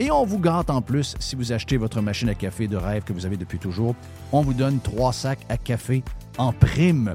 Et on vous gâte en plus, si vous achetez votre machine à café de rêve que vous avez depuis toujours, on vous donne trois sacs à café en prime.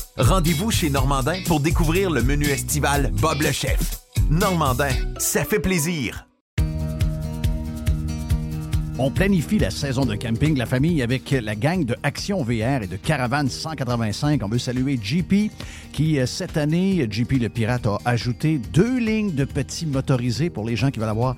Rendez-vous chez Normandin pour découvrir le menu estival Bob le chef. Normandin, ça fait plaisir. On planifie la saison de camping de la famille avec la gang de Action VR et de Caravane 185. On veut saluer JP qui, euh, cette année, JP le Pirate a ajouté deux lignes de petits motorisés pour les gens qui veulent avoir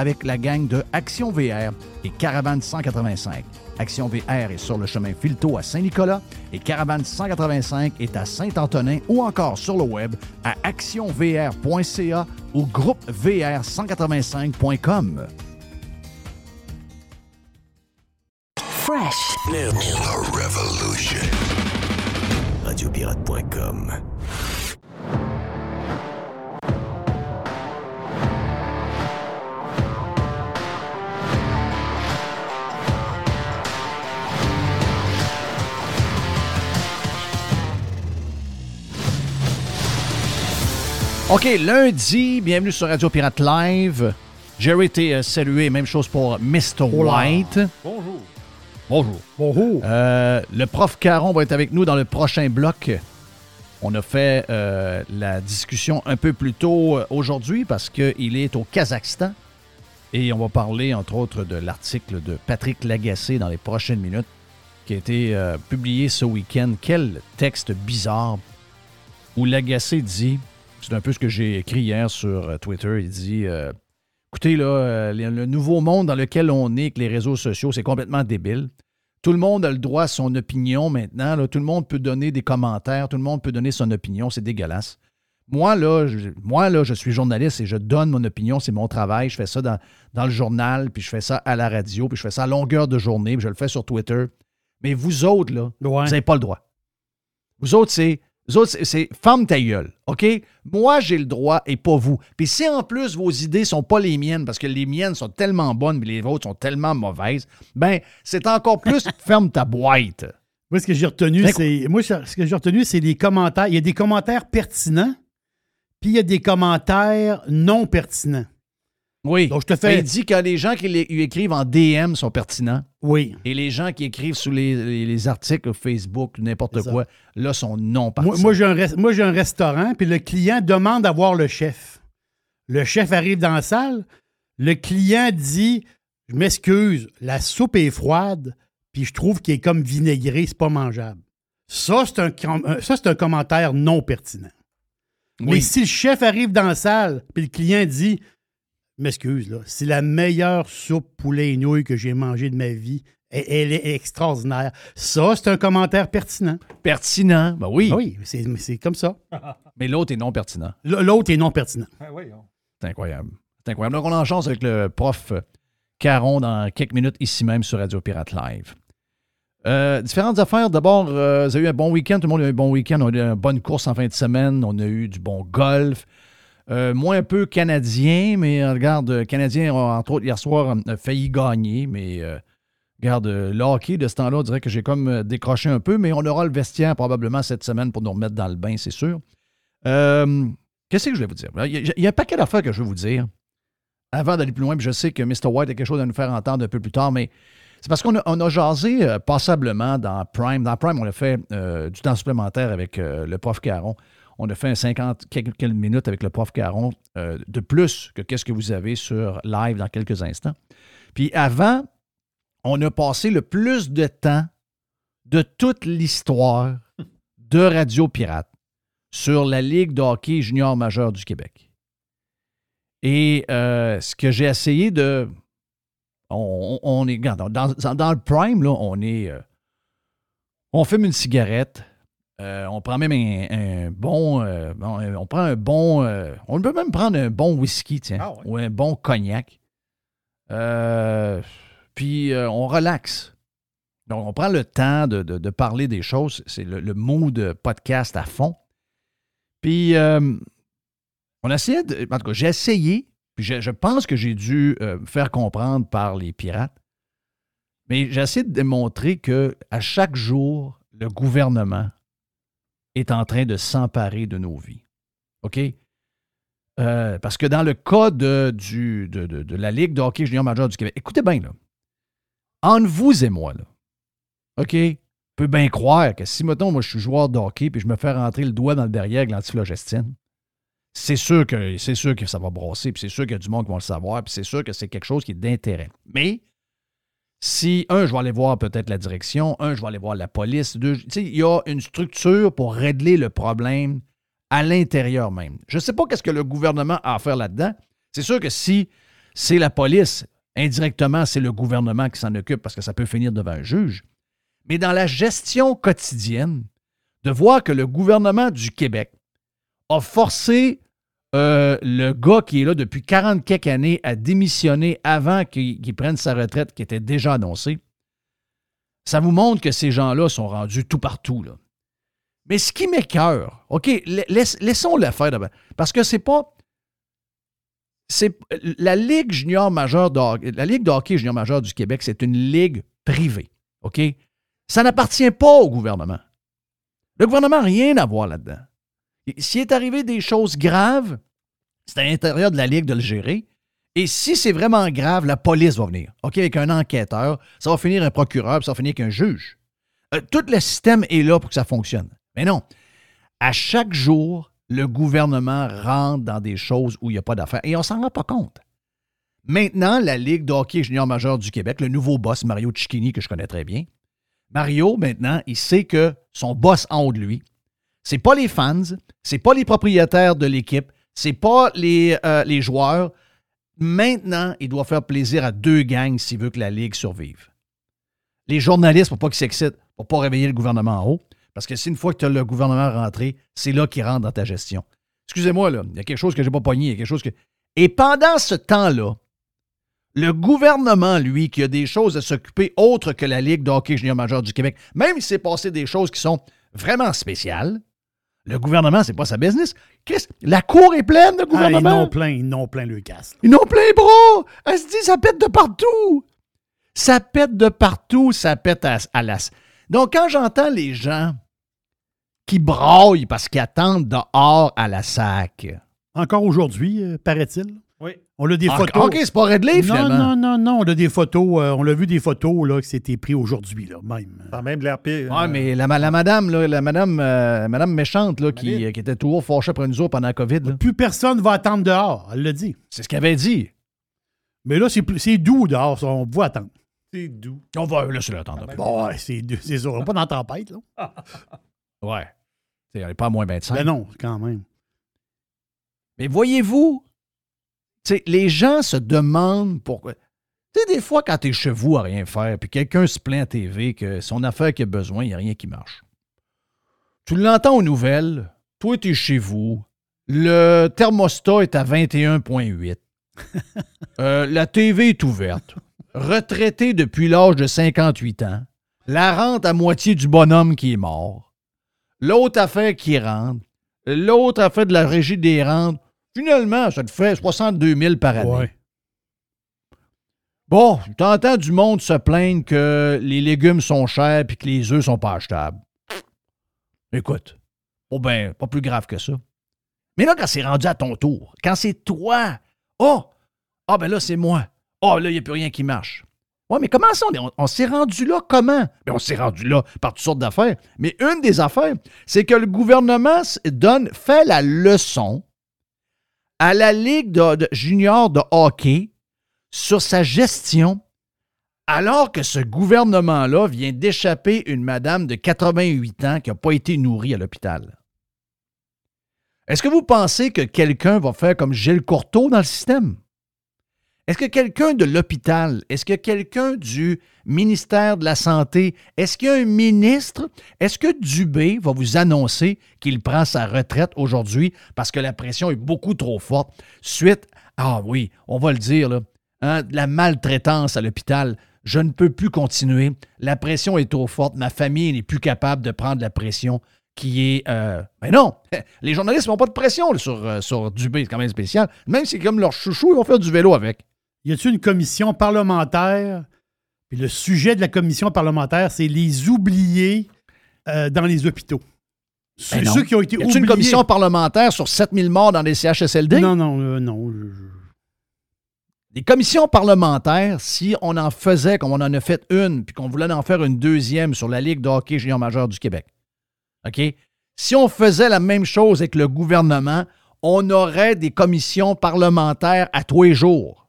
avec la gang de Action VR et Caravane 185. Action VR est sur le chemin Filto à Saint-Nicolas et Caravane 185 est à Saint-Antonin ou encore sur le web à actionvr.ca ou groupevr185.com. Fresh. revolution. Radiopirate.com. OK, lundi, bienvenue sur Radio Pirate Live. Jerry été euh, salué, même chose pour Mr. White. Bonjour. Bonjour. Bonjour. Euh, le prof Caron va être avec nous dans le prochain bloc. On a fait euh, la discussion un peu plus tôt aujourd'hui parce qu'il est au Kazakhstan. Et on va parler, entre autres, de l'article de Patrick Lagacé dans les prochaines minutes qui a été publié ce week-end. Quel texte bizarre où Lagacé dit c'est un peu ce que j'ai écrit hier sur euh, Twitter. Il dit euh, Écoutez, là, euh, le nouveau monde dans lequel on est avec les réseaux sociaux, c'est complètement débile. Tout le monde a le droit à son opinion maintenant. Tout le monde peut donner des commentaires. Tout le monde peut donner son opinion. C'est dégueulasse. Moi là, je, moi, là, je suis journaliste et je donne mon opinion. C'est mon travail. Je fais ça dans, le journal, puis je fais ça à la radio, puis je fais ça à longueur de journée, puis je le fais sur Twitter. Mais vous autres, là, vous n'avez pas le droit. Vous autres, c'est autres, c'est- ferme ta gueule, OK? Moi, j'ai le droit et pas vous. Puis si en plus vos idées sont pas les miennes, parce que les miennes sont tellement bonnes, mais les vôtres sont tellement mauvaises, ben, c'est encore plus ferme ta boîte. Moi, ce que j'ai retenu, c'est. Moi, ce que j'ai retenu, c'est des commentaires. Il y a des commentaires pertinents, puis il y a des commentaires non pertinents. Oui. Donc, je te fais- Il dit que les gens qui les- lui écrivent en DM sont pertinents. Oui. Et les gens qui écrivent sous les, les- les articles Facebook, n'importe quoi, là, sont non pertinents. moi, j'ai un, res- moi, j'ai un restaurant, puis le client demande à voir le chef. Le chef arrive dans la salle. Le client dit Je m'excuse, la soupe est froide, puis je trouve qu'il est comme vinaigré, c'est pas mangeable. Ça, c'est un, com- un- ça, c'est un commentaire non pertinent. Mais si le chef arrive dans la salle, puis le client dit M'excuse, là, c'est la meilleure soupe poulet et nouilles que j'ai mangée de ma vie. Elle, elle est extraordinaire. Ça, c'est un commentaire pertinent. Pertinent, ben oui, Ah Oui, c'est c'est comme ça. mais l'autre est non pertinent. L- L'autre est non pertinent. C'est incroyable. C'est incroyable. Donc, on a en chance avec le prof euh, Caron dans quelques minutes ici même sur Radio Pirate Live. Euh, différentes affaires. D'abord, euh, vous avez eu un bon week-end. Tout le monde a eu un bon week-end. On a eu une bonne course en fin de semaine. On a eu du bon golf. Euh, moins un peu canadien, mais euh, regarde, euh, Canadien, entre autres, hier soir, a failli gagner, mais euh, regarde, euh, le hockey de ce temps-là, on dirait que j'ai comme euh, décroché un peu, mais on aura le vestiaire probablement cette semaine pour nous remettre dans le bain, c'est sûr. Euh, Qu'est-ce que je voulais vous dire? Il y, a, y a un paquet d'affaires que je veux vous dire avant d'aller plus loin, puis je sais que Mr. White a quelque chose à nous faire entendre un peu plus tard, mais c'est parce qu'on a, on a jasé euh, passablement dans Prime. Dans Prime, on a fait euh, du temps supplémentaire avec euh, le prof Caron. On a fait un 50 quelques, minutes avec le prof Caron euh, de plus que qu'est-ce que vous avez sur live dans quelques instants. Puis avant, on a passé le plus de temps de toute l'histoire de Radio Pirate sur la Ligue de hockey junior majeur du Québec. Et euh, ce que j'ai essayé de. On, est. dans- dans le prime, là, on est. euh, on fume une cigarette. Euh, on prend même un, un bon. euh, euh, on prend un bon. euh, on peut même prendre un bon whisky, tiens. Ah ouais. Ou un bon cognac. Puis on relaxe. Donc, on prend le temps de, de- de parler des choses. C'est le, le mood podcast à fond. Puis, on essayait de. En tout cas, j'ai essayé, puis je, je pense que j'ai dû me faire comprendre par les pirates. Mais j'ai essayé de démontrer que à chaque jour, le gouvernement est en train de s'emparer de nos vies. OK? Euh, parce que dans le cas de, la Ligue de hockey junior majeur du Québec, écoutez bien, là. Entre vous et moi, là. OK? Je peux bien croire que si, mettons, moi, je suis joueur de hockey puis je me fais rentrer le doigt dans le derrière avec l'antiflogestine, c'est sûr que c'est sûr que ça va brasser, puis c'est sûr qu'il y a du monde qui va le savoir, puis c'est sûr que c'est quelque chose qui est d'intérêt. Mais si, un, je vais aller voir peut-être la direction, un, je vais aller voir la police, deux, il y a une structure pour régler le problème à l'intérieur même. Je ne sais pas qu'est-ce que le gouvernement a à faire là-dedans. C'est sûr que si c'est la police, indirectement, c'est le gouvernement qui s'en occupe parce que ça peut finir devant un juge. Mais dans la gestion quotidienne, de voir que le gouvernement du Québec a forcé euh, le gars qui est là depuis 40 quelques années à démissionner avant qu'il prenne sa retraite qui était déjà annoncée, ça vous montre que ces gens-là sont rendus tout partout. Mais ce qui m'écœure, OK, laissons-le faire d'abord. Parce que c'est pas. La Ligue junior majeure la Ligue de junior majeur du Québec, c'est une ligue privée. Ça n'appartient pas au gouvernement. Le gouvernement n'a rien à voir là-dedans. S'il est arrivé des choses graves, c'est à l'intérieur de la Ligue de le gérer. Et si c'est vraiment grave, la police va venir. OK, avec un enquêteur, ça va finir un procureur, puis ça va finir avec un juge. Euh, tout le système est là pour que ça fonctionne. Mais non. À chaque jour, le gouvernement rentre dans des choses où il n'y a pas d'affaires. Et on s'en rend pas compte. Maintenant, la Ligue de hockey junior majeur du Québec, le nouveau boss, Mario Cicchini, que je connais très bien, Mario, maintenant, il sait que son boss en haut de lui, c'est pas les fans, c'est pas les propriétaires de l'équipe, c'est pas les, euh, les joueurs. Maintenant, il doit faire plaisir à deux gangs s'il veut que la Ligue survive. Les journalistes, pour pas qu'ils s'excitent, pour pas réveiller le gouvernement en haut, parce que si une fois que tu as le gouvernement rentré, c'est là qu'il rentre dans ta gestion. Excusez-moi, il y a quelque chose que j'ai pas pogné, il quelque chose que. Et pendant ce temps-là, le gouvernement, lui, qui a des choses à s'occuper autres que la Ligue de hockey junior majeur du Québec, même s'il s'est passé des choses qui sont vraiment spéciales, Le gouvernement, c'est pas sa business. Chris, la cour est pleine de Ah, ils gouvernement. n'ont plein, ils n'ont plein le casse. Ils n'ont plein les bras. Elle se dit, ça pète de partout. Ça pète de partout, ça pète à, à la... Donc, quand j'entends les gens qui braillent parce qu'ils attendent dehors à la sac... Encore aujourd'hui, euh, paraît-il. Oui. On a des Ah, photos. OK, c'est pas réglé, non, finalement. non, non, non. On a des photos. euh, on a vu des photos là, que c'était pris aujourd'hui, là, même. A même l'air pire. Ouais, euh, mais la, la madame, là, la madame, euh, madame méchante là, qui, Madeleine. qui était toujours fâchée après nous autres pendant la COVID, là, Plus personne va attendre dehors. Elle l'a dit. c'est ce qu'elle avait dit. Mais là, c'est plus- c'est doux dehors. ça, On va attendre. C'est doux. On va laisser l'attendre. Bon, ouais, c'est doux, c'est sûr. On est pas dans la tempête, là. Ouais. T'sais, on n'est pas à moins 25. Ben non, quand même. Mais voyez-vous, t'sais, les gens se demandent pourquoi. Tu sais, des fois, quand tu es chez vous à rien faire, puis quelqu'un se plaint à TV que son affaire qui a besoin, il n'y a rien qui marche. Tu l'entends aux nouvelles, toi, tu es chez vous, le thermostat est à 21,8. Euh, la TV est ouverte. Retraité depuis l'âge de 58 ans. La rente à moitié du bonhomme qui est mort. L'autre affaire qui rentre. L'autre affaire de la régie des rentes. Finalement, ça te fait 62 000 par année. Ouais. Bon, t'entends du monde se plaindre que les légumes sont chers puis que les œufs sont pas achetables. Écoute, oh ben, pas plus grave que ça. Mais là, quand c'est rendu à ton tour, quand c'est toi, oh, ah ben là, c'est moi. Oh, là, il n'y a plus rien qui marche. Ouais, mais comment ça? On, est- on- on s'est rendu là comment? Ben, on s'est rendu là par toutes sortes d'affaires. Mais une des affaires, c'est que le gouvernement donne, fait la leçon à la Ligue de, de- junior de hockey sur sa gestion, alors que ce gouvernement-là vient d'échapper une madame de 88 ans qui n'a pas été nourrie à l'hôpital. Est-ce que vous pensez que quelqu'un va faire comme Gilles Courteau dans le système? Est-ce que quelqu'un de l'hôpital, est-ce que quelqu'un du ministère de la Santé, est-ce qu'il y a un ministre, est-ce que Dubé va vous annoncer qu'il prend sa retraite aujourd'hui parce que la pression est beaucoup trop forte suite, ah oui, on va le dire, hein, de la maltraitance à l'hôpital? Je ne peux plus continuer. La pression est trop forte. Ma famille n'est plus capable de prendre la pression qui est. euh, Mais non! Les journalistes n'ont pas de pression sur, euh, sur Dubé, c'est quand même spécial. Même si c'est comme leur chouchou, ils vont faire du vélo avec. Y a-t-il une commission parlementaire? Puis le sujet de la commission parlementaire, c'est les oubliés euh, dans les hôpitaux. Ben ceux qui ont été Y oubliés. une commission parlementaire sur 7000 morts dans les CHSLD? Non, non, euh, non. Des commissions parlementaires, si on en faisait comme on en a fait une, puis qu'on voulait en faire une deuxième sur la Ligue de hockey junior majeur du Québec, OK? Si on faisait la même chose avec le gouvernement, on aurait des commissions parlementaires à tous les jours.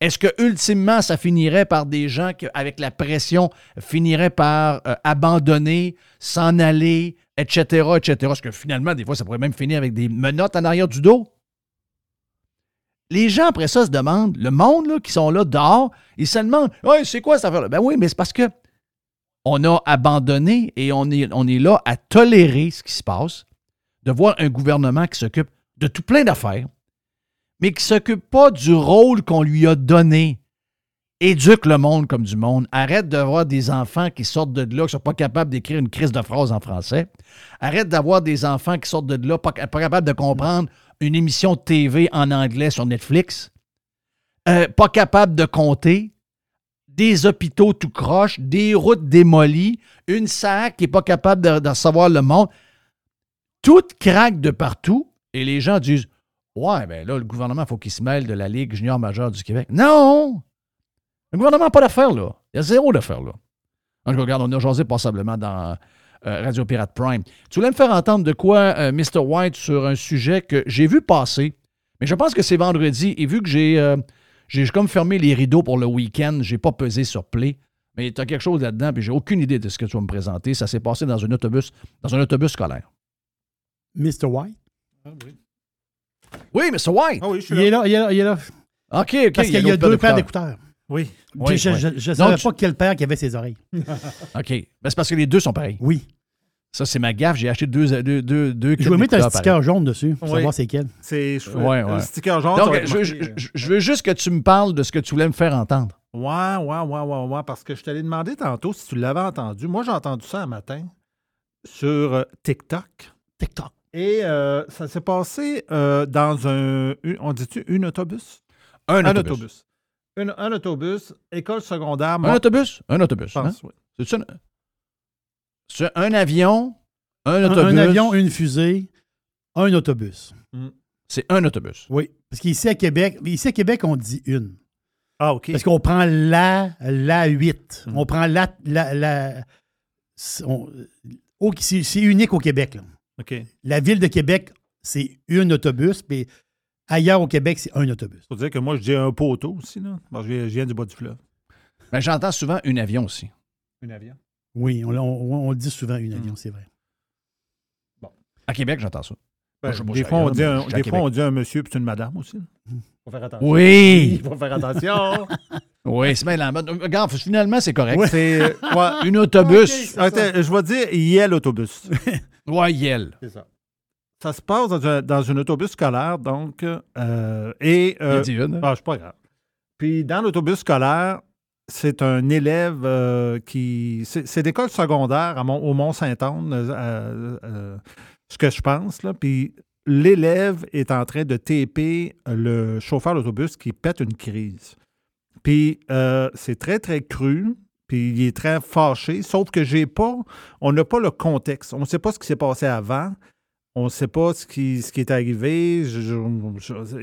Est-ce que ultimement, ça finirait par des gens qui, avec la pression, finiraient par euh, abandonner, s'en aller, etc., etc. Parce que finalement, des fois, ça pourrait même finir avec des menottes en arrière du dos. Les gens, après ça, se demandent, le monde là, qui sont là dehors, ils se demandent Ouais, c'est quoi cette affaire-là? Ben oui, mais c'est parce que on a abandonné et on est, on est là à tolérer ce qui se passe, de voir un gouvernement qui s'occupe de tout plein d'affaires, mais qui ne s'occupe pas du rôle qu'on lui a donné. Éduque le monde comme du monde. Arrête d'avoir des enfants qui sortent de là, qui ne sont pas capables d'écrire une crise de phrase en français. Arrête d'avoir des enfants qui sortent de là, pas, pas capables de comprendre une émission de TV en anglais sur Netflix. Euh, pas capables de compter. Des hôpitaux tout croche, des routes démolies, une SAC qui n'est pas capable de, de recevoir le monde. Tout craque de partout et les gens disent Ouais, ben là, le gouvernement, il faut qu'il se mêle de la Ligue junior majeure du Québec. Non! Le gouvernement n'a pas d'affaires, là. Il y a zéro d'affaires, là. En tout cas, regarde, on a jasé passablement dans euh, Radio Pirate Prime. Tu voulais me faire entendre de quoi, euh, Mr. White, sur un sujet que j'ai vu passer, mais je pense que c'est vendredi, et vu que j'ai euh, j'ai comme fermé les rideaux pour le week-end, j'ai pas pesé sur play, mais tu as quelque chose là-dedans, puis j'ai aucune idée de ce que tu vas me présenter. Ça s'est passé dans un autobus, dans un autobus scolaire. Mr. White? Oui, Mr. White! Ah oui, je suis Il est là. il est là, il est là. OK, OK. Parce qu'il y a deux paires d'écouteurs. Oui. Oui, je oui. Donc, savais pas quel père qui avait ses oreilles. OK. Ben, c'est parce que les deux sont pareils. Oui. Ça, c'est ma gaffe. J'ai acheté deux, deux, deux, deux Je vais mettre un sticker jaune dessus pour Oui. savoir c'est quel. C'est Ouais, ouais. sticker jaune. Donc, être je, marqué, je- je- je veux juste que tu me parles de ce que tu voulais me faire entendre. Ouais, ouais, ouais, ouais, ouais, parce que je t'allais demander tantôt si tu l'avais entendu. Moi, j'ai entendu ça un matin sur euh, TikTok. TikTok. Et euh, ça s'est passé euh, dans un. on dit-tu une autobus? Un, Un autobus. autobus. Une- un autobus, école secondaire. Un autobus? Un autobus. hein? oui. C'est-tu un... c'est un avion, un Un, autobus? un avion, une fusée, un autobus. C'est un autobus. Oui. Parce qu'ici à Québec, ici à Québec, on dit une. Ah, OK. Parce qu'on prend la, la 8. Hmm. On prend la. la, la c'est- on- au- c'est c'est unique au Québec. là. La ville de Québec, c'est un autobus, puis ailleurs au Québec, c'est un autobus. Faut dire que moi, je dis un poteau aussi, là. Je viens du bas du fleuve. Mais j'entends souvent un avion aussi. Un avion? Oui, on, on- on le dit souvent, un Hmm. avion, c'est vrai. À Québec, j'entends ça. Moi, des fois, on dit un, je suis à des fois, Québec. on dit un monsieur puis une madame aussi. Il faut faire attention. Oui! Il faut faire attention. Oui, c'est bien la mode. Regarde, finalement, c'est correct. C'est. ouais. Un autobus. Attends, je vais dire, il y a l'autobus. Ouais, Yel. C'est ça. Ça se passe dans un, dans un autobus scolaire, donc. euh, et. Il a euh, dit une. ah, c'est pas grave. Puis dans l'autobus scolaire, c'est un élève euh, qui. C'est d'école secondaire à Mont- au Mont-Saint-Anne, ce que je pense, là. Puis l'élève est en train de taper le chauffeur d'autobus qui pète une crise. Puis c'est très, très cru. Puis il est très fâché, sauf que j'ai pas, on n'a pas le contexte. On ne sait pas ce qui s'est passé avant. On ne sait pas ce qui, ce qui est arrivé.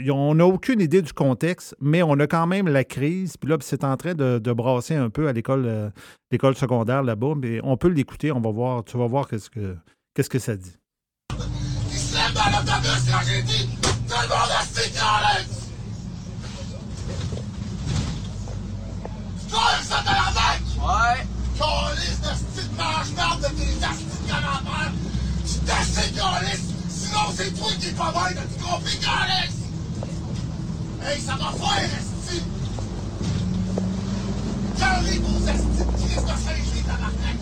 On n'a aucune idée du contexte, mais on a quand même la crise. Puis là, c'est en train de, de brasser un peu à l'école euh, l'école secondaire là-bas. Mais on peut l'écouter. On va voir. Tu vas voir qu'est-ce que, qu'est-ce que ça dit. Dans le monde! Tu colles ça de la vague? Ouais. Calice de style mange-merde de tes astis de commentaires! Tu t'assieds, calice! Sinon, c'est toi qui es pas mal de tu compris, calice! Hey, ça va faire, esti! Calez vos astis de crise de Saint-Gilles, tabarnak!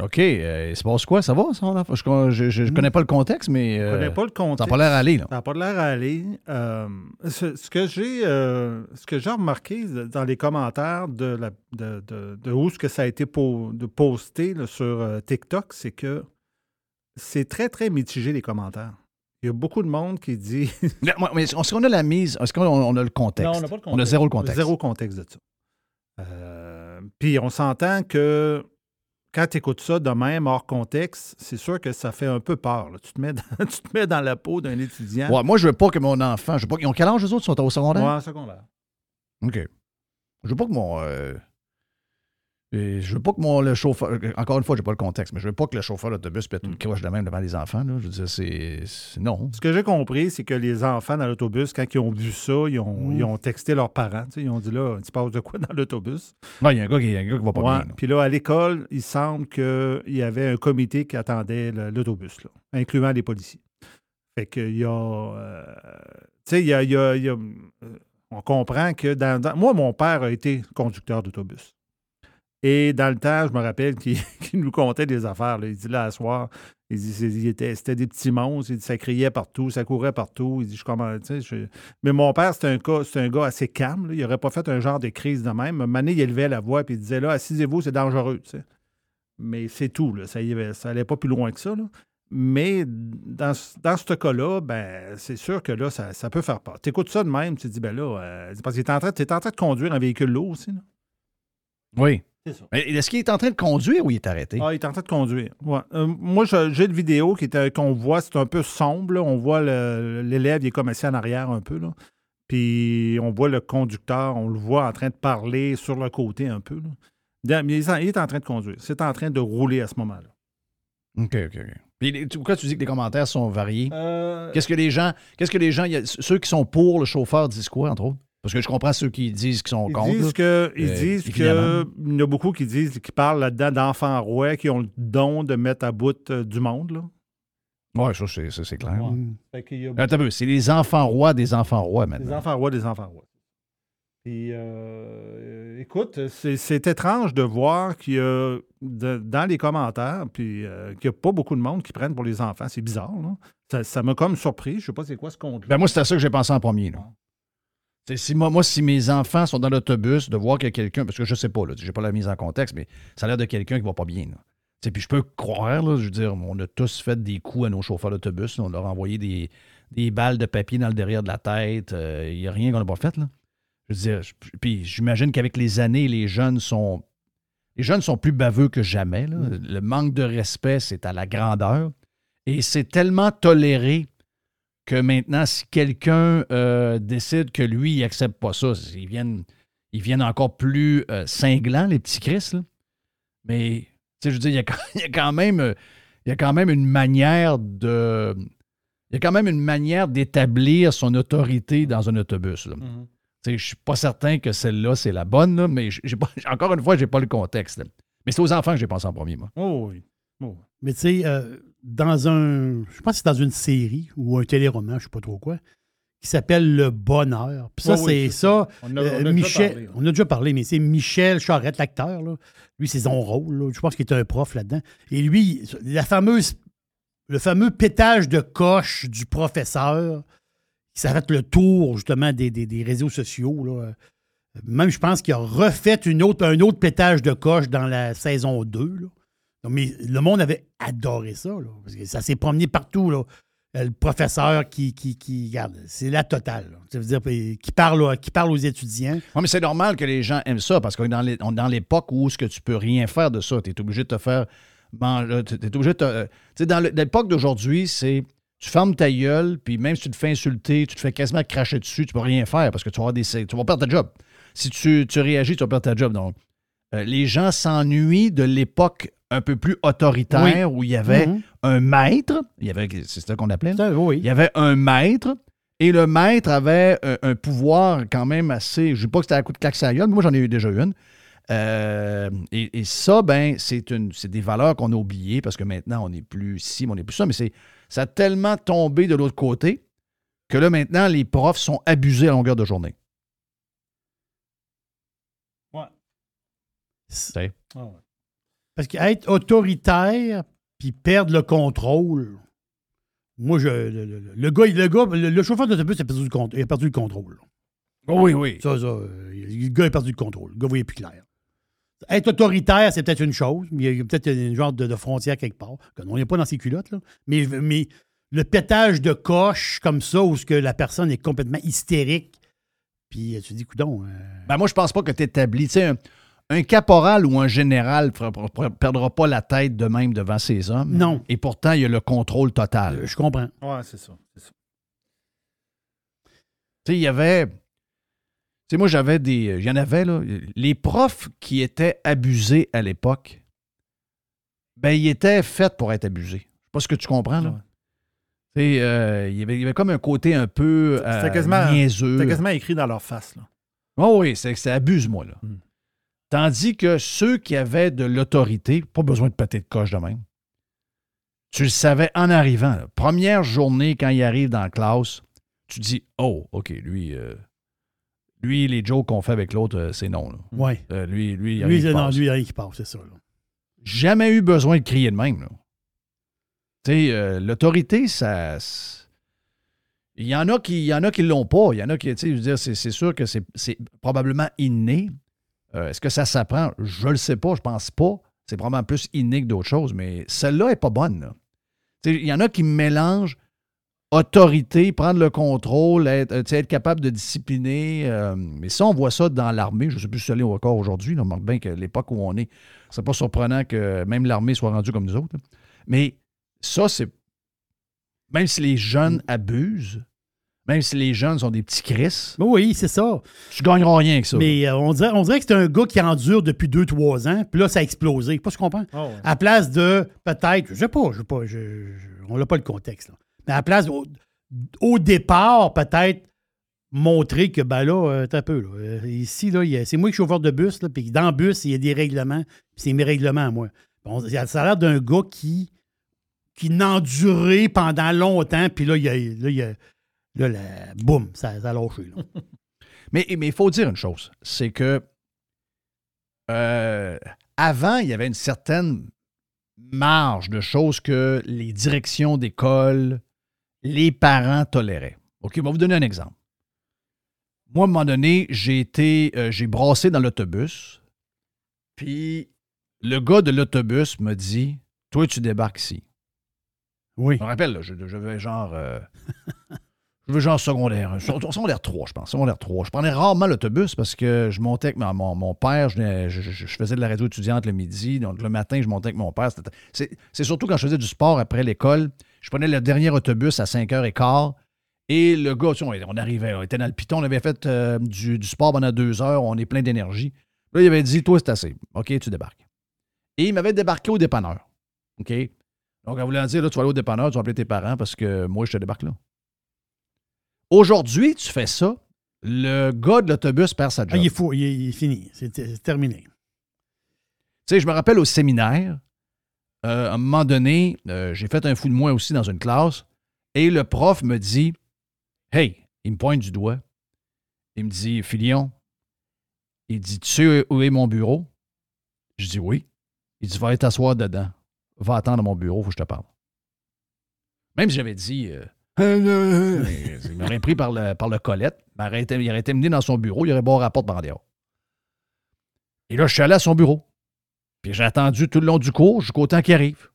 OK. euh, il se passe quoi? Ça va, ça? Je, je, je- je connais pas le contexte, mais. Je euh, connais pas le contexte. ça n'a pas l'air à aller, là. Ça n'a pas l'air à aller. Euh, ce, ce que j'ai ce que j'ai remarqué dans les commentaires de, la, de, de- de où ce que ça a été po- de posté là, sur euh, TikTok, c'est que c'est très, très mitigé les commentaires. Il y a beaucoup de monde qui dit. Mais Est-ce qu'on a la mise? Est-ce qu'on on a le contexte? Non, on n'a pas le On a zéro contexte. Zéro contexte de ça. Euh, Puis on s'entend que quand tu écoutes ça de même, hors contexte, c'est sûr que ça fait un peu peur. là. Tu, te mets dans, tu te mets dans la peau d'un étudiant. Ouais, moi, je veux pas que mon enfant. Je veux pas, ils ont quel âge, eux autres? Ils sont au secondaire? Ouais, secondaire. OK. Je veux pas que mon. euh, et je veux pas que mon le chauffeur. Encore une fois, j'ai pas le contexte, mais je veux pas que le chauffeur d'autobus pète une croche de même devant les enfants. Là. Je veux dire, c'est. Non. Ce que j'ai compris, c'est que les enfants dans l'autobus, quand ils ont vu ça, ils ont, ils ont texté leurs parents. Ils ont dit là, tu passes de quoi dans l'autobus? Ouais, il y a un gars qui, il y a un gars qui va pas Ouais. bien. là. Puis là, à l'école, il semble qu'il y avait un comité qui attendait l'autobus, incluant les policiers. Fait qu'il y a. euh, tu sais, il y a. y a- il y a- euh, on comprend que dans, dans- Moi, mon père a été conducteur d'autobus. Et dans le temps, je me rappelle qu'il nous contait des affaires. Il dit là, à soir, il c'est- c'était des petits monstres. Il dit ça criait partout, ça courait partout. Il dit je tu Mais mon père, c'était un, un gars assez calme. Il n'aurait pas fait un genre de crise de même. Donné, il élevait la voix et il disait là, assisez-vous, c'est dangereux. tu. Mais c'est tout. Là. Ça n'allait pas plus loin que ça. Mais dans, dans ce cas-là, ben, c'est sûr que là, ça, peut faire peur. Tu écoutes ça de même, tu te dis, ben là, euh, c'est parce en train, t'es en train de conduire un véhicule lourd aussi. Oui. C'est ça. Mais Est-ce qu'il est en train de conduire ou il est arrêté? Ah, il est en train de conduire. Ouais. Euh, moi, j'ai une vidéo qui était- qu'on voit, c'est un peu sombre. là. On voit l'élève, il est comme assis en arrière un peu. Là. Puis on voit le conducteur, on le voit en train de parler sur le côté un peu. là. Dans- mais il est en- est train de conduire. C'est en train de rouler à ce moment-là. OK, OK. Puis, pourquoi tu dis que les commentaires sont variés? Euh, Qu'est-ce que les gens. Qu'est-ce que les gens. il y a- ceux qui sont pour le chauffeur disent quoi, entre autres? Parce que je comprends ceux qui disent qu'ils sont Ils contre. disent que, ils Euh, disent que il y en a beaucoup qui disent qui parlent là-dedans d'enfants rois qui ont le don de mettre à bout euh, du monde. Là. Ouais, ça, c'est, ça, c'est clair. Ouais. Mm. Fait qu'il y a Attends un peu, c'est les enfants rois des enfants rois Des maintenant. enfants rois, des enfants rois. Puis, euh, écoute, c'est, c'est étrange de voir qu'il y a de- dans les commentaires, puis euh, qu'il n'y a pas beaucoup de monde qui prennent pour les enfants. C'est bizarre, là. Ça, ça m'a comme surpris. Je sais pas c'est quoi ce compte Ben moi, c'était ça que j'ai pensé en premier. Là. Si moi, moi, si mes enfants sont dans l'autobus, de voir qu'il y a quelqu'un, parce que je sais pas, là, j'ai pas la mise en contexte, mais ça a l'air de quelqu'un qui va pas bien. là. puis je peux croire, là, je veux dire, on a tous fait des coups à nos chauffeurs d'autobus. On leur a envoyé des, des balles de papier dans le derrière de la tête. Il n'y a rien qu'on n'a pas fait. Là. Je veux dire, je- puis j'imagine qu'avec les années, les jeunes sont. Les jeunes sont plus baveux que jamais. là. Le manque de respect, c'est à la grandeur. Et c'est tellement toléré que maintenant, si quelqu'un euh, décide que lui, il n'accepte pas ça, ils viennent, ils viennent encore plus euh, cinglants, les petits Chris. là. Mais, tu sais, je veux dire, il y a quand- il y a quand même, euh, il y a quand même une manière de. Il y a quand même une manière d'établir son autorité dans un autobus. là. Mhm. Sais, Je suis pas certain que celle-là, c'est la bonne, là, mais j'ai pas- encore une fois, j'ai pas le contexte. là. Mais c'est aux enfants que j'ai pensé en premier, moi. Oh oui. Oh. Mais tu sais, euh, dans un. Je pense que c'est dans une série ou un téléroman, je sais pas trop quoi, qui s'appelle Le Bonheur. Puis ça, oui, c'est ça. On a, euh, on a déjà Michel, parlé, là. on a déjà parlé, mais c'est Michel Charette, l'acteur. là. Lui, c'est son rôle. là. Je pense qu'il est un prof là-dedans. Et lui, la fameuse, le fameux pétage de coche du professeur qui s'arrête le tour, justement, des, des- des réseaux sociaux. là. Même, je pense qu'il a refait une autre, un autre pétage de coche dans la saison 2. là. Donc, mais le monde avait adoré ça. là, parce que ça s'est promené partout. Là. Euh, Le professeur qui, qui, qui regarde, c'est la totale. Ça veut dire qui parle, qui parle aux étudiants. Oui, mais c'est normal que les gens aiment ça parce qu'on est dans l'époque où ce que tu peux rien faire de ça. Tu es obligé de te faire manger. Tu es obligé de te- euh, dans l'époque d'aujourd'hui, c'est tu fermes ta gueule, puis même si tu te fais insulter, tu te fais quasiment cracher dessus, tu peux rien faire parce que tu vas, des, tu vas perdre ta job. Si tu, tu réagis, tu vas perdre ta job. Donc, euh, les gens s'ennuient de l'époque un peu plus autoritaire où il y avait Mhm. un maître, il y avait, c'est ça qu'on appelait, là? Ça, oui. Il y avait un maître et le maître avait un, un pouvoir quand même assez. Je ne dis pas que c'était à coup de claque gueule, mais moi j'en ai eu déjà une. Euh, et, et ça, ben, c'est une, c'est des valeurs qu'on a oubliées parce que maintenant on n'est plus ci, mais on n'est plus ça. Mais c'est, ça a tellement tombé de l'autre côté que là maintenant les profs sont abusés à longueur de journée. C'est- Ah ouais. Parce qu'être autoritaire puis perdre le contrôle, moi, je, le, le- le gars, le, gars, le, le chauffeur d'autobus a perdu, le il a perdu le contrôle. Oui, oui. Ça, ça, le gars a perdu le contrôle. Le gars voyait plus clair. Être autoritaire, c'est peut-être une chose, mais il y a peut-être une genre de, de frontière quelque part. On n'est pas dans ses culottes, là. Mais, mais le pétage de coche comme ça, où ce que la personne est complètement hystérique, puis tu te dis, coudon, euh, Ben, moi, je pense pas que tu établis. Tu sais, un, un caporal ou un général ne perdra pas la tête de même devant ses hommes. Non. Et pourtant, il y a le contrôle total. euh, je comprends. Ouais, c'est ça. c'est ça. Tu sais, il y avait. Tu sais, moi, j'avais des. Il y en avait, là. Les profs qui étaient abusés à l'époque, ben, ils étaient faits pour être abusés. Je sais pas ce que tu comprends, là. Ouais. Tu sais, euh, il, y avait, il y avait comme un côté un peu C'était euh, quasiment- niaiseux. C'était quasiment écrit dans leur face. Là. Oh oui, c'est c'est abuse-moi, là. Hmm. Tandis que ceux qui avaient de l'autorité, pas besoin de péter de coche de même. Tu le savais en arrivant. là. Première journée, quand il arrive dans la classe, tu dis Oh, OK, lui, euh, lui les jokes qu'on fait avec l'autre, euh, c'est non. Ouais. Euh, lui, lui, il y a Lui, non, lui, il y a rien qui passe, c'est ça. là. Jamais eu besoin de crier de même. Tu sais, l'autorité, ça. Il y en a qui il y en a qui l'ont pas. Il y en a qui, tu sais, c'est sûr que c'est probablement inné. Euh, Est-ce que ça s'apprend? Je le sais pas, je pense pas. C'est probablement plus inné que d'autres choses, mais celle-là est pas bonne. Il y en a qui mélangent autorité, prendre le contrôle, être, capable de discipliner. euh, mais ça, on voit ça dans l'armée. Je ne sais plus si c'est encore aujourd'hui. On remarque bien que l'époque où on est, c'est pas surprenant que même l'armée soit rendue comme nous autres. Mais ça, c'est. Même si les jeunes abusent, même si les jeunes sont des petits cris, Ben Oui, c'est ça. tu gagneras rien avec ça. Mais euh, on, dirait, on dirait que c'est un gars qui endure depuis 2-3 ans, puis là, ça a explosé. Pas ce qu'on comprends. Oh, ouais. À place de peut-être, je sais pas, je sais pas, je- je- on n'a pas le contexte. là. Mais à la place, au, au départ, peut-être montrer que, ben là, euh, t'as peu. Là, Euh, ici, là, c'est moi qui suis chauffeur de bus, là, puis dans le bus, il y a des règlements, puis c'est mes règlements à moi. Bon, ça a l'air d'un gars qui, qui n'endurait pendant longtemps, puis là, il y a, là, il y a- là, la- boum, ça, ça a lâché. là. Mais mais il faut dire une chose, c'est que euh, avant, il y avait une certaine marge de choses que les directions d'école, les parents toléraient. OK, on va vous donner un exemple. Moi, à un moment donné, j'ai été, euh, j'ai brassé dans l'autobus, puis le gars de l'autobus me dit Toi, tu débarques ici. Oui. Je me rappelle, là, je, je vais genre. euh, je vais genre secondaire. Secondaire 3, je pense. Secondaire 3. Je prenais rarement l'autobus parce que je montais avec mon, père. Je, faisais de la radio étudiante le midi. Donc, le matin, je montais avec mon père. C'est surtout quand je faisais du sport après l'école. Je prenais le dernier autobus à 5h15. Et le gars, tu sais, on, on arrivait, on était dans le piton, on avait fait euh, du, du sport pendant deux heures, on est plein d'énergie. Là, il avait dit, toi, c'est assez. OK, tu débarques. Et il m'avait débarqué au dépanneur. OK? Donc, en voulant dire, là, tu vas aller au dépanneur, tu vas appeler tes parents parce que moi, je te débarque là. Aujourd'hui, tu fais ça, le gars de l'autobus perd sa job. Ah, il est fou, il est, il est fini. C'est terminé. Tu sais, je me rappelle au séminaire, euh, à un moment donné, euh, j'ai fait un fou de moi aussi dans une classe, et le prof me dit Hey, il me pointe du doigt. Il me dit Filion, il dit Tu sais où est mon bureau Je dis Oui. Il dit Va aller t'asseoir dedans. Va attendre à mon bureau, faut que je te parle. Même si j'avais dit euh, Il m'aurait pris par le, par le collet, il aurait été, il aurait été mené dans son bureau, il aurait beau rapport par en dehors. Et là, je suis allé à son bureau. Puis j'ai attendu tout le long du cours jusqu'au temps qu'il arrive.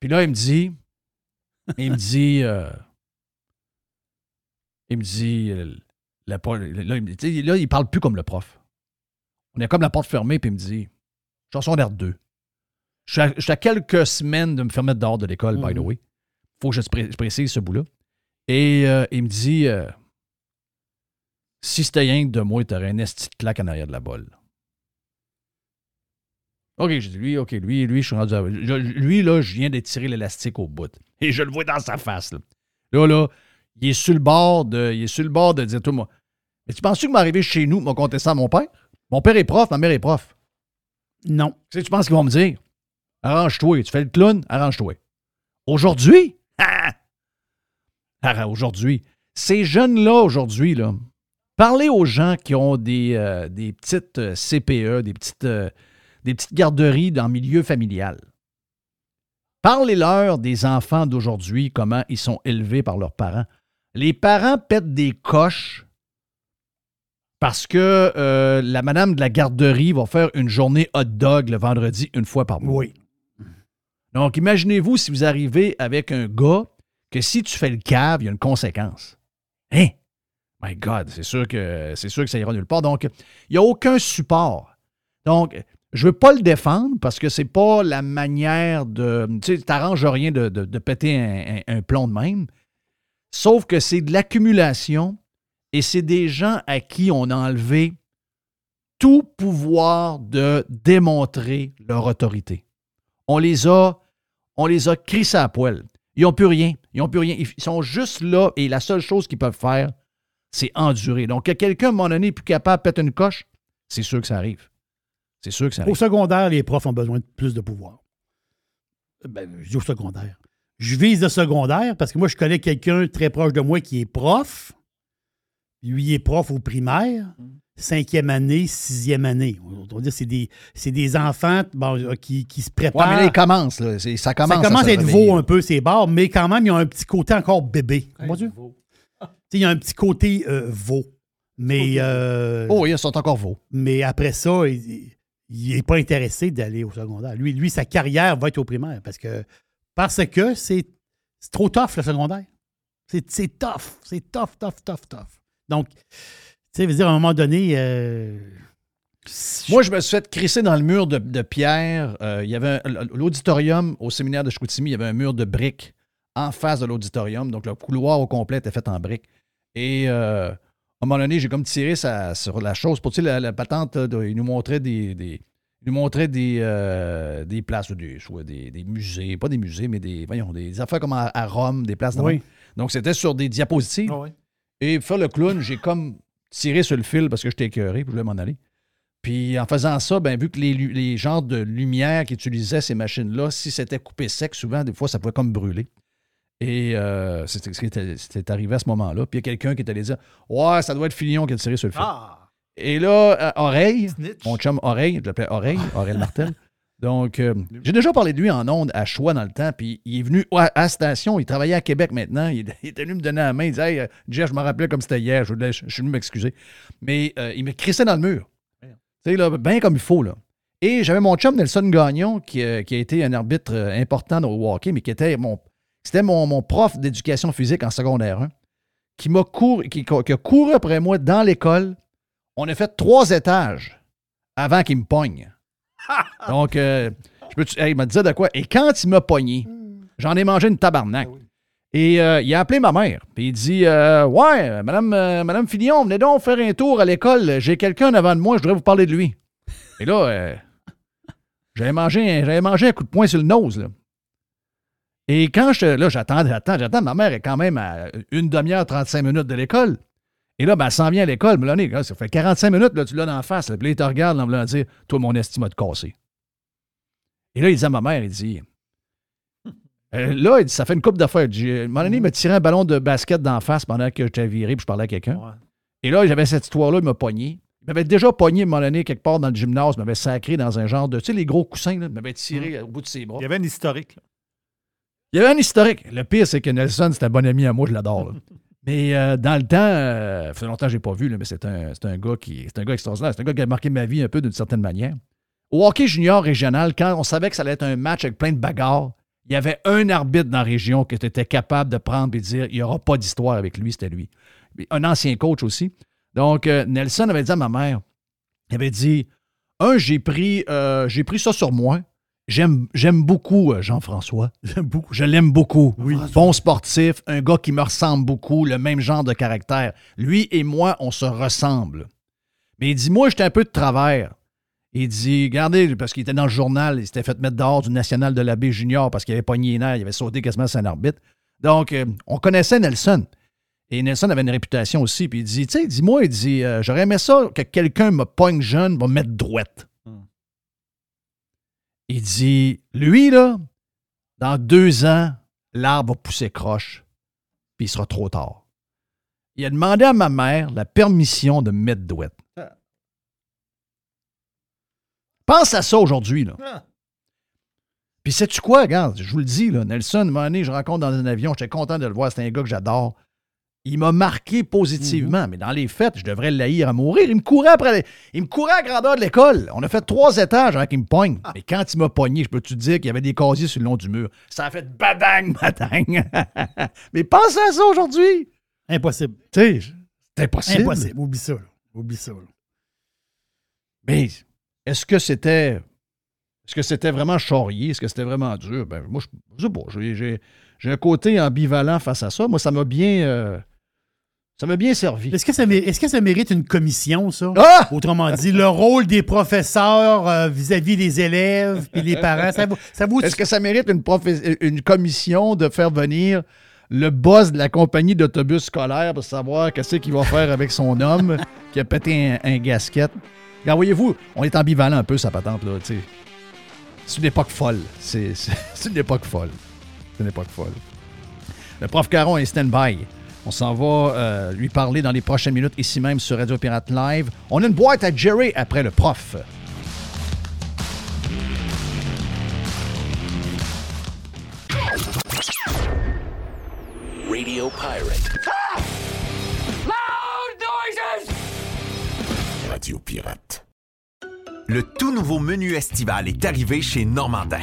Puis là, il me dit, il me dit, euh, il me dit, euh, la là, il parle plus comme le prof. On est comme la porte fermée, puis il me dit, chanson d'air 2. Je suis, à, je suis à quelques semaines de me faire mettre dehors de l'école, by the Mhm. way. faut que je, pré- je précise ce bout-là. Et euh, il me dit, euh, si c'était rien que de moi, t'aurais un esti de claque en arrière de la bolle. OK, j'ai dit, lui, OK, lui, lui, je suis rendu à- je- Lui, là, je viens d'étirer l'élastique au bout. Et je le vois dans sa face, là. Là, là, il est sur le bord de, il est sur le bord de dire, toi, moi, mais tu penses-tu que m'arriver chez nous, m'a conté ça à mon père? Mon père est prof, ma mère est prof. Non. Tu sais, tu penses qu'ils vont me dire, arrange-toi, tu fais le clown, arrange-toi. Aujourd'hui, ah! Aujourd'hui, ces jeunes-là, aujourd'hui, là, parlez aux gens qui ont des, euh, des petites euh, CPE, des petites, euh, des petites garderies dans le milieu familial. Parlez-leur des enfants d'aujourd'hui, comment ils sont élevés par leurs parents. Les parents pètent des coches parce que la madame de la garderie va faire une journée hot dog le vendredi une fois par mois. Oui. Donc, imaginez-vous si vous arrivez avec un gars que si tu fais le cave, il y a une conséquence. Hein? My God, c'est sûr que c'est sûr que ça ira nulle part. Donc, il n'y a aucun support. Donc, je ne veux pas le défendre parce que c'est pas la manière de. Tu sais, t'arranges rien de, de- péter un, un- un plomb de même. Sauf que c'est de l'accumulation et c'est des gens à qui on a enlevé tout pouvoir de démontrer leur autorité. On les a, on les a crissés à poil. Ils n'ont plus rien. Ils n'ont plus rien. Ils sont juste là et la seule chose qu'ils peuvent faire, c'est endurer. Donc, que quelqu'un, à un moment donné, est plus capable de péter une coche, c'est sûr que ça arrive. C'est sûr que ça Au arrive. secondaire, les profs ont besoin de plus de pouvoir. Ben, je dis au secondaire. Je vise le secondaire parce que moi, je connais quelqu'un très proche de moi qui est prof. Lui, il est prof au primaire, cinquième année, sixième année. On va dire c'est des, c'est des enfants bon, euh, qui, qui se Ouais, préparent. mais là, il commence. là. Ça commence, ça commence à être réveiller. veau un peu, ces bars, mais quand même, il y a un petit côté encore bébé. Comment dire? Tu sais, Il y a un petit côté euh, veau. Mais, euh, Oh, ils sont encore veaux. mais après ça, il n'est pas intéressé d'aller au secondaire. Lui, lui, sa carrière va être au primaire parce que parce que c'est c'est trop tough, le secondaire. C'est c'est tough. C'est tough, tough, tough, tough. Donc, sais, veut dire, à un moment donné, euh, Moi, je me suis fait crisser dans le mur de, de pierre. Euh, il y avait l'auditorium au séminaire de Chicoutimi, il y avait un mur de briques en face de l'auditorium. Donc, le couloir au complet était fait en briques. Et euh, à un moment donné, j'ai comme tiré sa- sur la chose. Pour tu sais, la, la patente, il nous montrait des. des- il nous montrait des, euh, des places, des, soit des, des musées, pas des musées, mais des, voyons, des affaires comme à, à Rome, des places Oui. Donc, c'était sur des diapositives. Et pour faire le clown, j'ai comme tiré sur le fil parce que j'étais écœuré, puis je voulais m'en aller. Puis en faisant ça, ben, vu que les, genres de lumière qu'utilisaient ces machines-là, si c'était coupé sec, souvent, des fois, ça pouvait comme brûler. Et euh, c'était ce qui était- c'était arrivé à ce moment-là. Puis il y a quelqu'un qui est allé dire Ouais, ça doit être Filion qui a tiré sur le fil. Ah! Et là, euh, Oreille, Snitch. mon chum Oreille, je l'appelais Oreille, Aurel Martel. Donc, euh, j'ai déjà parlé de lui en ondes à Choix dans le temps, puis il est venu à, station, il travaillait à Québec maintenant, il, il était venu me donner la main, il disait Hey, euh, Jeff, je me rappelais comme c'était hier, je, voulais- je- je suis venu m'excuser. Mais euh, il me crissait dans le mur. Tu sais, là, bien comme il faut, là. Et j'avais mon chum Nelson Gagnon, qui, euh, qui a été un arbitre important au hockey, mais qui était mon, c'était mon, mon prof d'éducation physique en secondaire 1, qui m'a couru, qui, qui a couru après moi dans l'école. On a fait trois étages avant qu'il me pogne. Donc, euh, je peux, hey, il m'a dit de quoi? Et quand il m'a pogné, j'en ai mangé une tabarnak. Et euh, il a appelé ma mère. Puis il dit euh, Ouais, Madame, Madame Fillon, venez donc faire un tour à l'école. J'ai quelqu'un devant de moi, je voudrais vous parler de lui. Et là, j'avais mangé, j'avais mangé un coup de poing sur le nose. Là. Et quand je. Là, j'attends, j'attends, j'attends. Ma mère est quand même à une demi-heure, 35 minutes de l'école. Et là, ben, elle s'en vient à l'école. Mais là, là, ça fait 45 minutes, là, tu l'as d'en face. Là, puis là, il te regarde en voulant dire Toi, mon estime a te casser. Et là, il dit à ma mère Il dit euh, là, il dit, ça fait une coupe d'affaires. Il dit, À un ballon de basket d'en face pendant que j'étais viré puis je parlais à quelqu'un. Ouais. Et là, j'avais cette histoire-là, il m'a pogné. Il m'avait déjà pogné à un moment donné quelque part dans le gymnase, il m'avait sacré dans un genre de. Tu sais, les gros coussins, là, il m'avait tiré au bout de ses bras. Il y avait un historique. là. Il y avait un historique. Le pire, c'est que Nelson, c'est un bon ami à moi, je l'adore. mais euh, dans le temps, euh, ça fait longtemps que je l'ai pas vu, mais c'est un, un gars qui. C'est un gars extraordinaire. C'est un gars qui a marqué ma vie un peu d'une certaine manière. Au hockey junior régional, quand on savait que ça allait être un match avec plein de bagarres, il y avait un arbitre dans la région que tu étais capable de prendre et de dire il n'y aura pas d'histoire avec lui, c'était lui. Un ancien coach aussi. Donc, euh, Nelson avait dit à ma mère, il avait dit Un, j'ai pris, j'ai pris ça sur moi. J'aime, j'aime beaucoup euh, Jean-François. J'aime beaucoup. Je l'aime beaucoup. Bon sportif, un gars qui me ressemble beaucoup, le même genre de caractère. Lui et moi, on se ressemble. Mais il dit Moi, j'étais un peu de travers. Il dit Regardez, parce qu'il était dans le journal, il s'était fait mettre dehors du National de la baie Junior parce qu'il avait pogné les nerfs, il avait sauté quasiment sur un arbitre. Donc, euh, on connaissait Nelson. Et Nelson avait une réputation aussi. Puis il dit, tu sais, dis-moi, il dit, euh, j'aurais aimé ça que quelqu'un me pogne jeune, va me mettre droite. Il dit, lui, là, dans deux ans, l'arbre va pousser croche, puis il sera trop tard. Il a demandé à ma mère la permission de me mettre douette. Pense à ça aujourd'hui, là. Ah. Puis sais-tu quoi, regarde, je vous le dis, là, Nelson, un moment donné, je rencontre dans un avion, j'étais content de le voir, c'est un gars que j'adore. Il m'a marqué positivement, Mhm. mais dans les fêtes, je devrais l'haïr à mourir. Il me courait après, il me courait à grandeur de l'école. On a fait trois étages avant qu'il me pogne. Ah. Mais quand il m'a pogné, je peux te dire qu'il y avait des casiers sur le long du mur? Ça a fait badang, badang. mais pense à ça aujourd'hui. Impossible. Tu sais, c'est impossible. Impossible. Oublie ça. là. Oublie ça. là. Mais est-ce que c'était. Est-ce que c'était vraiment charrier? Est-ce que c'était vraiment dur? Ben, moi, je je sais pas. J'ai un côté ambivalent face à ça. Moi, ça m'a bien. euh, ça m'a bien servi. Est-ce que, ça est-ce que ça mérite une commission, ça? Ah! Autrement dit, le rôle des professeurs euh, vis-à-vis des élèves et les parents, ça ça vaut Est-ce que ça mérite une, une commission de faire venir le boss de la compagnie d'autobus scolaire pour savoir qu'est-ce qu'il va faire avec son homme qui a pété un, un gasket? Voyez-vous, on est ambivalent un peu, sa patente, là, tu sais. C'est une époque folle. C'est c'est- c'est une époque folle. C'est une époque folle. Le prof Caron est stand-by. On s'en va euh, lui parler dans les prochaines minutes ici même sur Radio Pirate Live. On a une boîte à Jerry après le prof. Radio Pirate. Radio Pirate. Le tout nouveau menu estival est arrivé chez Normandin.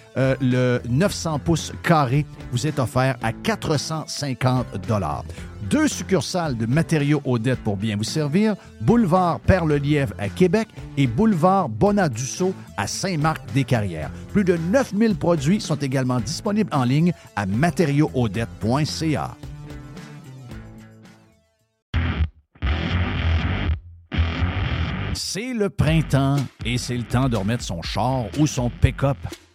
euh, le 900 pouces carré, vous est offert à 450 Deux succursales de matériaux Odette pour bien vous servir, boulevard Perle-Lièvre à Québec et boulevard Bonadusseau à Saint-Marc-des-Carrières. Plus de 9000 produits sont également disponibles en ligne à matériauxodette.ca. C'est le printemps et c'est le temps de remettre son char ou son pick-up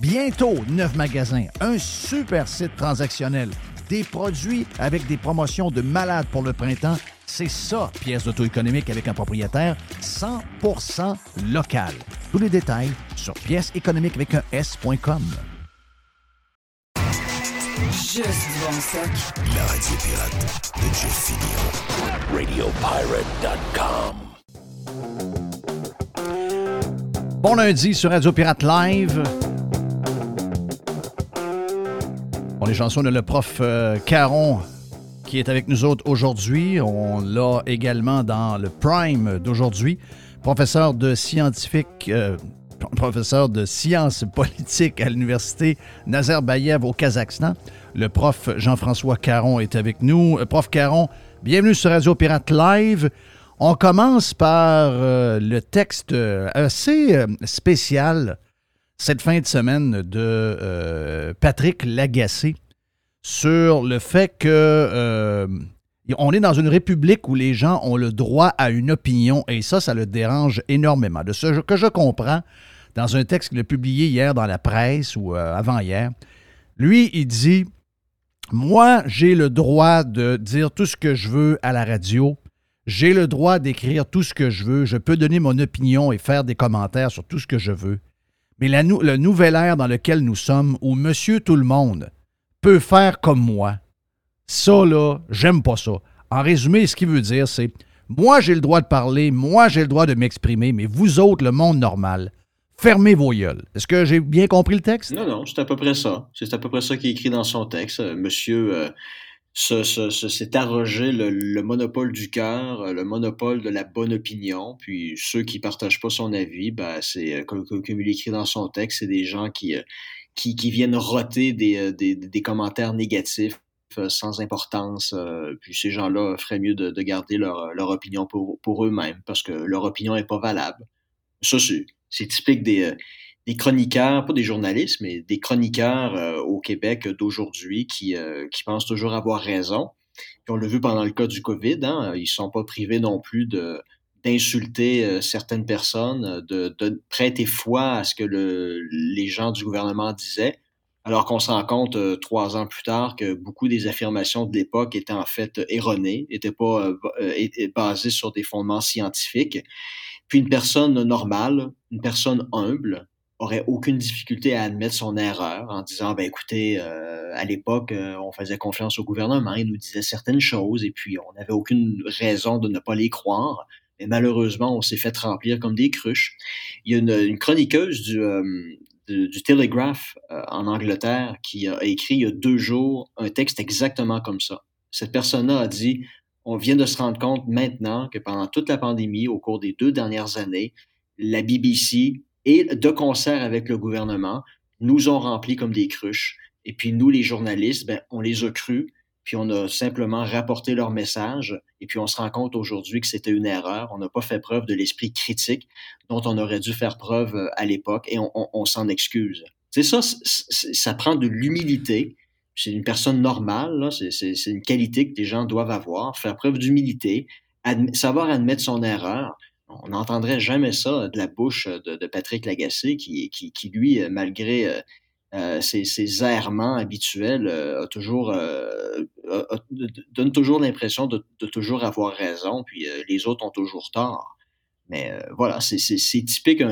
Bientôt, neuf magasins, un super site transactionnel, des produits avec des promotions de malades pour le printemps. C'est ça, pièce d'auto-économique avec un propriétaire 100% local. Tous les détails sur pièce économique avec un S.com. Juste bon stock. La radio pirate de Jeff Fillion. RadioPirate.com. Bon lundi sur Radio Pirate Live. On est chanceux, on a le prof euh, Caron qui est avec nous autres aujourd'hui. On l'a également dans le prime d'aujourd'hui. Professeur de scientifique, euh, professeur de sciences politiques à l'université Nazarbayev au Kazakhstan. Le prof Jean-François Caron est avec nous. Euh, prof Caron, bienvenue sur Radio Pirate Live. On commence par le texte assez spécial cette fin de semaine de euh, Patrick Lagacé sur le fait que euh, on est dans une république où les gens ont le droit à une opinion et ça, ça le dérange énormément. De ce que je comprends, dans un texte qu'il a publié hier dans la presse ou euh, avant-hier, lui, il dit Moi, j'ai le droit de dire tout ce que je veux à la radio. J'ai le droit d'écrire tout ce que je veux. Je peux donner mon opinion et faire des commentaires sur tout ce que je veux. Mais le nouvel ère dans lequel nous sommes, où Monsieur Tout le Monde peut faire comme moi, ça, là, j'aime pas ça. En résumé, ce qu'il veut dire, c'est moi, j'ai le droit de parler, moi, j'ai le droit de m'exprimer, mais vous autres, le monde normal, fermez vos gueules. Est-ce que j'ai bien compris le texte? Non, non, c'est à peu près ça. C'est à peu près ça qui est écrit dans son texte. Euh, Monsieur euh, se- se- se- s'est arrogé le, le monopole du cœur, euh, le monopole de la bonne opinion. Puis ceux qui partagent pas son avis, ben, c'est euh, comme, comme- il écrit dans son texte, c'est des gens qui, euh, qui, qui viennent roter des, des, des commentaires négatifs sans importance. puis ces gens-là feraient mieux de, de garder leur, leur opinion pour, pour eux-mêmes parce que leur opinion est pas valable. Ça, c'est c'est typique des, des chroniqueurs, pas des journalistes, mais des chroniqueurs euh, au Québec d'aujourd'hui qui, euh, qui pensent toujours avoir raison. Puis on l'a vu pendant le cas du COVID, hein, ils ne sont pas privés non plus de d'insulter euh, certaines personnes, de, de prêter foi à ce que le, les gens du gouvernement disaient, alors qu'on se rend compte euh, trois ans plus tard que beaucoup des affirmations de l'époque étaient en fait erronées, n'étaient pas euh, euh, basées sur des fondements scientifiques. Puis une personne normale, une personne humble, aurait aucune difficulté à admettre son erreur en disant ben écoutez euh, à l'époque euh, on faisait confiance au gouvernement il nous disait certaines choses et puis on n'avait aucune raison de ne pas les croire. Mais malheureusement on s'est fait remplir comme des cruches. Il y a une, une chroniqueuse du euh, du, du Telegraph euh, en Angleterre qui a écrit il y a deux jours un texte exactement comme ça. Cette personne-là a dit on vient de se rendre compte maintenant que pendant toute la pandémie au cours des deux dernières années la BBC et de concert avec le gouvernement, nous ont remplis comme des cruches. Et puis nous, les journalistes, ben, on les a crus, puis on a simplement rapporté leur message, et puis on se rend compte aujourd'hui que c'était une erreur. On n'a pas fait preuve de l'esprit critique dont on aurait dû faire preuve euh, à l'époque, et on, s'en excuse. C'est ça, ça prend de l'humilité. C'est une personne normale, c'est une qualité que des gens doivent avoir, faire preuve d'humilité, savoir admettre son erreur, on n'entendrait jamais ça de la bouche de, de Patrick Lagacé, qui, qui, lui, malgré euh, euh, ses, ses, errements habituels, euh, a toujours, donne toujours l'impression de, toujours avoir raison, puis les autres ont toujours tort. Mais voilà, c'est typique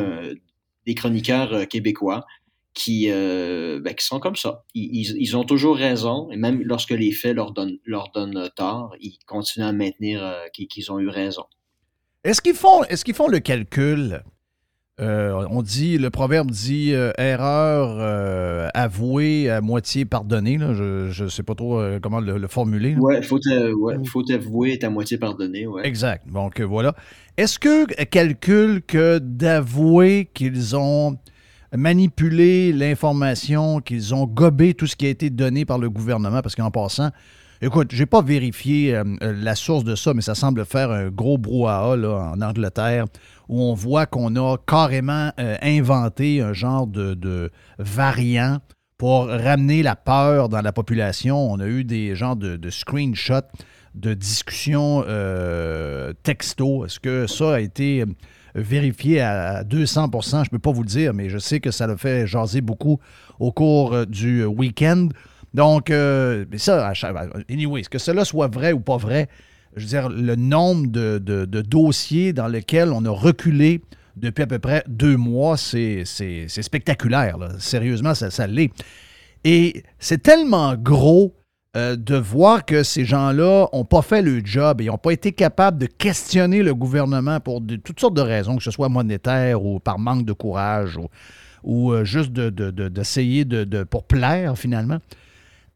des chroniqueurs québécois qui, ben, qui sont comme ça. Ils, ils, ont toujours raison, et même lorsque les faits leur donnent, leur donnent tort, ils continuent à maintenir qu'ils ont eu raison. Est-ce qu'ils font, est qu'ils font le calcul? Euh, on dit, le proverbe dit euh, erreur euh, avouée à moitié pardonnée. Là. Je ne sais pas trop euh, comment le, le formuler. Oui, il faut, ouais, faut avouer être à moitié pardonné. Ouais. Exact. Donc voilà. Est-ce que calcul que d'avouer qu'ils ont manipulé l'information, qu'ils ont gobé tout ce qui a été donné par le gouvernement? Parce qu'en passant, Écoute, j'ai pas vérifié euh, la source de ça, mais ça semble faire un gros brouhaha là, en Angleterre où on voit qu'on a carrément euh, inventé un genre de, variant pour ramener la peur dans la population. On a eu des genres de, screenshots de discussions euh, texto. Est-ce que ça a été vérifié à 200% Je ne peux pas vous le dire, mais je sais que ça l'a fait jaser beaucoup au cours du week-end. Donc, euh, ça, anyway, que cela soit vrai ou pas vrai, je veux dire, le nombre de, de, dossiers dans lesquels on a reculé depuis à peu près deux mois, c'est spectaculaire. Sérieusement, ça, l'est. Et c'est tellement gros euh, de voir que ces gens-là n'ont pas fait le job et n'ont pas été capables de questionner le gouvernement pour toutes sortes de raisons, que ce soit monétaire ou par manque de courage ou, ou euh, juste d'essayer de, de, pour plaire finalement.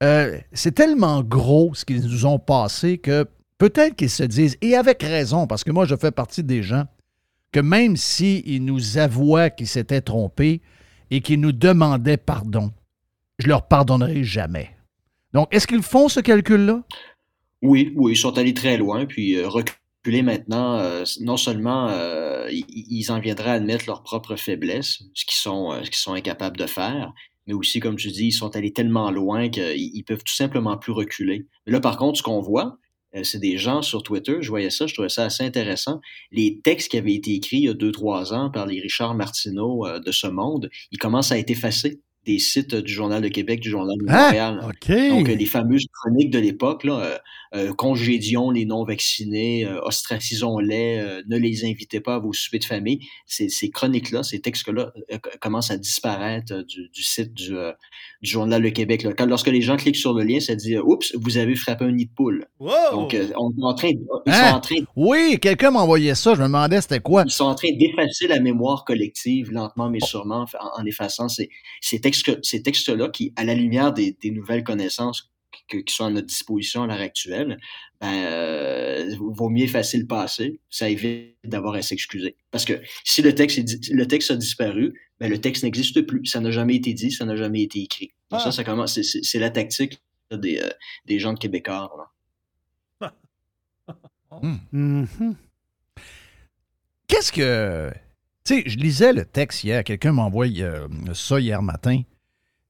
Euh, c'est tellement gros ce qu'ils nous ont passé que peut-être qu'ils se disent, et avec raison, parce que moi je fais partie des gens, que même s'ils nous avouaient qu'ils s'étaient trompés et qu'ils nous demandaient pardon, je leur pardonnerai jamais. Donc, est-ce qu'ils font ce calcul-là? Oui, oui, ils sont allés très loin, puis euh, reculer maintenant, euh, non seulement ils en viendraient à admettre leurs propres faiblesses, ce qu'ils sont incapables de faire, mais aussi, comme tu dis, ils sont allés tellement loin qu'ils peuvent tout simplement plus reculer. Mais là, par contre, ce qu'on voit, euh, c'est des gens sur Twitter, je voyais ça, je trouvais ça assez intéressant. Les textes qui avaient été écrits il y a deux, trois ans par les Richard Martineau euh, de ce monde, ils commencent à être effacés des sites du Journal de Québec, du Journal de Montréal. Ah, okay. Donc, les fameuses chroniques de l'époque, là, euh, euh, congédions les non-vaccinés, euh, ostracisons-les, euh, ne les invitez pas à vos soupers de famille. Ces, ces chroniques-là, ces textes-là euh, commencent à disparaître du, du site du, du, Journal de Québec. Là. Quand, lorsque les gens cliquent sur le lien, ça dit « Oups, vous avez frappé un nid de poule wow. ». Donc, on est en train, ils hein? sont en train... Oui, quelqu'un m'envoyait ça, je me demandais c'était quoi. Ils sont en train d'effacer la mémoire collective, lentement mais sûrement, en, en effaçant ces, ces textes, ces textes-là qui, à la lumière des, des nouvelles connaissances que, qui sont à notre disposition à l'heure actuelle, ben, euh, vaut mieux effacer le passé. Ça évite d'avoir à s'excuser. Parce que si le texte, est, le texte a disparu, ben, le texte n'existe plus. Ça n'a jamais été dit, ça n'a jamais été écrit. Donc ah. ça, ça commence, c'est la tactique là, des, euh, des gens de Québécois. Mmh. Mmh. Qu'est-ce que Tu sais, je lisais le texte hier, quelqu'un m'a envoyé euh, ça hier matin,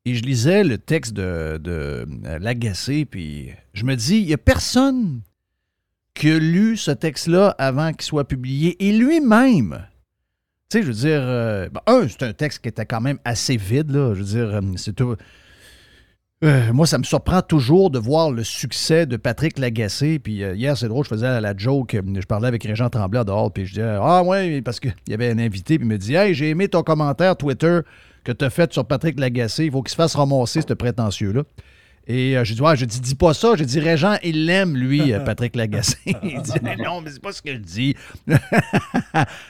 et je lisais le texte de, de euh, Lagacé, puis je me dis, il n'y a personne qui a lu ce texte-là avant qu'il soit publié, et lui-même, je veux dire, euh, un, c'est un texte qui était quand même assez vide, là, je veux dire, euh, c'est tout... Euh, moi, ça me surprend toujours de voir le succès de Patrick Lagacé. Puis hier, c'est drôle, je faisais la, joke. Je parlais avec Régent Tremblay dehors. Puis je disais Ah, ouais, parce qu'il y avait un invité. Puis il me dit Hey, j'ai aimé ton commentaire Twitter que tu as fait sur Patrick Lagacé. Il faut qu'il se fasse ramasser, ce prétentieux-là. Et euh, j'ai dit Ouais, je dis Dis pas ça. J'ai dit Régent, il l'aime, lui, euh, Patrick Lagacé. il dit Non, mais c'est pas ce que je dis.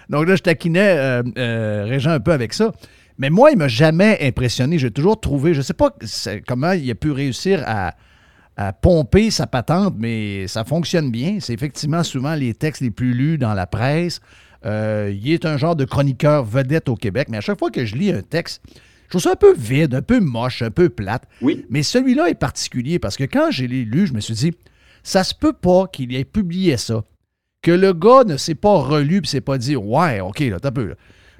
Donc là, je taquinais euh, euh, Régent un peu avec ça. Mais moi, il m'a jamais impressionné. J'ai toujours trouvé, je sais pas comment il a pu réussir à, à pomper sa patente, mais ça fonctionne bien. C'est effectivement souvent les textes les plus lus dans la presse. Il est un genre de chroniqueur vedette au Québec, mais à chaque fois que je lis un texte, je trouve ça un peu vide, un peu moche, un peu plate. Oui. Mais celui-là est particulier parce que quand j'ai lu, je me suis dit, ça se peut pas qu'il ait publié ça, que le gars ne s'est pas relu et s'est pas dit, ouais, OK, là, t'as peu. Là.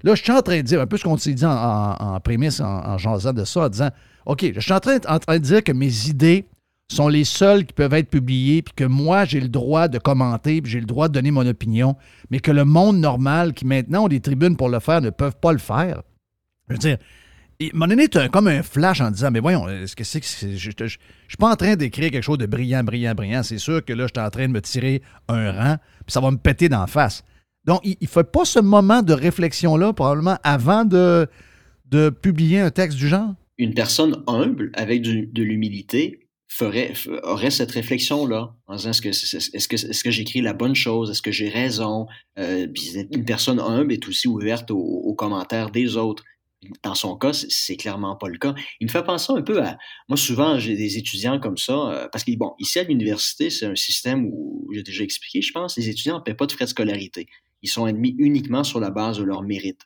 Là, je suis en train de dire, un peu ce qu'on s'est dit en, en- en prémisse, en, en jasant de ça, en disant, OK, je suis en train, en train de dire que mes idées sont les seules qui peuvent être publiées, puis que moi, j'ai le droit de commenter, puis j'ai le droit de donner mon opinion, mais que le monde normal, qui maintenant ont des tribunes pour le faire, ne peuvent pas le faire. Je veux dire, et, à un comme un flash en disant, mais voyons, est-ce que c'est que c'est- je ne suis pas en train d'écrire quelque chose de brillant, brillant, brillant. C'est sûr que là, je suis en train de me tirer un rang, puis ça va me péter d'en face. Donc, il ne fait pas ce moment de réflexion-là, probablement, avant de, de publier un texte du genre? Une personne humble, avec de l'humilité, ferait, aurait cette réflexion-là, en disant est-ce que, est-ce que, est-ce que j'écris la bonne chose, est-ce que j'ai raison? Euh, une personne humble est aussi ouverte aux commentaires des autres. Dans son cas, c'est- clairement pas le cas. Il me fait penser un peu à. Moi, souvent, j'ai des étudiants comme ça, euh, parce que, bon, ici à l'université, c'est un système où, j'ai déjà expliqué, je pense, les étudiants ne paient pas de frais de scolarité. Ils sont admis uniquement sur la base de leur mérite.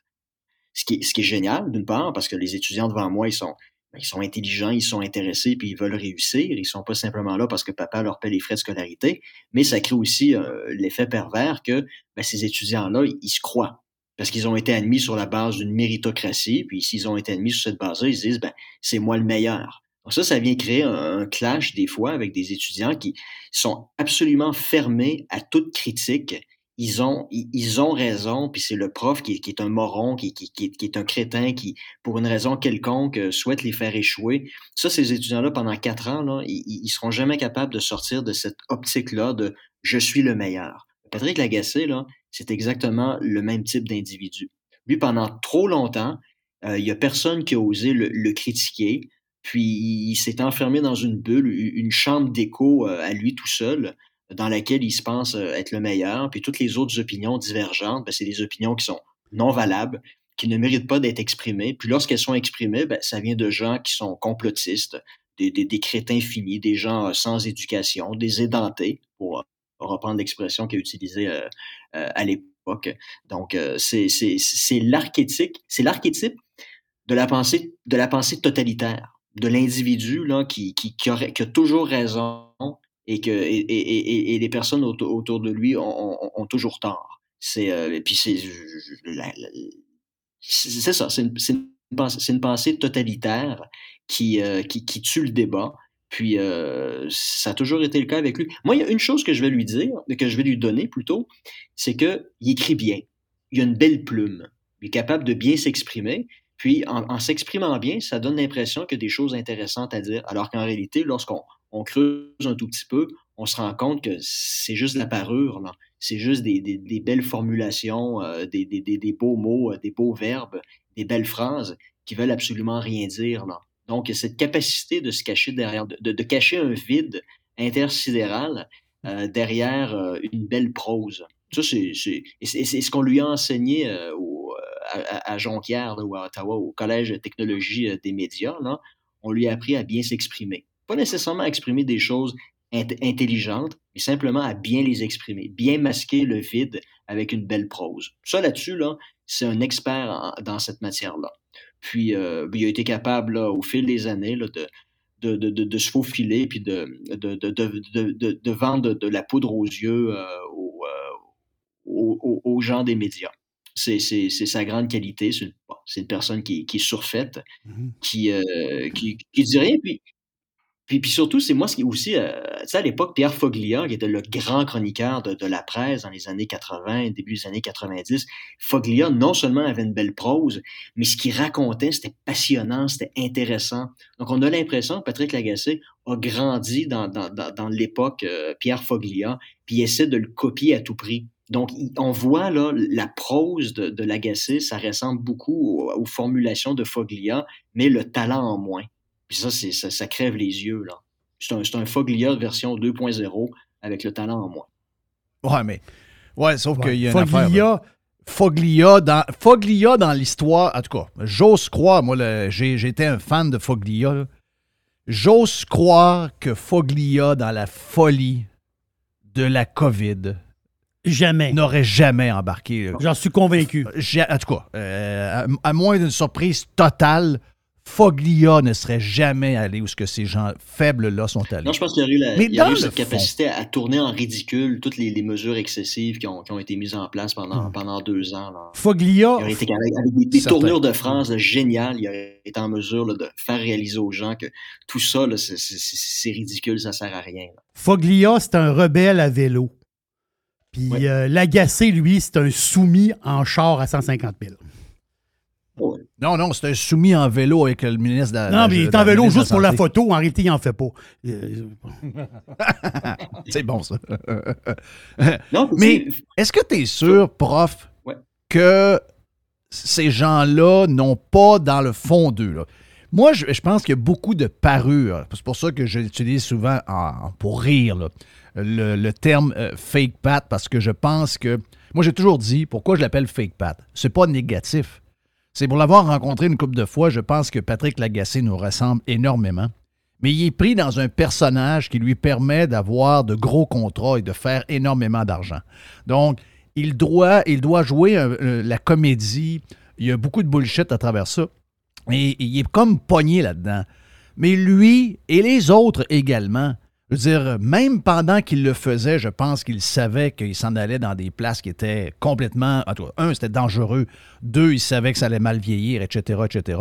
Ce qui est, génial, d'une part, parce que les étudiants devant moi, ils sont, ben, intelligents, ils sont intéressés, puis ils veulent réussir. Ils sont pas simplement là parce que papa leur paie les frais de scolarité, mais ça crée aussi euh, l'effet pervers que ben, ces étudiants-là, ils se croient. Parce qu'ils ont été admis sur la base d'une méritocratie, puis s'ils ont été admis sur cette base-là, ils se disent, ben, c'est moi le meilleur. Donc ça, ça vient créer un, clash des fois avec des étudiants qui sont absolument fermés à toute critique ils ont, ils, ont raison, puis c'est le prof qui, est un moron, qui est un crétin, qui, pour une raison quelconque, euh, souhaite les faire échouer. Ça, ces étudiants-là, pendant quatre ans, là, ils, ils seront jamais capables de sortir de cette optique-là de je suis le meilleur. Patrick Lagacé, là, c'est exactement le même type d'individu. Lui, pendant trop longtemps, euh, il y a personne qui a osé le, critiquer, puis il s'est enfermé dans une bulle, une chambre d'écho euh, à lui tout seul dans laquelle il se pense euh, être le meilleur, puis toutes les autres opinions divergentes, ben, c'est des opinions qui sont non valables, qui ne méritent pas d'être exprimées. Puis lorsqu'elles sont exprimées, ben, ça vient de gens qui sont complotistes, des, crétins finis, des gens sans éducation, des édentés, reprendre l'expression qu'il a utilisée euh, euh, à l'époque. Donc, euh, c'est l'archétype, c'est l'archétype de la pensée, de la pensée totalitaire, de l'individu là qui, qui, qui, a toujours raison et que et, et, et, les personnes autour, de lui ont, ont, ont toujours tort. C'est euh, puis c'est ça, c'est une, une, pensée, une pensée totalitaire qui, euh, qui, qui tue le débat. Puis euh, ça a toujours été le cas avec lui. Moi, il y a une chose que je vais lui dire, que je vais lui donner plutôt, c'est que il écrit bien. Il a une belle plume. Il est capable de bien s'exprimer. Puis en, s'exprimant bien, ça donne l'impression qu'il y a des choses intéressantes à dire. Alors qu'en réalité, lorsqu'on on creuse un tout petit peu, on se rend compte que c'est juste la parure, c'est juste des, belles formulations, euh, des, des, beaux mots, euh, des beaux verbes, des belles phrases qui veulent absolument rien dire. Là. Donc, cette capacité de se cacher derrière, de, cacher un vide intersidéral euh, derrière euh, une belle prose. Ça, c'est ce qu'on lui a enseigné euh, à, à, Jonquière là, ou Ottawa, au Collège de technologie des médias. Là. On lui a appris à bien s'exprimer pas nécessairement à exprimer des choses int intelligentes, mais simplement à bien les exprimer, bien masquer le vide avec une belle prose. Ça là-dessus, là, c'est un expert dans cette matière-là. Puis euh, il a été capable, là, au fil des années, là, de, de, de, de, de se faufiler puis de, de, de, de, de, vendre de, la poudre aux yeux euh, aux, aux, aux, gens des médias. c'est c'est- c'est sa grande qualité. C'est bon, une personne qui, qui est surfaite, Mhm. qui, euh, qui, qui dit rien. Puis, puis, puis surtout, c'est moi ce qui aussi, euh, à l'époque, Pierre Foglia, qui était le grand chroniqueur de, de la presse dans les années 80, début des années 90, Foglia, non seulement avait une belle prose, mais ce qu'il racontait, c'était passionnant, c'était intéressant. Donc, on a l'impression que Patrick Lagacé a grandi dans, dans, dans, dans l'époque euh, Pierre Foglia, puis essaie de le copier à tout prix. Donc, on voit là la prose de, de Lagacé, ça ressemble beaucoup aux, aux formulations de Foglia, mais le talent en moins. Puis ça, c'est, ça, ça crève les yeux, là. C'est un, c'est un Foglia version 2.0 avec le talent en moins. Ouais, mais. Ouais, sauf Ouais. qu'il y a une affaire. Foglia, Foglia dans, Foglia dans l'histoire, en tout cas, j'ose croire, moi, le- j'ai j'ai été un fan de Foglia. là. J'ose croire que Foglia, dans la folie de la COVID, jamais. n'aurait jamais embarqué. J'en suis convaincu. J'ai- En tout cas, euh, à, à moins d'une surprise totale, Foglia ne serait jamais allé où ce que ces gens faibles-là sont allés. Non, je pense qu'il y a eu, la- Mais il y eu cette fond- capacité à tourner en ridicule toutes les, les mesures excessives qui ont, qui ont été mises en place pendant, Hmm. pendant deux ans. là. Foglia, Il aurait été avec, avec des, tournures de France là, géniales. Il aurait été en mesure là, de faire réaliser aux gens que tout ça, c'est, ridicule, ça sert à rien. Foglia, c'est un rebelle à vélo. Puis Ouais. euh, Lagacé, lui, c'est un soumis en char à 150 000. Ouais. Non, non, c'est un soumis en vélo avec le ministre de la- Non, mais il est en vélo juste pour la photo. En réalité, il n'en fait pas. C'est bon, ça. Non, Mais est-ce que tu es sûr, prof, Ouais. que ces gens-là n'ont pas dans le fond d'eux? là? Moi, je, je pense qu'il y a beaucoup de parures. C'est pour ça que j'utilise souvent en- pour rire là, le, le terme euh, fake pat parce que je pense que. Moi, j'ai toujours dit pourquoi je l'appelle fake pat. C'est pas négatif. C'est pour l'avoir rencontré une couple de fois, je pense que Patrick Lagacé nous ressemble énormément. Mais il est pris dans un personnage qui lui permet d'avoir de gros contrats et de faire énormément d'argent. Donc, il doit, il doit jouer un- euh, la comédie. Il y a beaucoup de bullshit à travers ça. Et il est comme pogné là-dedans. Mais lui et les autres également, je veux dire, même pendant qu'il le faisait, je pense qu'il savait qu'il s'en allait dans des places qui étaient complètement. un, c'était dangereux. Deux, il savait que ça allait mal vieillir, etc., etc.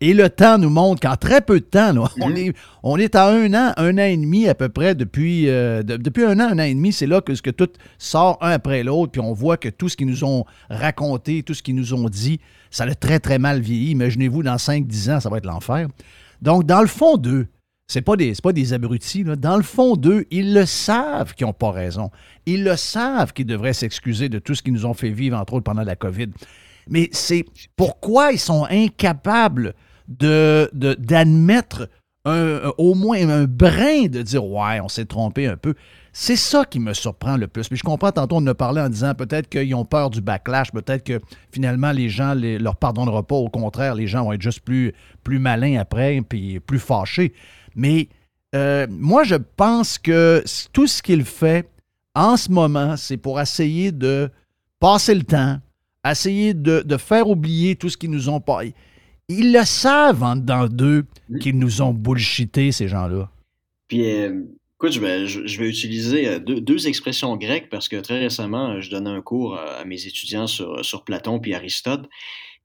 Et le temps nous montre qu'en très peu de temps, là, on, est, on est à un an, un an et demi à peu près depuis, euh, de- depuis un an, un an et demi, c'est là que, que tout sort un après l'autre, puis on voit que tout ce qu'ils nous ont raconté, tout ce qu'ils nous ont dit, ça a très très mal vieilli. Imaginez-vous, dans 5-10 ans, ça va être l'enfer. Donc, dans le fond d'eux, c'est pas des, pas des abrutis. là. Dans le fond d'eux, ils le savent qu'ils n'ont pas raison. Ils le savent qu'ils devraient s'excuser de tout ce qu'ils nous ont fait vivre, entre autres, pendant la COVID. Mais c'est pourquoi ils sont incapables d'admettre un- au moins un brin de dire Ouais, on s'est trompé un peu. C'est ça qui me surprend le plus. Puis je comprends, tantôt, on en a parlé en disant peut-être qu'ils ont peur du backlash, peut-être que finalement, les gens ne leur pardonneront pas. Au contraire, les gens vont être juste plus, plus malins après, puis plus fâchés. Mais euh, moi, je pense que tout ce qu'il fait en ce moment, c'est pour essayer de passer le temps, essayer de, de faire oublier tout ce qu'ils nous ont pas. Ils le savent en dedans d'eux qu'ils nous ont bullshité, ces gens-là. Puis, euh, écoute, je vais, je, je vais utiliser euh, deux, deux expressions grecques parce que très récemment, je donnais un cours à, mes étudiants sur, sur Platon puis Aristote.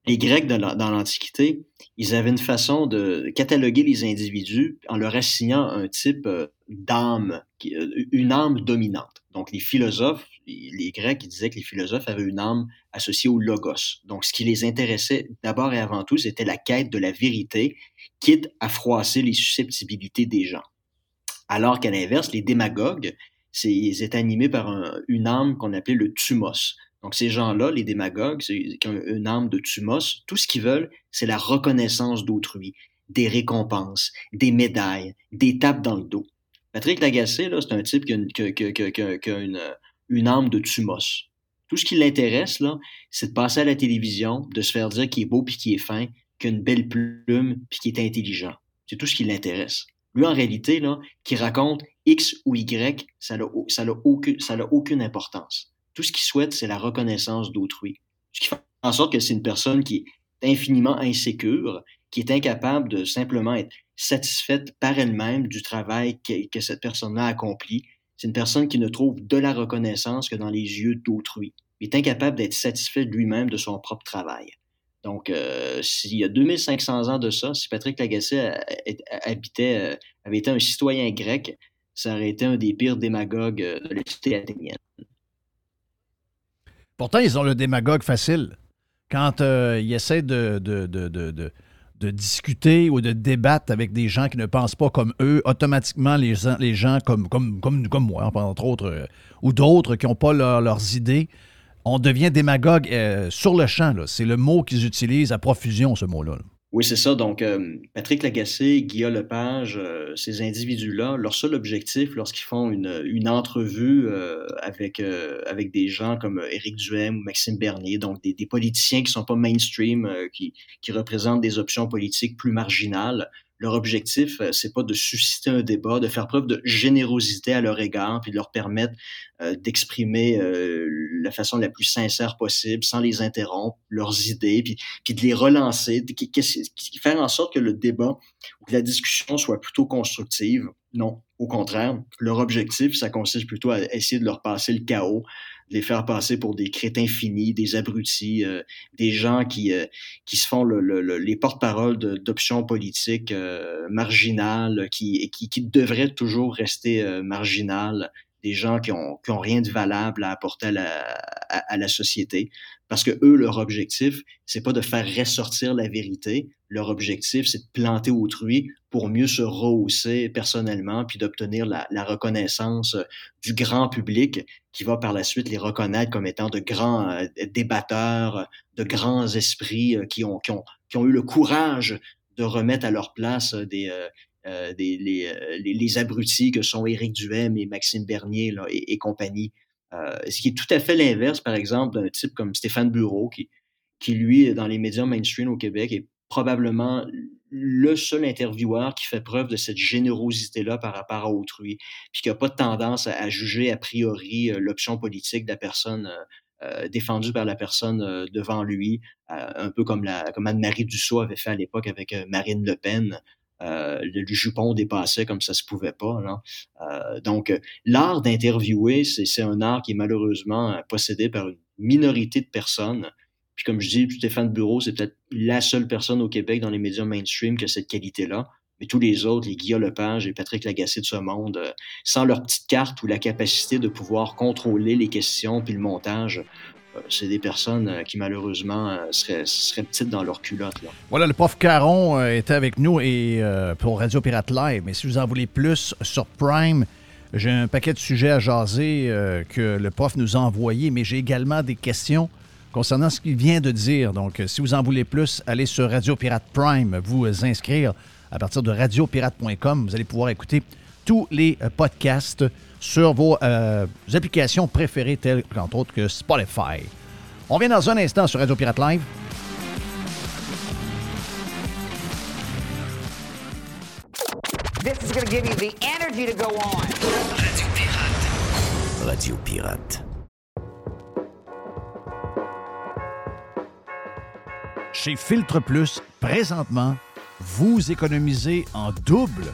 Les Grecs dans l'Antiquité, ils avaient une façon de cataloguer les individus en leur assignant un type euh, d'âme, euh, une âme dominante. Donc, les philosophes, les Grecs, disaient que les philosophes avaient une âme associée au logos. Donc, ce qui les intéressait d'abord et avant tout, c'était la quête de la vérité, quitte à froisser les susceptibilités des gens. Alors qu'à l'inverse, les démagogues, ils étaient animés par un- une âme qu'on appelait le thumos. Donc ces gens-là, les démagogues, qui ont une âme de thumos, tout ce qu'ils veulent, c'est la reconnaissance d'autrui, des récompenses, des médailles, des tapes dans le dos. Patrick Lagacé, là, c'est un type qui a une, âme de thumos. Tout ce qui l'intéresse, là, c'est de passer à la télévision, de se faire dire qu'il est beau puis qu'il est fin, qu'il a une belle plume puis qu'il est intelligent. C'est tout ce qui l'intéresse. Lui, en réalité, là, qui raconte X ou Y, ça n'a aucune importance. Tout ce qu'il souhaite, c'est la reconnaissance d'autrui. Ce qui fait en sorte que c'est une personne qui est infiniment insécure, qui est incapable de simplement être satisfaite par elle-même du travail que, cette personne-là a accompli. C'est une personne qui ne trouve de la reconnaissance que dans les yeux d'autrui. il est incapable d'être satisfait lui-même de son propre travail. Donc, euh, s'il y a 2500 ans de ça, si Patrick Lagacé habitait, avait été un citoyen grec, ça aurait été un des pires démagogues de la athénienne. Pourtant, ils ont le démagogue facile. Quand ils essaient de, discuter ou de débattre avec des gens qui ne pensent pas comme eux, automatiquement, les, gens comme, moi, entre autres, euh, ou d'autres qui n'ont pas leurs idées, on devient démagogue euh, sur le champ. C'est le mot qu'ils utilisent à profusion, ce mot-là. là oui, c'est ça. Donc, euh, Patrick Lagacé, Guillaume Lepage, euh, ces individus-là, leur seul objectif lorsqu'ils font une, entrevue euh, avec, avec des gens comme Éric Duhem ou Maxime Bernier, donc des, des politiciens qui sont pas mainstream, qui, qui représentent des options politiques plus marginales, leur objectif, euh, c'est pas de susciter un débat, de faire preuve de générosité à leur égard, puis de leur permettre euh, d'exprimer euh, la façon la plus sincère possible, sans les interrompre, leurs idées, puis, puis de les relancer, de, faire en sorte que le débat ou la discussion soit plutôt constructive. Non, au contraire, leur objectif, ça consiste plutôt à essayer de leur passer le chaos, les faire passer pour des crétins finis, des abrutis, euh, des gens qui, euh, qui se font le, les porte-parole d'options politiques euh, marginales, qui, qui, qui devraient toujours rester marginales, des gens qui ont, qui ont rien de valable à apporter à la, à, la société. Parce que eux, leur objectif, c'est pas de faire ressortir la vérité. Leur objectif, c'est de planter autrui pour mieux se rehausser personnellement, puis d'obtenir la, la, reconnaissance du grand public qui va par la suite les reconnaître comme étant de grands euh, débatteurs, de grands esprits euh, qui, ont, qui, ont, qui ont eu le courage de remettre à leur place des, euh, euh, euh, les, abrutis que sont Éric Duhem et Maxime Bernier et, compagnie. Euh, ce qui est tout à fait l'inverse, par exemple, d'un type comme Stéphane Bureau, qui, qui, lui, dans les médias mainstream au Québec, est probablement le seul intervieweur qui fait preuve de cette générosité-là par rapport à autrui, puis qui n'a pas de tendance à, juger a priori l'option politique de la personne défendue par la personne devant lui, un peu comme, comme Anne-Marie Dussault avait fait à l'époque avec Marine Le Pen. Euh, le jupon dépassait comme ça se pouvait pas. Euh, donc, l'art d'interviewer, c'est un art qui est malheureusement possédé par une minorité de personnes. Puis comme je dis, Stéphane Bureau, c'est peut-être la seule personne au Québec dans les médias mainstream qui a cette qualité-là. Mais tous les autres, les Guillaume Lepage et Patrick Lagacé de ce monde, euh, sans leur petite carte ou la capacité de pouvoir contrôler les questions puis le montage, euh, c'est des personnes euh, qui malheureusement euh, seraient, petites dans leur culotte. Là. Voilà, le prof Caron était avec nous et pour Radio Pirate Live. Mais si vous en voulez plus sur Prime, j'ai un paquet de sujets à jaser que le prof nous a envoyés, mais j'ai également des questions concernant ce qu'il vient de dire. Donc, si vous en voulez plus, allez sur Radio Pirate Prime, vous inscrire à partir de radiopirate.com. Vous allez pouvoir écouter tous les podcasts sur vos euh, applications préférées, telles qu'entre autres que Spotify. On vient dans un instant sur Radio Pirate Live. This is going to give you the energy to go on. Radio Pirate. Radio Pirate. Chez Filtre Plus, présentement, vous économisez en double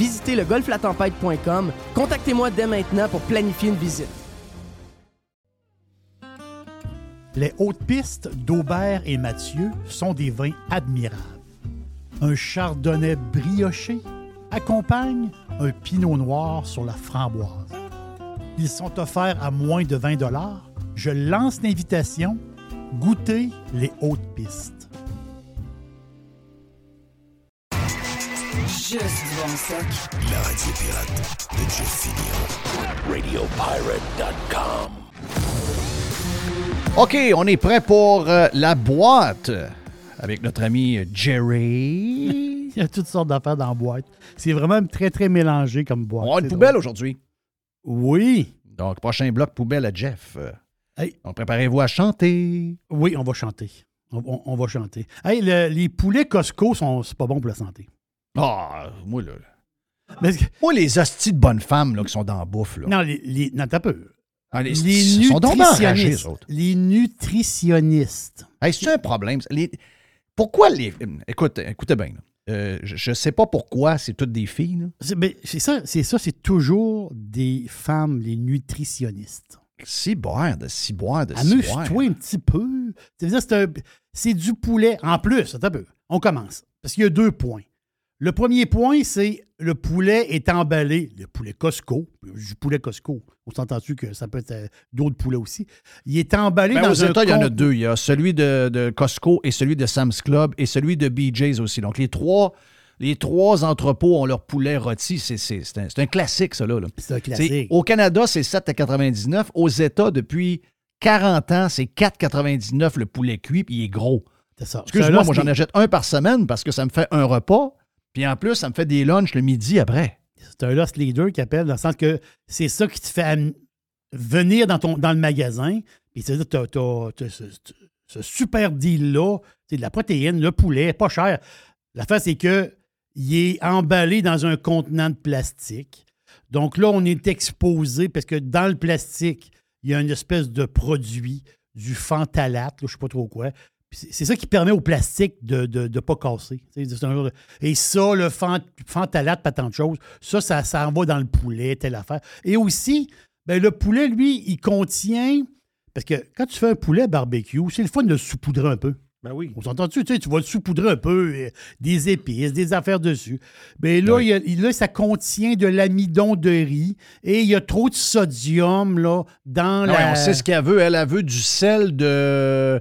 Visitez le golflatempête.com. Contactez-moi dès maintenant pour planifier une visite. Les hautes pistes d'Aubert et Mathieu sont des vins admirables. Un chardonnay brioché accompagne un pinot noir sur la framboise. Ils sont offerts à moins de 20 Je lance l'invitation. Goûtez les hautes pistes. Juste bon. La radio pirate de Jeff Fillion. RadioPirate.com. OK, on est prêt pour euh, la boîte avec notre ami Jerry. Il y a toutes sortes d'affaires dans la boîte. C'est vraiment très, très mélangé comme boîte. On a une poubelle aujourd'hui. Oui. Donc, prochain bloc poubelle à Jeff. Hey. Donc, préparez-vous à chanter. Oui, on va chanter. On, on- on va chanter. Hey, le- les poulets Costco, sont, c'est pas bon pour la santé. Ah, moi, là. Moi, les hosties de bonnes femmes là, qui sont dans la bouffe, là. non, les, les, non, t'as peu. Ah, les, sont nutritionnistes. Les nutritionnistes. Hey, c'est un problème. Les- Pourquoi les. Écoute, écoutez bien. Euh, je ne sais pas pourquoi c'est toutes des filles. C'est ça, c'est ça, c'est toujours des femmes, les nutritionnistes. Si boire, de si boire, de si boire. Amuse-toi un petit peu. C'est du poulet. En plus, un peu. On commence. Parce qu'il y a deux points. Le premier point, c'est le poulet est emballé. Le poulet Costco. Du poulet Costco. On s'entend-tu que ça peut être euh, d'autres poulets aussi? Il est emballé Ben, dans aux un États, il y en a deux. Il y a celui de, de Costco et celui de Sam's Club et celui de BJ's aussi. Donc, les trois, les trois entrepôts ont leur poulet rôti. C'est un, classique, ça. Là. C'est un classique. Au Canada, c'est 7,99. Aux États, depuis 40 ans, c'est 4,99 le poulet cuit, puis il est gros. C'est ça. Excuse-moi, moi, j'en achète un par semaine parce que ça me fait un repas, puis en plus, ça me fait des lunchs le midi après. C'est un lost leader qui appelle, dans le sens que c'est ça qui te fait venir dans, ton, le magasin. Puis c'est-à-dire, t'as- t'as ce, super deal-là, c'est de la protéine, le poulet, pas cher. L'affaire, c'est que il est emballé dans un contenant de plastique. Donc là, on est exposé parce que dans le plastique, il y a une espèce de produit, du là, je ne sais pas trop quoi. C'est ça qui permet au plastique de ne de, de pas casser. De- Et ça, le phthalate, pas tant de choses, ça, ça s'en va dans le poulet, telle affaire. Et aussi, ben, le poulet, lui, il contient. Parce que quand tu fais un poulet barbecue, c'est le fun de le saupoudrer un peu. Ben oui. On s'entend-tu? Tu sais, tu vas le saupoudrer un peu, euh, des épices, des affaires dessus. Mais là, Oui. il y a- il- là, ça contient de l'amidon de riz et il y a trop de sodium là, dans Ah la. ouais, on sait ce qu'elle veut. Elle, elle veut du sel de.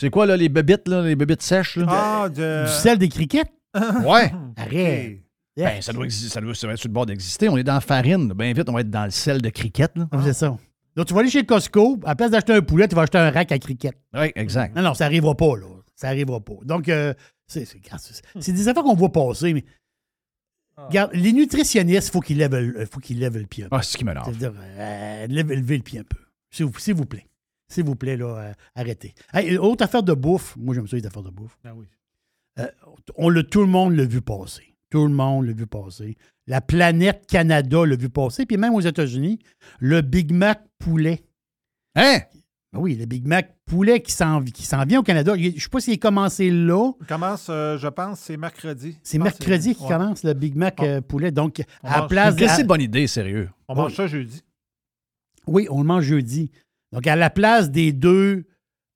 C'est quoi, là, les bébites, là, les bébites sèches? Là? Ah, de... Du sel des criquettes? Ouais. Arrête. Ben, ça doit exister, ça doit, ça doit être sur le bord d'exister. On est dans la farine. là. Ben vite, on va être dans le sel de cricket. Là. Ah, C'est ça. Donc, tu vas aller chez Costco, à la place d'acheter un poulet, tu vas acheter un rack à cricket. Oui, exact. Non, non, ça n'arrivera pas, là. Ça n'arrivera pas. Donc, euh, c'est des affaires qu'on voit passer, mais. Regarde, les nutritionnistes, il faut qu'ils lèvent, le- faut qu'ils lèvent le pied un peu. Ah, c'est ce qui. C'est-à-dire, euh, levez, levez le pied un peu. S'il vous, s'il vous plaît. S'il vous plaît, là, euh, arrêtez. Hey, autre affaire de bouffe. Moi, j'aime ça, les affaires de bouffe. Ah oui. Euh, on l'a, tout le monde l'a vu passer. Tout le monde l'a vu passer. La planète Canada l'a vu passer. Puis même aux États-Unis, le Big Mac poulet. Hein? Ben oui, le Big Mac poulet qui s'en, qui vient au Canada. Je ne sais pas s'il est commencé là. Il commence, euh, je pense, c'est mercredi. C'est mercredi ouais. commence, le Big Mac euh, poulet. Donc, On à la mange- place. Qu'est-ce que à- c'est une bonne idée, sérieux? On mange ça jeudi. Oui, on le mange jeudi. Donc, à la place des deux,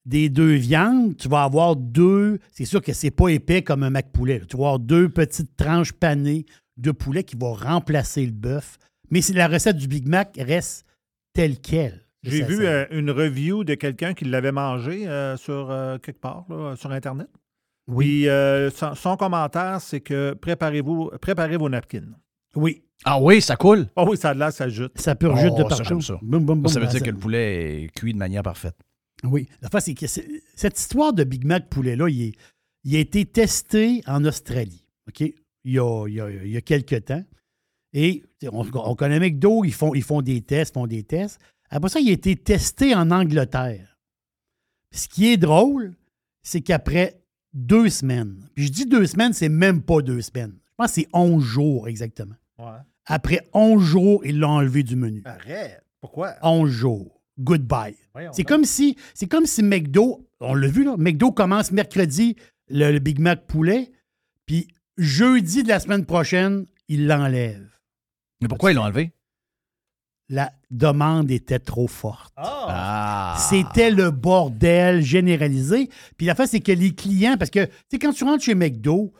des deux viandes, tu vas avoir deux. C'est sûr que c'est pas épais comme un mac poulet. Tu vas avoir deux petites tranches panées de poulet qui vont remplacer le bœuf. Mais si la recette du Big Mac reste telle qu'elle. J'ai vu euh, une review de quelqu'un qui l'avait mangé euh, sur euh, quelque part, là, sur Internet. Oui. Puis son, son commentaire, c'est que préparez-vous, préparez vos napkins. Oui. Ah oui, ça coule. Oh oui, ça a de l'air, ça jute. Ça peut Oh, de ça, partout. ça. Boum, boum, boum. Ça veut Ah, dire que le poulet est cuit de manière parfaite. Oui. La face, c'est que c'est- cette histoire de Big Mac poulet-là, il, est- il a été testé en Australie. OK? Il y a, il y a- il y a quelques temps. Et on, on connaît McDo, ils font, ils font des tests, font des tests. Après ça, il a été testé en Angleterre. Ce qui est drôle, c'est qu'après deux semaines, puis je dis deux semaines, c'est même pas deux semaines. Je pense que c'est 11 jours exactement. Ouais. Après 11 jours, ils l'ont enlevé du menu. Arrête. Pourquoi? 11 jours. Goodbye. C'est comme si c'est comme si McDo, on l'a vu là, McDo commence mercredi le, le Big Mac poulet, puis jeudi de la semaine prochaine, il l'enlève. Mais pourquoi ils l'ont enlevé? La demande était trop forte. Ah. C'était le bordel généralisé. Puis la fin, c'est que les clients, parce que, tu sais, quand tu rentres chez McDo,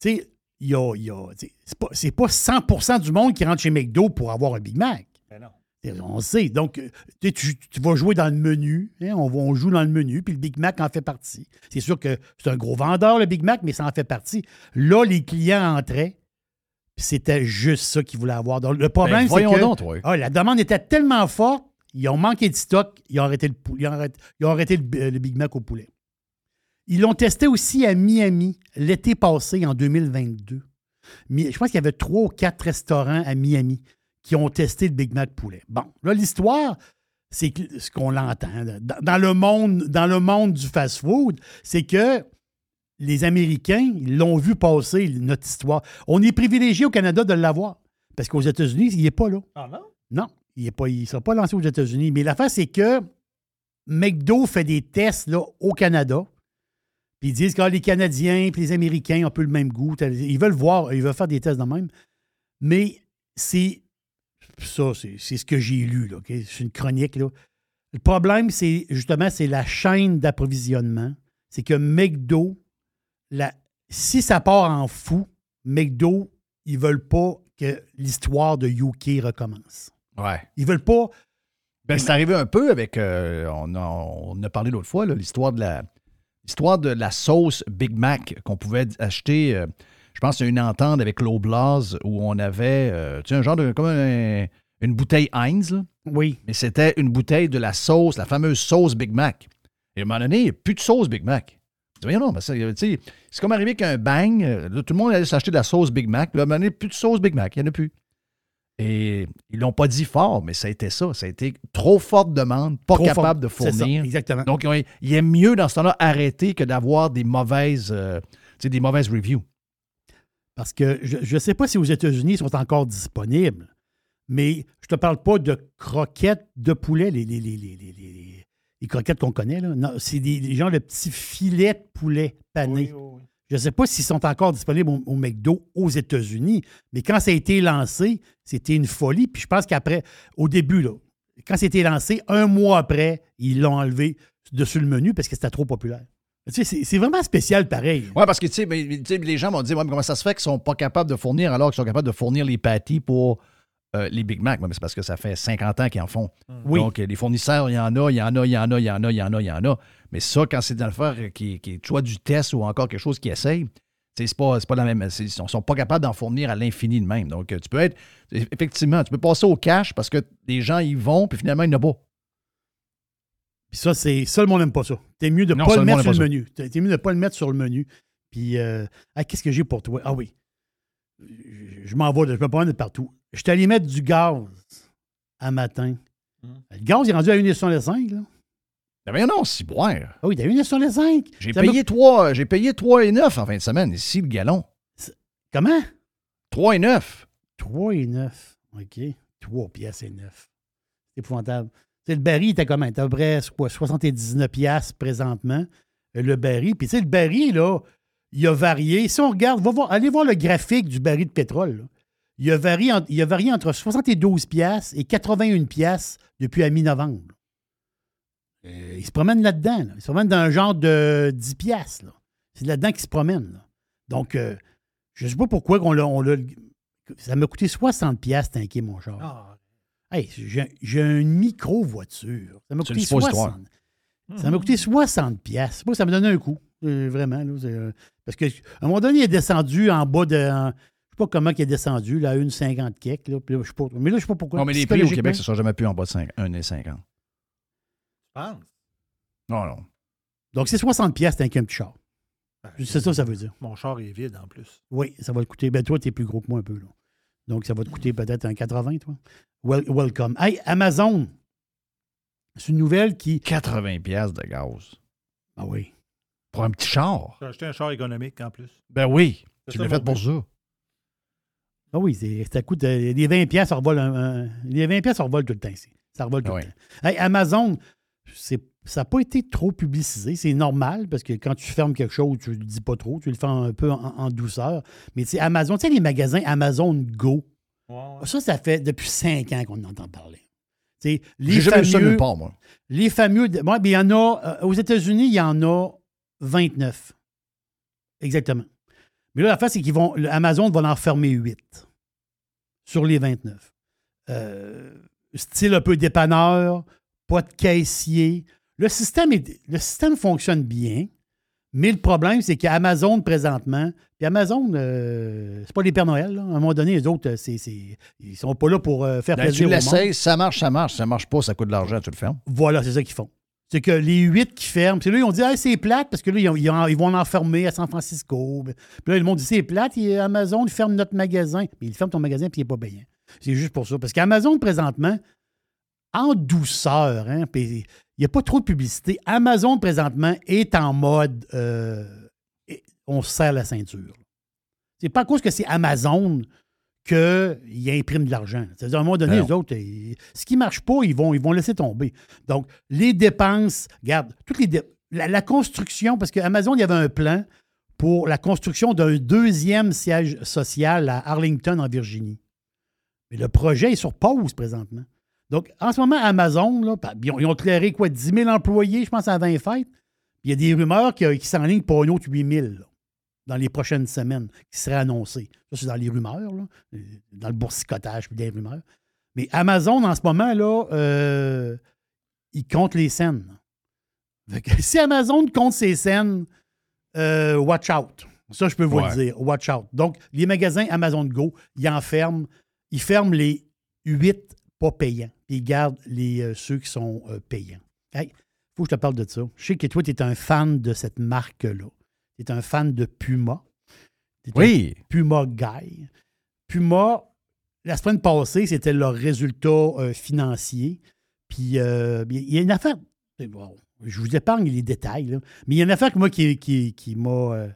tu sais, il y a, y a- tu sais, c'est pas, c'est pas 100% du monde qui rentre chez McDo pour avoir un Big Mac. Ben non. On sait. Donc, euh, tu, vas jouer dans le menu. hein, on, joue dans le menu, puis le Big Mac en fait partie. C'est sûr que c'est un gros vendeur, le Big Mac, mais ça en fait partie. Là, les clients entraient, puis c'était juste ça qu'ils voulaient avoir. Donc, le problème, Ben, c'est voyons que donc, toi. ah, la demande était tellement forte, ils ont manqué de stock, ils ont arrêté le, pou- ils ont arrêté, ils ont arrêté le, le Big Mac au poulet. Ils l'ont testé aussi à Miami l'été passé, en 2022. Je pense qu'il y avait trois ou quatre restaurants à Miami qui ont testé le Big Mac poulet. Bon, là, l'histoire, c'est ce qu'on l'entend. Dans, dans le monde, dans le monde du fast-food, c'est que les Américains, ils l'ont vu passer, notre histoire. On est privilégié au Canada de l'avoir. Parce qu'aux États-Unis, il n'est pas là. Ah non? Non, il ne sera pas lancé aux États-Unis. Mais l'affaire, c'est que McDo fait des tests là, au Canada. Puis ils disent que ah, les Canadiens et les Américains ont un peu le même goût. Ils veulent voir, ils veulent faire des tests de même. Mais c'est ça, c'est ce que j'ai lu. là? C'est une chronique. Là. Le problème, c'est justement, c'est la chaîne d'approvisionnement. C'est que McDo, la, si ça part en fou, McDo, ils veulent pas que l'histoire de UK recommence. Ouais. Ils veulent pas. Ben, c'est arrivé un peu avec. euh, on, a, on a parlé l'autre fois, là, l'histoire de la. L'histoire de la sauce Big Mac qu'on pouvait acheter, euh, je pense qu'il y a une entente avec l'Oblaz où on avait euh, tu sais, un genre de. comme un- une bouteille Heinz, là. Oui. mais c'était une bouteille de la sauce, la fameuse sauce Big Mac. Et à un moment donné, il n'y a plus de sauce Big Mac. Voyons non, sais, c'est comme arrivé qu'un bang, euh, là, tout le monde allait s'acheter de la sauce Big Mac, puis à un moment donné, plus de sauce Big Mac, il n'y en a plus. Et ils l'ont pas dit fort, mais ça a été ça. Ça a été trop forte demande, pas Trop capable de ça, fournir. exactement. Donc, ils ont- il est mieux dans ce temps-là arrêter que d'avoir des mauvaises, euh, des mauvaises reviews. Parce que je ne sais pas si aux États-Unis ils sont encore disponibles, mais je te parle pas de croquettes de poulet, les, les, les, les, les- croquettes qu'on connaît. Là. Non, c'est des, des gens de petits filets de poulet panés. Je ne sais pas s'ils sont encore disponibles au, au McDo aux États-Unis, mais quand ça a été lancé, c'était une folie. Puis je pense qu'après, au début, là, quand c'était lancé, un mois après, ils l'ont enlevé dessus le menu parce que c'était trop populaire. Tu sais, c'est- vraiment spécial pareil. Oui, parce que tu sais, mais- mais, tu sais, les gens dire ouais, mais comment ça se fait qu'ils sont pas capables de fournir alors qu'ils sont capables de fournir les patties pour euh, les Big Mac? C'est parce que ça fait 50 ans qu'ils en font. Oui. Donc, les fournisseurs, il y en a, il y en a, il y en a, il y en a, il y en a, il y en a. Mais ça, quand c'est dans le faire qui, qui est soit du test ou encore quelque chose qui essaye, c'est pas, c'est pas la même. Ils ne sont pas capables d'en fournir à l'infini de même. Donc, euh, tu peux être. Effectivement, tu peux passer au cash parce que les gens y vont, puis finalement, il n'y en a pas. Puis ça, c'est ça, le monde n'aime pas ça. T'es mieux de ne pas le mettre sur le menu. T'es mieux de ne pas le mettre sur le menu. Puis, euh, ah, qu'est-ce que j'ai pour toi? Ah oui. Je, je m'en vais, je peux pas en mettre partout. Je suis allé mettre du gaz à matin. Le gaz est rendu à 1,65. Là. Mais voyons non, c'est boire. Ah oui, t'as 1,65. J'ai Ça payé me- 3, j'ai payé 3,9 en fin de semaine, ici, le gallon. Comment? 3,9. 3 et 9. OK. 3 piastres et 9. C'est épouvantable. Tu sais, le baril était comment? T'as à peu près quoi, 79 piastres présentement, euh, le baril. Puis tu sais, le baril, là, il a varié. Si on regarde, va voir, allez voir le graphique du baril de pétrole. là. Il, a varié, en- il a varié entre 72 piastres et 81 piastres depuis à mi-novembre. Euh, ils se promènent là-dedans. là. Ils se promènent dans un genre de 10 piastres. là. C'est là-dedans qu'ils se promènent. là. Donc, euh, je ne sais pas pourquoi on l'a. on l'a- Ça m'a coûté 60 piastres, tanker mon char. Ah, Hey, j'ai j'ai une micro-voiture. Ça m'a C'est coûté une suppositoire. 60. Ça m'a coûté 60 pièces. Ça me donnait un coup. euh, vraiment. là, c'est, euh, parce qu'à un moment donné, il est descendu en bas de. en- je sais pas comment il est descendu, là, à une 50 kek. Là, puis là, je sais pas, mais là, je sais pas pourquoi. Non, mais les prix au Québec, ça ne sera jamais plus en bas de 5 1,50. Non, non. Donc, c'est 60 pièces tanker un petit char. C'est ça, ça veut dire. Mon char est vide en plus. Oui, ça va te coûter. Ben, toi, tu es plus gros que moi un peu. Là. Donc, ça va te coûter peut-être un 80, toi. Wel- welcome. Hey, Amazon. C'est une nouvelle qui. 80 pièces de gaz. Ah oui. Pour un petit char. J'ai acheté un char économique en plus. Ben oui. Tu l'as fait pour ça. Ah oui, ça coûte. euh, les 20 pièces, ça revole. un- un- les 20 pièces, ça revole tout le temps ici. Ça revole tout oui. le temps. Hey, Amazon, ça n'a pas été trop publicisé. C'est normal parce que quand tu fermes quelque chose, tu ne le dis pas trop. Tu le fais un peu en, en douceur. Mais tu sais, Amazon, tu sais, les magasins Amazon Go, ça, ça fait depuis 5 ans qu'on en entend parler. Les J'ai jamais vu ça fameux- nulle part, moi. Les fameux. Ouais, mais il y en a. euh, aux États-Unis, il y en a 29. Exactement. Mais là, la face, c'est qu'ils vont. Amazon va en fermer 8 sur les 29. Euh, style un peu dépanneur, pas de caissier. Le système, est- le système fonctionne bien, mais le problème, c'est qu'Amazon, présentement, puis Amazon, euh, c'est pas les Pères Noël. là. À un moment donné, les autres, c'est, c'est- ils sont pas là pour euh, faire Ben, plaisir tu l'essayes, ça marche, ça marche. Ça marche pas, ça coûte de l'argent, tu le fermes. Voilà, c'est ça qu'ils font. C'est que les huit qui ferment, puis là, ils ont dit, ah, c'est plate, parce que là, ils, ont- ils ont- ils vont en fermer à San Francisco. Puis là, le monde dit, c'est plate, et Amazon, ferme notre magasin. Mais il ferme ton magasin, puis il n'est pas payant. C'est juste pour ça. Parce qu'Amazon, présentement, en douceur, hein, il n'y a pas trop de publicité. Amazon, présentement, est en mode, euh, on se serre la ceinture. C'est pas à cause que c'est Amazon qu'ils impriment de l'argent. C'est-à-dire, à un moment donné, Ben non. les autres, ils- ce qui ne marche pas, ils vont, ils vont laisser tomber. Donc, les dépenses, regarde, toutes les dé- la, la construction, parce qu'Amazon, il y avait un plan pour la construction d'un deuxième siège social à Arlington, en Virginie. Mais le projet est sur pause présentement. Donc, en ce moment, Amazon, là, ils, ont, ils ont clairé quoi, 10 000 employés, je pense, à 20 fêtes. Puis il y a des rumeurs qui, qui s'enlignent pour un autre 8 000 là, dans les prochaines semaines qui seraient annoncées. Ça, c'est dans les rumeurs, là, euh, dans le boursicotage puis des rumeurs. Mais Amazon, en ce moment, là, euh, il compte les scènes. Si Amazon compte ses scènes, euh, watch out. Ça, je peux vous Ouais. le dire. Watch out. Donc, les magasins Amazon Go, ils en ferment. Ils ferment les huit pas payants. Puis ils gardent les, euh, ceux qui sont euh, payants. Hey, faut que je te parle de ça. Je sais que toi, tu es un fan de cette marque-là. Tu es un fan de Puma. Un Oui. Puma Guy. Puma, la semaine passée, c'était leur résultat euh, financier. Puis il y a une affaire. bon, je vous épargne les détails, là, mais il y a une affaire que moi qui, qui, qui m'a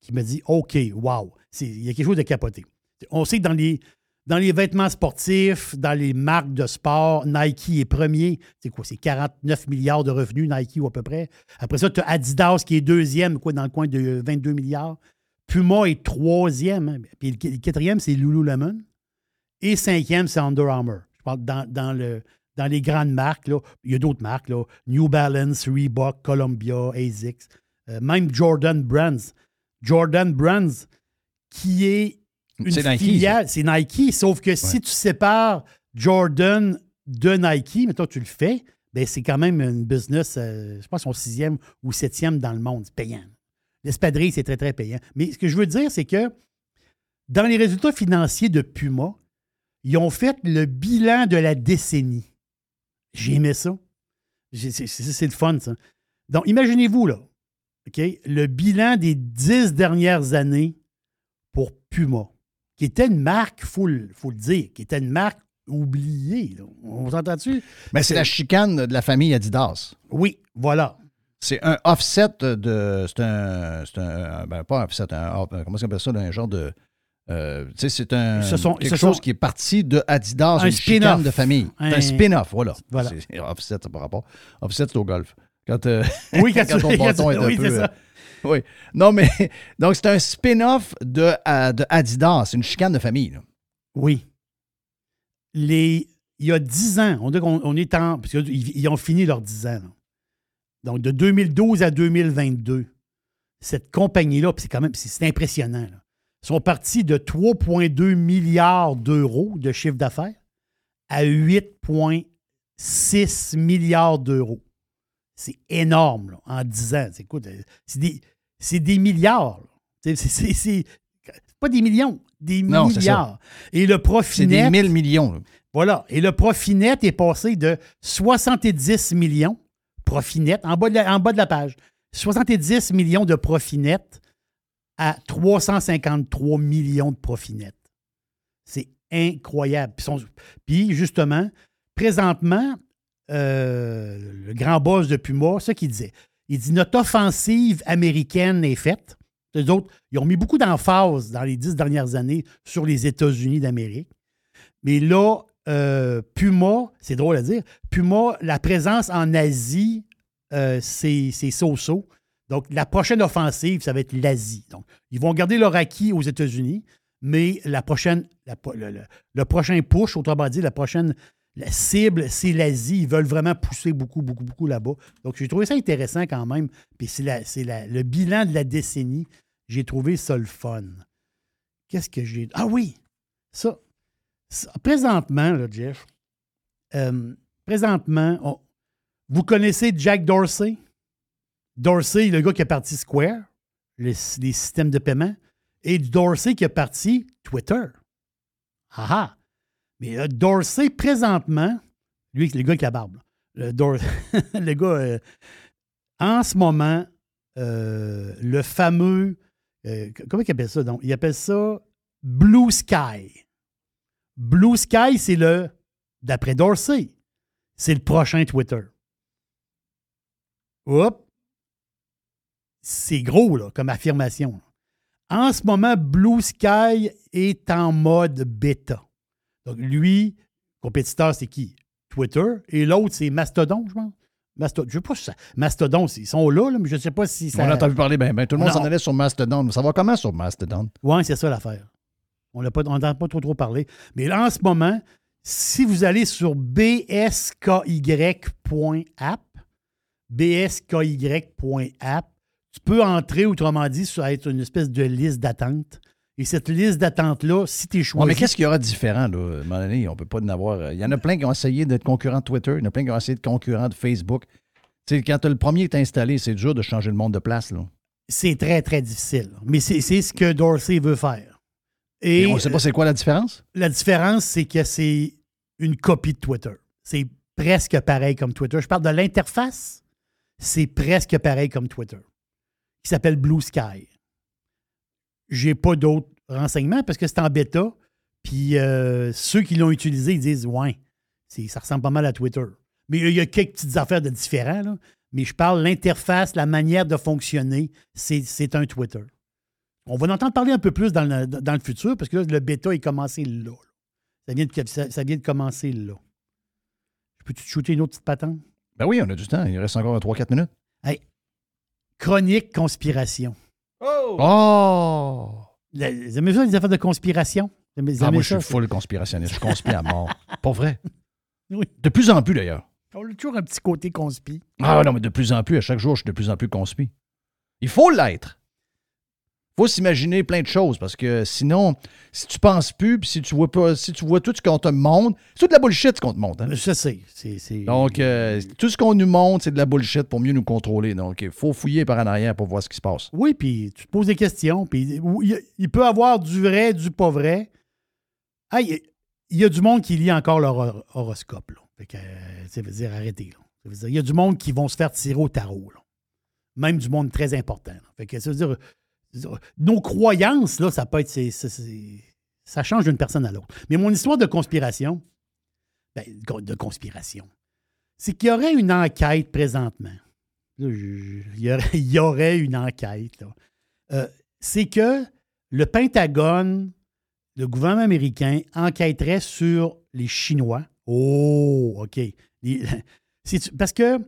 qui m'a dit OK, wow, il y a quelque chose de capoté. On sait que dans les, dans les vêtements sportifs, dans les marques de sport, Nike est premier. C'est quoi? C'est 49 milliards de revenus, Nike ou à peu près? Après ça, tu as Adidas qui est deuxième, quoi, dans le coin de 22 milliards. Puma est troisième. Puis le, quatrième, c'est Lululemon. Et cinquième, c'est Under Armour. Je parle dans, dans le, dans les grandes marques. Là, il y a d'autres marques. New Balance, Reebok, Columbia, ASICS. euh, même Jordan Brands. Jordan Brands, qui est une C'est Nike, filiale. C'est Nike, sauf que si tu sépares Jordan de Nike, mais toi tu le fais, ben c'est quand même une business, euh, je pense, son sixième ou septième dans le monde. C'est payant. L'espadrille, c'est très, très payant. Mais ce que je veux dire, c'est que dans les résultats financiers de Puma, ils ont fait le bilan de la décennie. J'ai aimé ça. C'est le fun, ça. Donc, imaginez-vous, là, OK, le bilan des dix dernières années pour Puma, qui était une marque, il faut, le- faut le dire, qui était une marque oubliée. là. On s'entend dessus? Mais c'est la chicane de la famille Adidas. Oui, voilà. C'est un offset de. C'est un. C'est un. Ben, pas un offset, un. Comment est-ce qu'on appelle ça? Un genre de. euh, tu sais, c'est un. Ce sont- quelque ce chose sont- qui est parti de Adidas, Un une chicane spin-off. de famille. C'est Un- un spin-off, voilà. Voilà. C'est- Offset, ça par rapport. Offset, c'est au golf. Quand, euh, Oui, quand tu- ton bâton est un oui, peu. ça. euh, oui. Non, mais. Donc, c'est un spin-off de, euh, de une chicane de famille. Oui. Les, il y a 10 ans, on dit qu'on on est en. Parce qu'ils ils ont fini leurs 10 ans. Donc, de 2012 à 2022, cette compagnie-là, c'est quand même c'est impressionnant, sont partis de 3,2 milliards d'euros de chiffre d'affaires à 8,6 milliards d'euros. C'est énorme là, en 10 ans. C'est des, c'est des milliards. C'est- pas des millions, des Non, milliards. Et le profit C'est des net. 1000 millions. là. Voilà. Et le profit net est passé de 70 millions, profit net, en bas de la, en bas de la page, 70 millions de profit net à 353 millions de profit net. C'est incroyable. Puis, justement, présentement, euh, le grand boss de Puma, ce qu'il disait, il dit notre offensive américaine est faite. Les autres, ils ont mis beaucoup d'emphase dans les dix dernières années sur les États-Unis d'Amérique. Mais là, euh, Puma, c'est drôle à dire, Puma, la présence en Asie, euh, c'est so-so. Donc, la prochaine offensive, ça va être l'Asie. Donc, ils vont garder leur acquis aux États-Unis, mais la prochaine, le- le prochain push, autrement dit, la prochaine la cible, c'est l'Asie. Ils veulent vraiment pousser beaucoup, beaucoup, beaucoup là-bas. Donc, j'ai trouvé ça intéressant quand même. Puis, c'est le bilan de la décennie. J'ai trouvé ça le fun. Qu'est-ce que j'ai? Ah oui! Ça, présentement, là, Jeff, euh, présentement, vous connaissez Jack Dorsey? Dorsey, le gars qui a parti Square, le- les systèmes de paiement, et Dorsey qui a parti Twitter. Ah ah! Mais euh, Dorsey, présentement, lui, le gars avec la barbe, là. le, gars, euh, en ce moment, euh, le fameux, euh, comment il appelle ça donc? Il appelle ça Blue Sky. Blue Sky, c'est le, d'après Dorsey, c'est le prochain Twitter. Oups. C'est gros, là, comme affirmation. En ce moment, Blue Sky est en mode bêta. Donc, lui, compétiteur, c'est qui? Twitter. Et l'autre, c'est Mastodon, je pense. Mastodon, je sais pas si ça. Mastodon, ils sont là, là, mais je ne sais pas si ça. On a entendu parler, ben, ben, tout le monde s'en allait sur Mastodon. Ça va comment sur Mastodon? Oui, c'est ça l'affaire. On n'entend pas, on n'entend pas trop, trop parler. Mais là, en ce moment, si vous allez sur bsky.app, bsky.app, tu peux entrer, autrement dit, sur être une espèce de liste d'attente. Et cette liste d'attente-là, si tu es choisi. Ouais, mais qu'est-ce qu'il y aura de différent, là? À un moment donné, on peut pas en avoir. euh, Il y en a plein qui ont essayé d'être concurrents de Twitter, il y en a plein qui ont essayé de concurrents de Facebook. Tu sais, quand le premier est installé, c'est dur de changer le monde de place, là. C'est très, très difficile. Mais c'est c'est ce que Dorsey veut faire. Et, Et on sait pas c'est quoi la différence? La différence, c'est que c'est une copie de Twitter. C'est presque pareil comme Twitter. Je parle de l'interface, c'est presque pareil comme Twitter, qui s'appelle Blue Sky. J'ai pas d'autres renseignements parce que c'est en bêta. Puis euh, ceux qui l'ont utilisé, ils disent Ouais, ça ressemble pas mal à Twitter. Mais il y a quelques petites affaires de différents, là. Mais je parle l'interface, la manière de fonctionner, c'est un Twitter. On va en entendre parler un peu plus dans le, dans le futur parce que là, le bêta est commencé là. Ça, vient de, ça, ça vient de commencer là. Je peux-tu te shooter une autre petite patente? Ben oui, on a du temps. Il reste encore 3-4 minutes. Hey, chronique conspiration. Oh! La- Vous aimez ça, les affaires de conspiration? Ah, moi, je suis full conspirationniste. Je conspire à mort. Pas vrai? Oui. De plus en plus, d'ailleurs. On a toujours un petit côté conspi. Ah non, mais de plus en plus, à chaque jour, je suis de plus en plus conspi. Il faut l'être. Il faut s'imaginer plein de choses parce que sinon, si tu penses plus, puis si tu vois pas, si tu vois tout ce qu'on te montre, c'est tout de la bullshit ce qu'on te montre. hein. Je sais. c'est- Donc, euh, tout ce qu'on nous montre, c'est de la bullshit pour mieux nous contrôler. Donc, il faut fouiller par en arrière pour voir ce qui se passe. Oui, puis tu te poses des questions, puis il, peut avoir du vrai, du pas vrai. Ah, il y a- du monde qui lit encore leur hor- horoscope. Là. Fait que, euh, ça veut dire arrêtez. là. Ça veut dire, il y a du monde qui vont se faire tirer au tarot. là. Même du monde très important. Fait que ça veut dire, nos croyances, là, ça peut être. ça change d'une personne à l'autre. Mais mon histoire de conspiration, ben, de conspiration, c'est qu'il y aurait une enquête présentement. Il, y aurait, une enquête. Euh, c'est que le Pentagone, le gouvernement américain, enquêterait sur les Chinois. Oh, OK. Parce que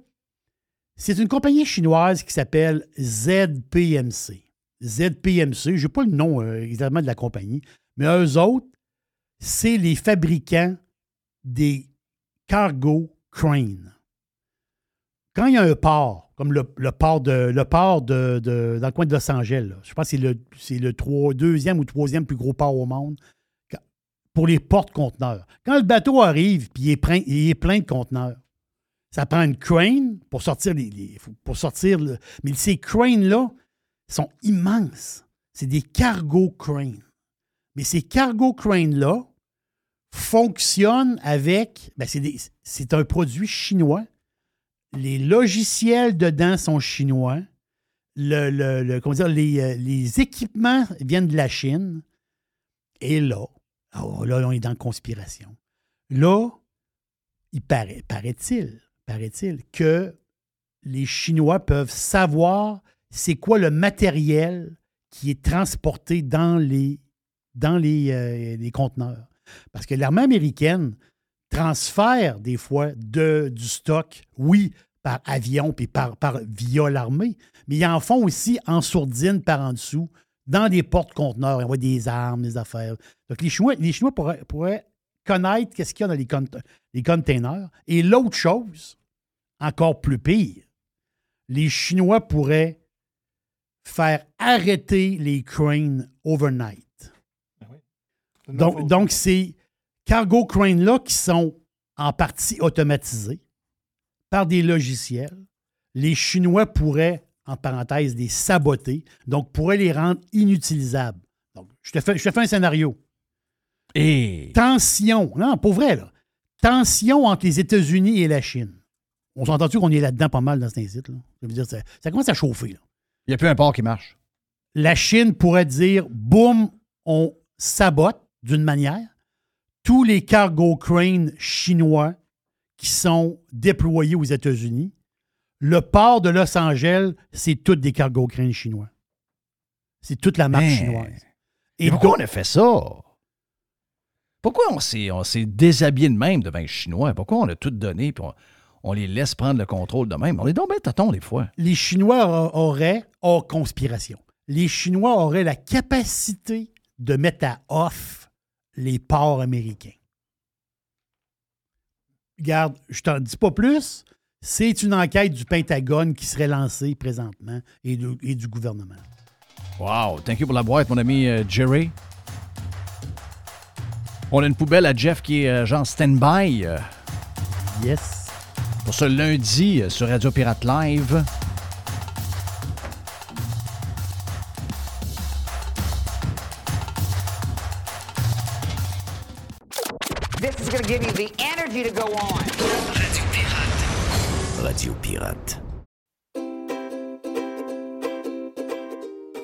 c'est une compagnie chinoise qui s'appelle ZPMC. ZPMC, je n'ai pas le nom euh, exactement de la compagnie, mais eux autres, c'est les fabricants des cargo cranes. quand il y a un port, comme le, port, de, le de, dans le coin de Los Angeles, là, je pense que c'est le, c'est le deuxième ou troisième plus gros port au monde, pour les porte-conteneurs. Quand le bateau arrive puis il est plein, est plein de conteneurs, ça prend une crane pour sortir pour sortir le- mais ces cranes-là sont immenses. C'est des cargo cranes. Mais ces cargo cranes-là fonctionnent avec. ben, c'est un produit chinois. Les logiciels dedans sont chinois. Euh, les équipements viennent de la Chine. Et là, oh, là, on est dans la conspiration. Là, il paraît-il, paraît-il, que les Chinois peuvent savoir c'est quoi le matériel qui est transporté dans euh, les conteneurs? Parce que l'armée américaine transfère des fois de, du stock, oui, par avion puis par, par, via l'armée, mais ils en font aussi en sourdine par en dessous, dans des portes-conteneurs. Ils envoient des armes, des affaires. Donc, les Chinois, les Chinois pourraient, connaître qu'est-ce qu'il y a dans les, cont- les containers. Et l'autre chose, encore plus pire, les Chinois pourraient faire arrêter les cranes overnight. Donc, donc ces cargo cranes-là qui sont en partie automatisés par des logiciels, les Chinois pourraient, en parenthèse, les saboter, donc pourraient les rendre inutilisables. Donc, je te fais, je te fais un scénario. Et Tension, non, pour vrai, là. Tension entre les États-Unis et la Chine. On s'entend-tu qu'on est là-dedans pas mal dans cet site, là? Je veux dire, ça, ça commence à chauffer, là. Il n'y a plus un port qui marche. la Chine pourrait dire boum, on sabote d'une manière tous les cargo cranes chinois qui sont déployés aux États-Unis. Le port de Los Angeles, c'est tous des cargo cranes chinois. C'est toute la marque chinoise. Et pourquoi on a fait ça? Pourquoi on s'est, on s'est déshabillé de même devant les Chinois? Pourquoi on a tout donné et on, on les laisse prendre le contrôle de même? On est donc bien tâtons des fois. les Chinois auraient, hors conspiration, les Chinois auraient la capacité de mettre à off les ports américains. Regarde, je t'en dis pas plus. C'est une enquête du Pentagone qui serait lancée présentement et, de- et du gouvernement. Wow, thank you pour la boîte, mon ami euh, Jerry. On a une poubelle à Jeff qui est euh, genre stand-by Yes. Pour ce lundi euh, sur Radio Pirate Live. This is going to give you the energy to go on. Radio Pirate. Radio Pirate.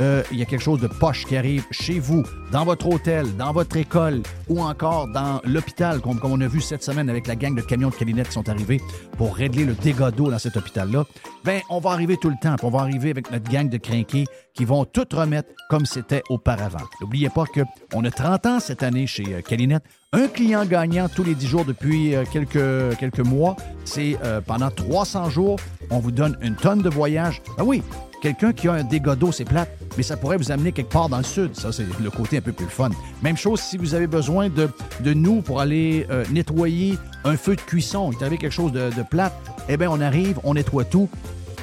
euh, il y a quelque chose de poche qui arrive chez vous, dans votre hôtel, dans votre école ou encore dans l'hôpital, comme, on a vu cette semaine avec la gang de camions de Calinette qui sont arrivés pour régler le dégât d'eau dans cet hôpital-là, ben on va arriver tout le temps, on va arriver avec notre gang de crinqués qui vont tout remettre comme c'était auparavant. N'oubliez pas qu'on a 30 ans cette année chez euh, Calinette. Un client gagnant tous les 10 jours depuis euh, quelques, quelques mois. C'est euh, pendant 300 jours, on vous donne une tonne de voyage. Ah oui, quelqu'un qui a un dégât d'eau, c'est plate, mais ça pourrait vous amener quelque part dans le sud. Ça, c'est le côté un peu plus fun. Même chose si vous avez besoin de, de nous pour aller euh, nettoyer un feu de cuisson. Il est arrivé quelque chose de, de plate. Eh bien, on arrive, on nettoie tout.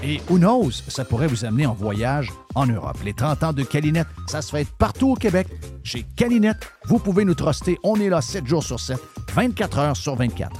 Et who knows, ça pourrait vous amener en voyage en Europe. Les 30 ans de Calinette, ça se fait partout au Québec. Chez Calinette, vous pouvez nous truster. On est là 7 jours sur 7, 24 heures sur 24.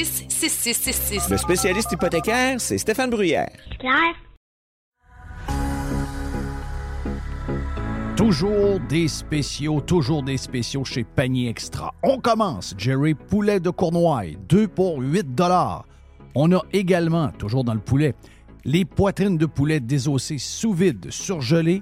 266-6666. Le spécialiste hypothécaire, c'est Stéphane Bruyère. Claire? Toujours des spéciaux, toujours des spéciaux chez Panier Extra. On commence, Jerry, poulet de Cournoye, 2 pour 8 On a également, toujours dans le poulet, les poitrines de poulet désossées sous vide, surgelées,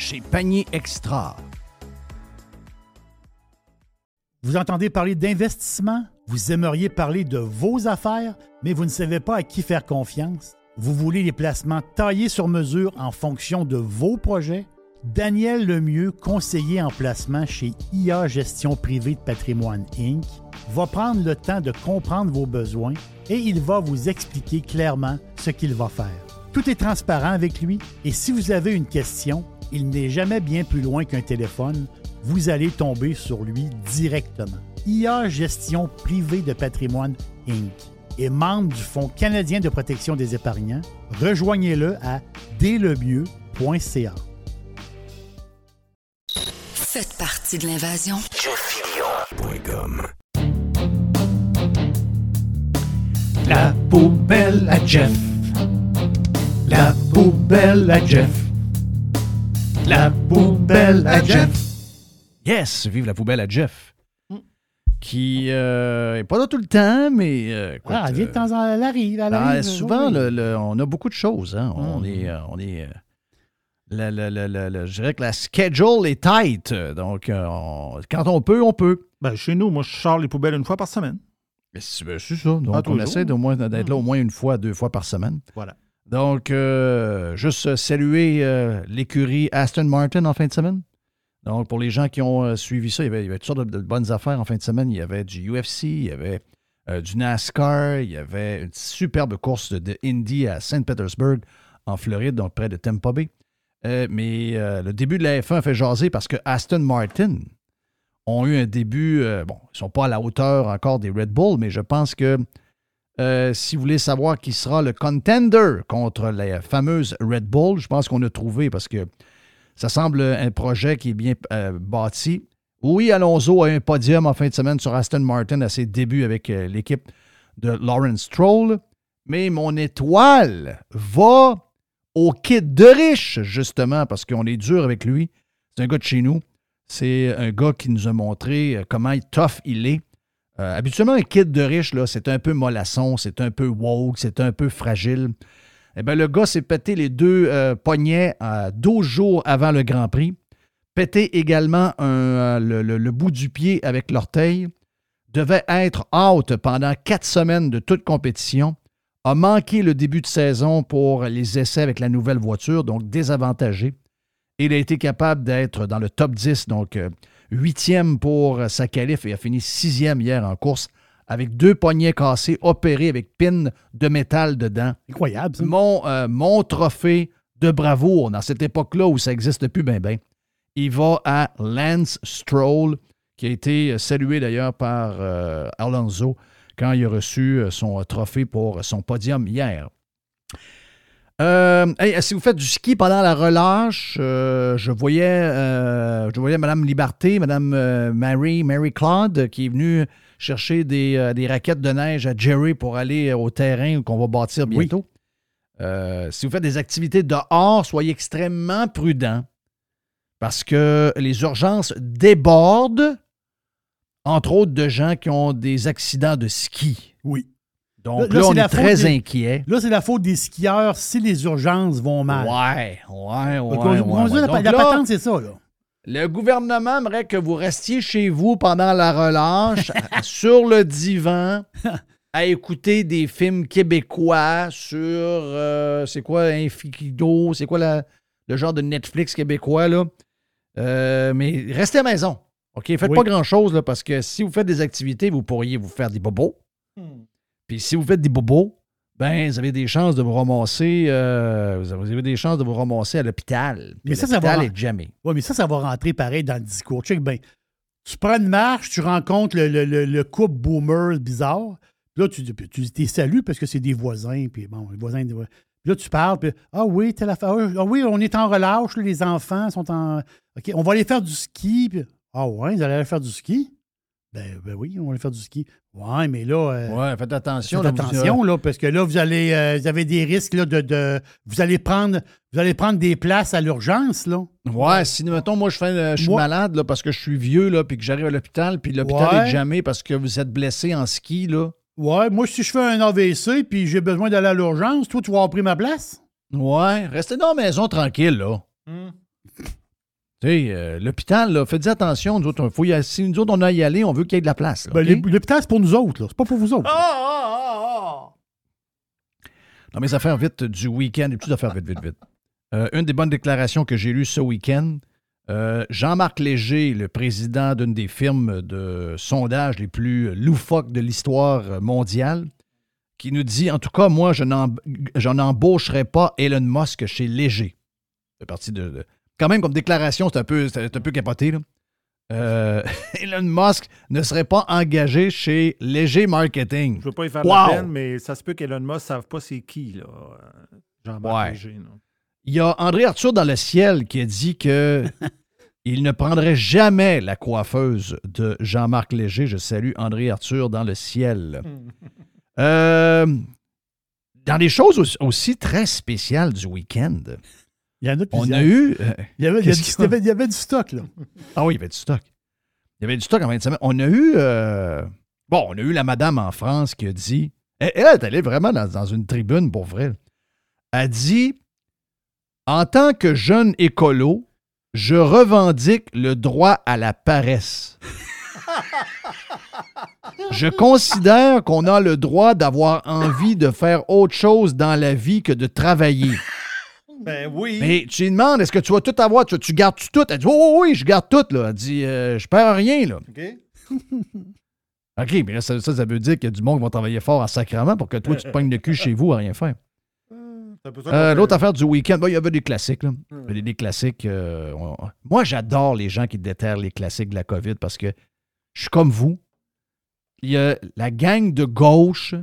chez Panier Extra. Vous entendez parler d'investissement? Vous aimeriez parler de vos affaires, mais vous ne savez pas à qui faire confiance? Vous voulez les placements taillés sur mesure en fonction de vos projets? Daniel Lemieux, conseiller en placement chez IA Gestion Privée de Patrimoine Inc., va prendre le temps de comprendre vos besoins et il va vous expliquer clairement ce qu'il va faire. Tout est transparent avec lui et si vous avez une question, il n'est jamais bien plus loin qu'un téléphone. Vous allez tomber sur lui directement. IA Gestion Privée de Patrimoine Inc. est membre du Fonds canadien de protection des épargnants. Rejoignez-le à délemieux.ca. Faites partie de l'invasion. La poubelle à Jeff. La poubelle à Jeff. La poubelle à Jeff. Yes, vive la poubelle à Jeff. Qui euh, est pas là tout le temps, mais euh, écoute, Ah, elle vient de temps en temps, elle arrive, elle arrive. souvent, oui. le- le- on a beaucoup de choses. hein. On Mm. est. euh, on est euh, le- le- le- le- le- je dirais que la schedule est tight. Donc, euh, on- quand on peut, on peut. Ben, chez nous, moi, je sors les poubelles une fois par semaine. Mais C'est ben, c'est ça. Donc, Pas on toujours. essaie moins d'être là au moins une fois, deux fois par semaine. Voilà. Donc, euh, juste saluer euh, l'écurie Aston Martin en fin de semaine. Donc, pour les gens qui ont euh, suivi ça, il y, avait, toutes sortes de, bonnes affaires en fin de semaine. Il y avait du UFC, il y avait du NASCAR, il y avait une superbe course de, Indy à Saint Petersburg, en Floride, donc près de Tampa Bay. Mais le début de la F1 fait jaser parce que Aston Martin ont eu un début, bon, ils ne sont pas à la hauteur encore des Red Bull, mais je pense que euh, si vous voulez savoir qui sera le contender contre la fameuse Red Bull, je pense qu'on a trouvé parce que ça semble un projet qui est bien euh, bâti. Oui, Alonso a un podium en fin de semaine sur Aston Martin à ses débuts avec euh, l'équipe de Lawrence Stroll, mais mon étoile va au kid de riche, justement, parce qu'on est dur avec lui. C'est un gars de chez nous. C'est un gars qui nous a montré comment tough il est. Euh, habituellement, un kid de riche, c'est un peu mollasson, c'est un peu woke, c'est un peu fragile. Eh bien, le gars s'est pété les deux euh, poignets euh, 12 jours avant le Grand Prix. Pété également euh, le, bout du pied avec l'orteil. Devait être out pendant quatre semaines de toute compétition. A manqué le début de saison pour les essais avec la nouvelle voiture, donc désavantagé. Il a été capable d'être dans le top 10, donc euh, huitième pour sa qualif et a fini sixième hier en course avec deux poignets cassés, opérés avec pin de métal dedans. Incroyable, ça. Mon, euh, mon trophée de bravoure dans cette époque-là où ça n'existe plus, ben ben, il va à Lance Stroll, qui a été salué d'ailleurs par euh, Alonso quand il a reçu euh, son trophée pour son podium hier. Euh, hey, si vous faites du ski pendant la relâche, euh, je voyais, euh, je voyais Mme Liberté, Mme Mary, Mary Claude, qui est venue chercher des, des raquettes de neige à Jerry pour aller au terrain qu'on va bâtir bientôt. Si vous faites des activités dehors, soyez extrêmement prudents parce que les urgences débordent, entre autres de gens qui ont des accidents de ski. Oui. Donc là, on c'est est la faute très des- inquiet. Là, c'est la faute des skieurs si les urgences vont mal. Ouais, ouais, ouais. Donc, ouais, on- ouais. dit la, Donc la patente, c'est ça, là. Le gouvernement aimerait que vous restiez chez vous pendant la relâche, sur le divan, à écouter des films québécois sur. euh, c'est quoi, Infido? C'est quoi la- le genre de Netflix québécois, là? Euh, mais restez à la maison. OK? Faites Oui. pas grand-chose, là, parce que si vous faites des activités, vous pourriez vous faire des bobos. Puis si vous faites des bobos, ben, vous avez des chances de vous ramasser. euh, vous avez des chances de vous ramasser à l'hôpital. Mais ça, ça va. est jamais. Oui, mais ça, ça va rentrer pareil dans le discours. Check bien. Tu prends une marche, tu rencontres le, le- le- le couple boomer bizarre. Puis là, tu tu tes saluts parce que c'est des voisins. Puis bon, les voisins. Puis là, tu parles. Puis, ah oui, telle affaire. Ah oui, on est en relâche. les enfants sont en. OK, on va aller faire du ski. Puis, ah ouais, vous allez aller faire du ski? Ben, ben oui, on va aller faire du ski. Ouais, mais là. euh, Ouais, faites attention. Faites là, vous- attention, là, parce que là, vous allez euh, vous avez des risques là, de, de- Vous allez prendre vous allez prendre des places à l'urgence, là. Ouais, si, mettons, moi, je, fais, euh, je suis malade là, parce que je suis vieux, là, puis que j'arrive à l'hôpital, puis l'hôpital Ouais. est jamais parce que vous êtes blessé en ski, là. Ouais, moi, si je fais un AVC puis j'ai besoin d'aller à l'urgence, toi, tu vas avoir pris ma place? Ouais, restez dans la maison tranquille, là. Sais, euh, l'hôpital, là, faites attention. Nous autres, on- faut y aller- si nous autres, on a y aller, on veut qu'il y ait de la place. là, Ben, L'hôpital, c'est pour nous autres, là. C'est pas pour vous autres. Dans mes affaires vite du week-end, des petites affaires vite, vite, vite. Euh, une des bonnes déclarations que j'ai lues ce week-end, euh, Jean-Marc Léger, le président d'une des firmes de sondage les plus loufoques de l'histoire mondiale, qui nous dit, en tout cas, moi, je n'em- je n'embaucherai pas Elon Musk chez Léger. C'est parti de, de- Quand même, comme déclaration, c'est un peu, c'est un peu capoté. là. Euh, Elon Musk ne serait pas engagé chez Léger Marketing. Je veux pas y faire Wow! la peine, mais ça se peut qu'Elon Musk ne savent pas c'est qui, là. Jean-Marc Ouais. Léger. Il y a André Arthur dans le ciel qui a dit que il ne prendrait jamais la coiffeuse de Jean-Marc Léger. Je salue André Arthur dans le ciel. Euh, dans des choses aussi très spéciales du week-end, Il y en a on plusieurs. a eu. euh, Il y avait, il y qu'est-ce a- qu'il y il y avait- il y avait du stock, là. Ah oui, il y avait du stock. Il y avait du stock en 20 semaines. On a eu. euh, bon, on a eu la madame en France qui a dit. Elle, elle est allée vraiment dans, dans une tribune pour vrai. Elle a dit En tant que jeune écolo, je revendique le droit à la paresse. Je considère qu'on a le droit d'avoir envie de faire autre chose dans la vie que de travailler. Ben oui. Mais tu lui demandes, est-ce que tu vas tout avoir? Tu, tu gardes-tu tout? Elle dit, oui, oui, oui, je garde tout. Là. Elle dit, euh, je perds rien. Là. OK, mais là, ça, ça, veut dire qu'il y a du monde qui va travailler fort en sacrament pour que toi, tu te pognes le cul chez vous à rien faire. Euh. L'autre affaire du week-end, ben, il y avait des classiques. Là. Des, des classiques. euh, on- Moi, j'adore les gens qui déterrent les classiques de la COVID parce que je suis comme vous. Il y a la gang de gauche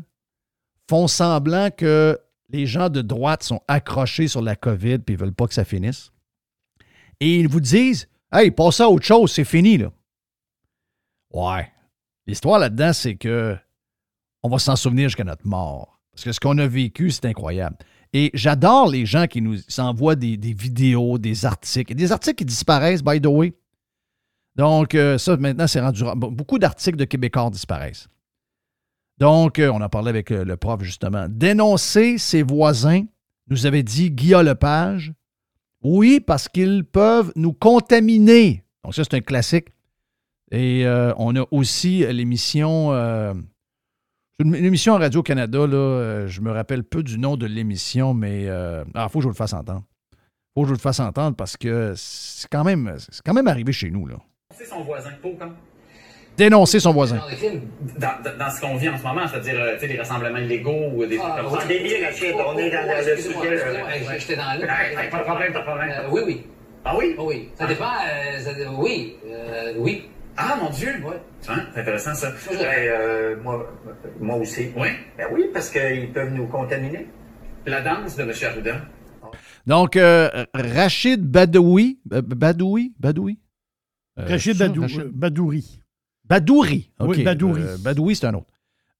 font semblant que les gens de droite sont accrochés sur la COVID puis ils veulent pas que ça finisse. Et ils vous disent Hey, passez à autre chose, c'est fini, là. Ouais. L'histoire là-dedans, c'est que on va s'en souvenir jusqu'à notre mort. Parce que ce qu'on a vécu, c'est incroyable. Et j'adore les gens qui nous envoient des, des vidéos, des articles. Des articles qui disparaissent, by the way. Donc, euh, ça, maintenant, c'est rendu. Beaucoup d'articles de Québécois disparaissent. Donc, euh, on en parlait avec euh, le prof, justement. Dénoncer ses voisins, nous avait dit Guillaume Lepage. Oui, parce qu'ils peuvent nous contaminer. Donc, ça, c'est un classique. Et euh, on a aussi l'émission. euh, Radio-Canada, là, je me rappelle peu du nom de l'émission, mais euh, ah, faut que je vous le fasse entendre. faut que je vous le fasse entendre parce que c'est quand même, arrivé chez nous. Là. Son voisin? Dénoncer son voisin. Dans, dans, dans ce qu'on vit en ce moment, c'est-à-dire euh, tu sais, des rassemblements illégaux ou des trucs Ah, comme ça. Débile, Rachid, on est dans le sujet. euh, j'étais dans le- Pas de problème, pas de problème. Euh, oui, oui. Ah oui? Oui. Ça dépend. euh, ça- oui. euh, oui. Ah, mon Dieu! Ouais. Hein, c'est intéressant, ça. Ben, euh, moi, moi aussi. Oui? Ben oui, parce qu'ils peuvent nous contaminer. La danse de M. Arruda. Donc, euh, Rachid Badoui. euh, Badoui? Badoui? Euh, Rachid ça, Badou- Rachid- Badouri. Badouri. Oui, Badouri. Euh, Badouri, c'est un autre.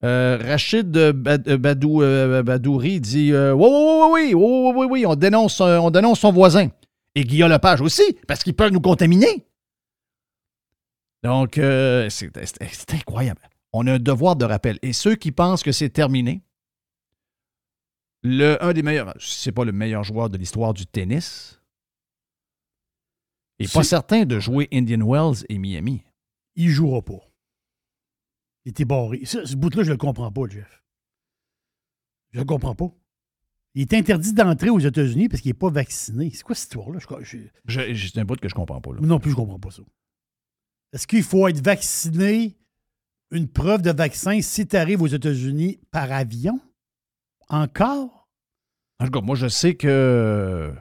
Euh, Rachid euh, Bad- Badou, Badouri dit Oui, oui, oui, oui, oui, oui, oui, on dénonce, on dénonce son voisin. Et Guillaume Lepage aussi, parce qu'ils peuvent nous contaminer. Donc, c'est incroyable. On a un devoir de rappel. Et ceux qui pensent que c'est terminé, le, un des meilleurs, c'est pas le meilleur joueur de l'histoire du tennis, n'est pas certain de jouer Indian Wells et Miami. Il jouera pas. Il était barré. Ça, ce bout-là, je le comprends pas, Jeff. Je le comprends pas. Il est interdit d'entrer aux États-Unis parce qu'il n'est pas vacciné. C'est quoi cette histoire-là? Je, je- Je- C'est un bout que je comprends pas. Là. non plus, je comprends pas ça. Est-ce qu'il faut être vacciné, une preuve de vaccin, si tu arrives aux États-Unis par avion? Encore? En tout cas, moi, je sais que.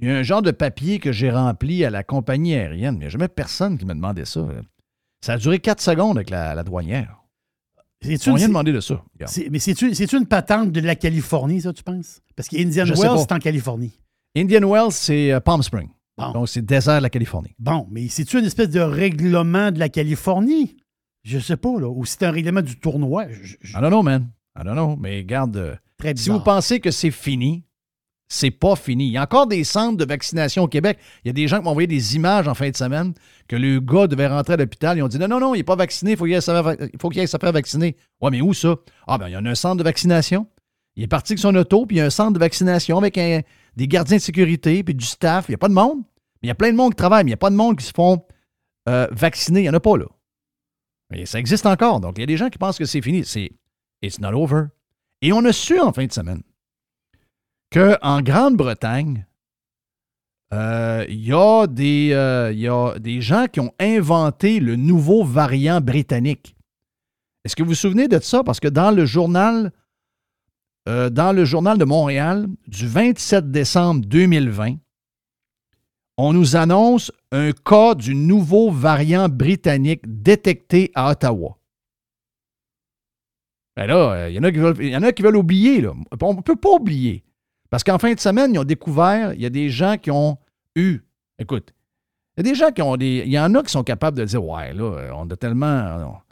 Il y a un genre de papier que j'ai rempli à la compagnie aérienne, mais il n'y a jamais personne qui m'a demandé ça. Ça a duré quatre secondes avec la, la douanière. N'ont rien demandé de ça. Mais c'est-tu une patente de la Californie, ça, tu penses? Parce qu'Indian Wells, c'est en Californie. Indian Wells, c'est euh, Palm Spring. Donc, c'est désert de la Californie. Bon, mais c'est-tu une espèce de règlement de la Californie? Je sais pas, là. Ou c'est un règlement du tournoi? Je- je- I don't know, man. I don't know. Mais garde, euh, si vous pensez que c'est fini, c'est pas fini. Il y a encore des centres de vaccination au Québec. Il y a des gens qui m'ont envoyé des images en fin de semaine que le gars devait rentrer à l'hôpital. Ils ont dit non, non, non, il n'est pas vacciné, il faut qu'il aille se faire vacciner. Ouais, mais où ça? Ah, ben, il y en a un centre de vaccination. Il est parti avec son auto, puis il y a un centre de vaccination avec des gardiens de sécurité, puis du staff. Il n'y a pas de monde. Mais il y a plein de monde qui travaille, mais il n'y a pas de monde qui se font euh, vacciner. Il n'y en a pas, là. Mais ça existe encore. Donc, il y a des gens qui pensent que c'est fini. C'est It's not over. Et on a su en fin de semaine qu'en Grande-Bretagne, euh, il y, a des, euh, y a des gens qui ont inventé le nouveau variant britannique. Est-ce que vous vous souvenez de ça? Parce que dans le journal, euh, dans le journal de Montréal du 27 décembre 2020, on nous annonce un cas du nouveau variant britannique détecté à Ottawa. Ben là, euh, il y, en a qui veulent- il y en a qui veulent oublier. Là. On ne peut pas oublier. Parce qu'en fin de semaine, ils ont découvert, il y a des gens qui ont eu. Écoute, il y a des gens qui ont des. Il y en a qui sont capables de dire Ouais, là, euh, on a tellement.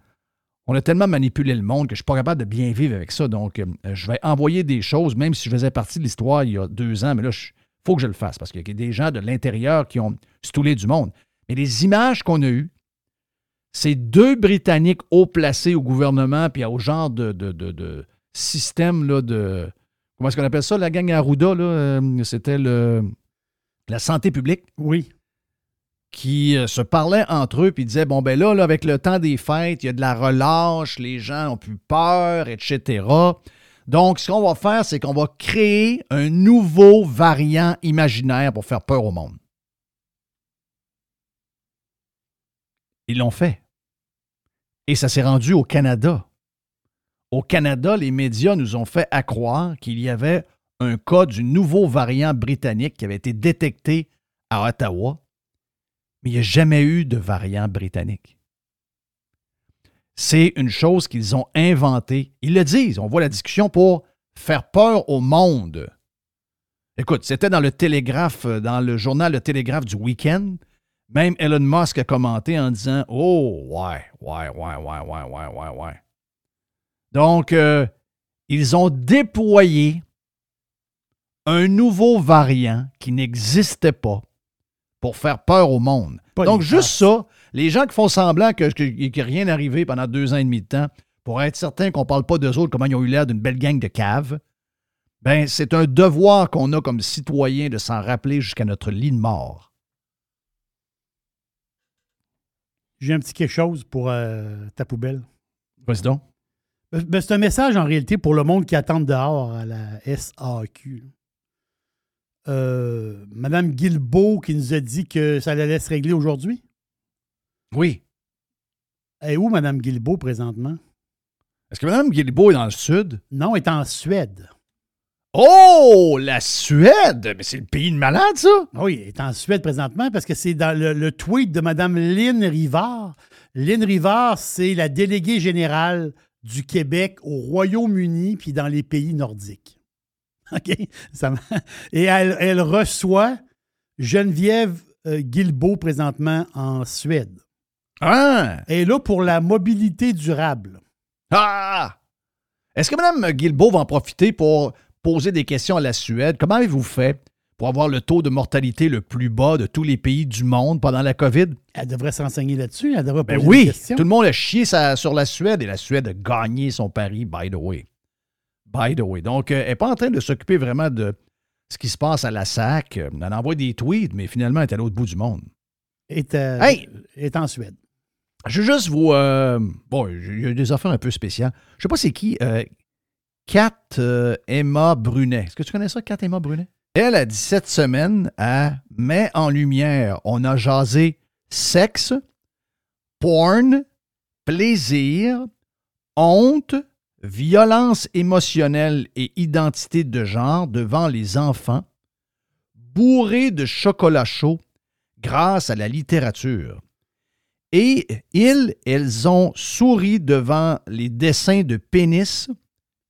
On a tellement manipulé le monde que je ne suis pas capable de bien vivre avec ça. Donc, euh, je vais envoyer des choses, même si je faisais partie de l'histoire il y a deux ans, mais là, il faut que je le fasse parce qu'il y a des gens de l'intérieur qui ont stoulé du monde. Mais les images qu'on a eues, c'est deux Britanniques haut placés au gouvernement puis au genre de, de, de- de système là, de. Comment est-ce qu'on appelle ça, la gang Arruda? là, euh, C'était le, la santé publique. Oui. Qui euh, se parlaient entre eux puis disaient Bon, ben là, là, avec le temps des fêtes, il y a de la relâche, les gens ont plus peur, etc. Donc, ce qu'on va faire, c'est qu'on va créer un nouveau variant imaginaire pour faire peur au monde. Ils l'ont fait. Et ça s'est rendu au Canada. Au Canada, les médias nous ont fait accroire qu'il y avait un cas du nouveau variant britannique qui avait été détecté à Ottawa, mais il n'y a jamais eu de variant britannique. C'est une chose qu'ils ont inventée. Ils le disent, on voit la discussion pour faire peur au monde. Écoute, c'était dans le Télégraphe, euh, dans le journal Le Télégraphe du week-end. Même Elon Musk a commenté en disant Oh, ouais, ouais, ouais, ouais, ouais, ouais, ouais, ouais. Donc, euh, ils ont déployé un nouveau variant qui n'existait pas pour faire peur au monde. Pas Donc, juste ça, les gens qui font semblant que- que- qu'il n'y a rien arrivé pendant deux ans et demi de temps, pour être certain qu'on ne parle pas d'eux autres, comment ils ont eu l'air d'une belle gang de caves, ben, c'est un devoir qu'on a comme citoyen de s'en rappeler jusqu'à notre lit de mort. J'ai un petit quelque chose pour euh, ta poubelle. Vas-y donc. Ben, ben, c'est un message en réalité pour le monde qui attend dehors à la SAQ. Euh, Madame Guilbeault qui nous a dit que ça allait se régler aujourd'hui? Oui. Elle est où, Madame Guilbeault, présentement? Est-ce que Mme Guilbeault est dans le sud? Non, elle est en Suède. Oh, la Suède! Mais c'est le pays de malade, ça! Oui, elle est en Suède présentement parce que c'est dans le, le tweet de Mme Lynn Rivard. Lynn Rivard, c'est la déléguée générale du Québec au Royaume-Uni puis dans les pays nordiques. OK? Ça Et elle, elle reçoit Geneviève euh, Guilbeault présentement en Suède. Ah! Elle est là pour la mobilité durable. Ah! Est-ce que Mme Guilbeault va en profiter pour poser des questions à la Suède? Comment avez-vous fait? Pour avoir le taux de mortalité le plus bas de tous les pays du monde pendant la COVID? Elle devrait s'enseigner là-dessus. Elle devrait Ben poser des oui, questions. tout le monde a chié sa- sur la Suède et la Suède a gagné son pari, by the way. By the way. Donc, euh, elle n'est pas en train de s'occuper vraiment de ce qui se passe à la SAC. Elle envoie des tweets, mais finalement, elle est à l'autre bout du monde. Est, euh, Hey! est en Suède. Je veux juste vous. euh, bon, il y a des affaires un peu spéciales. Je sais pas c'est qui. Euh, Kat euh, Emma Brunet. Est-ce que tu connais ça, Kat Emma Brunet? Elle, a 17 semaines, elle met en lumière. On a jasé sexe, porn, plaisir, honte, violence émotionnelle et identité de genre devant les enfants, bourrés de chocolat chaud grâce à la littérature. Et ils, elles ont souri devant les dessins de pénis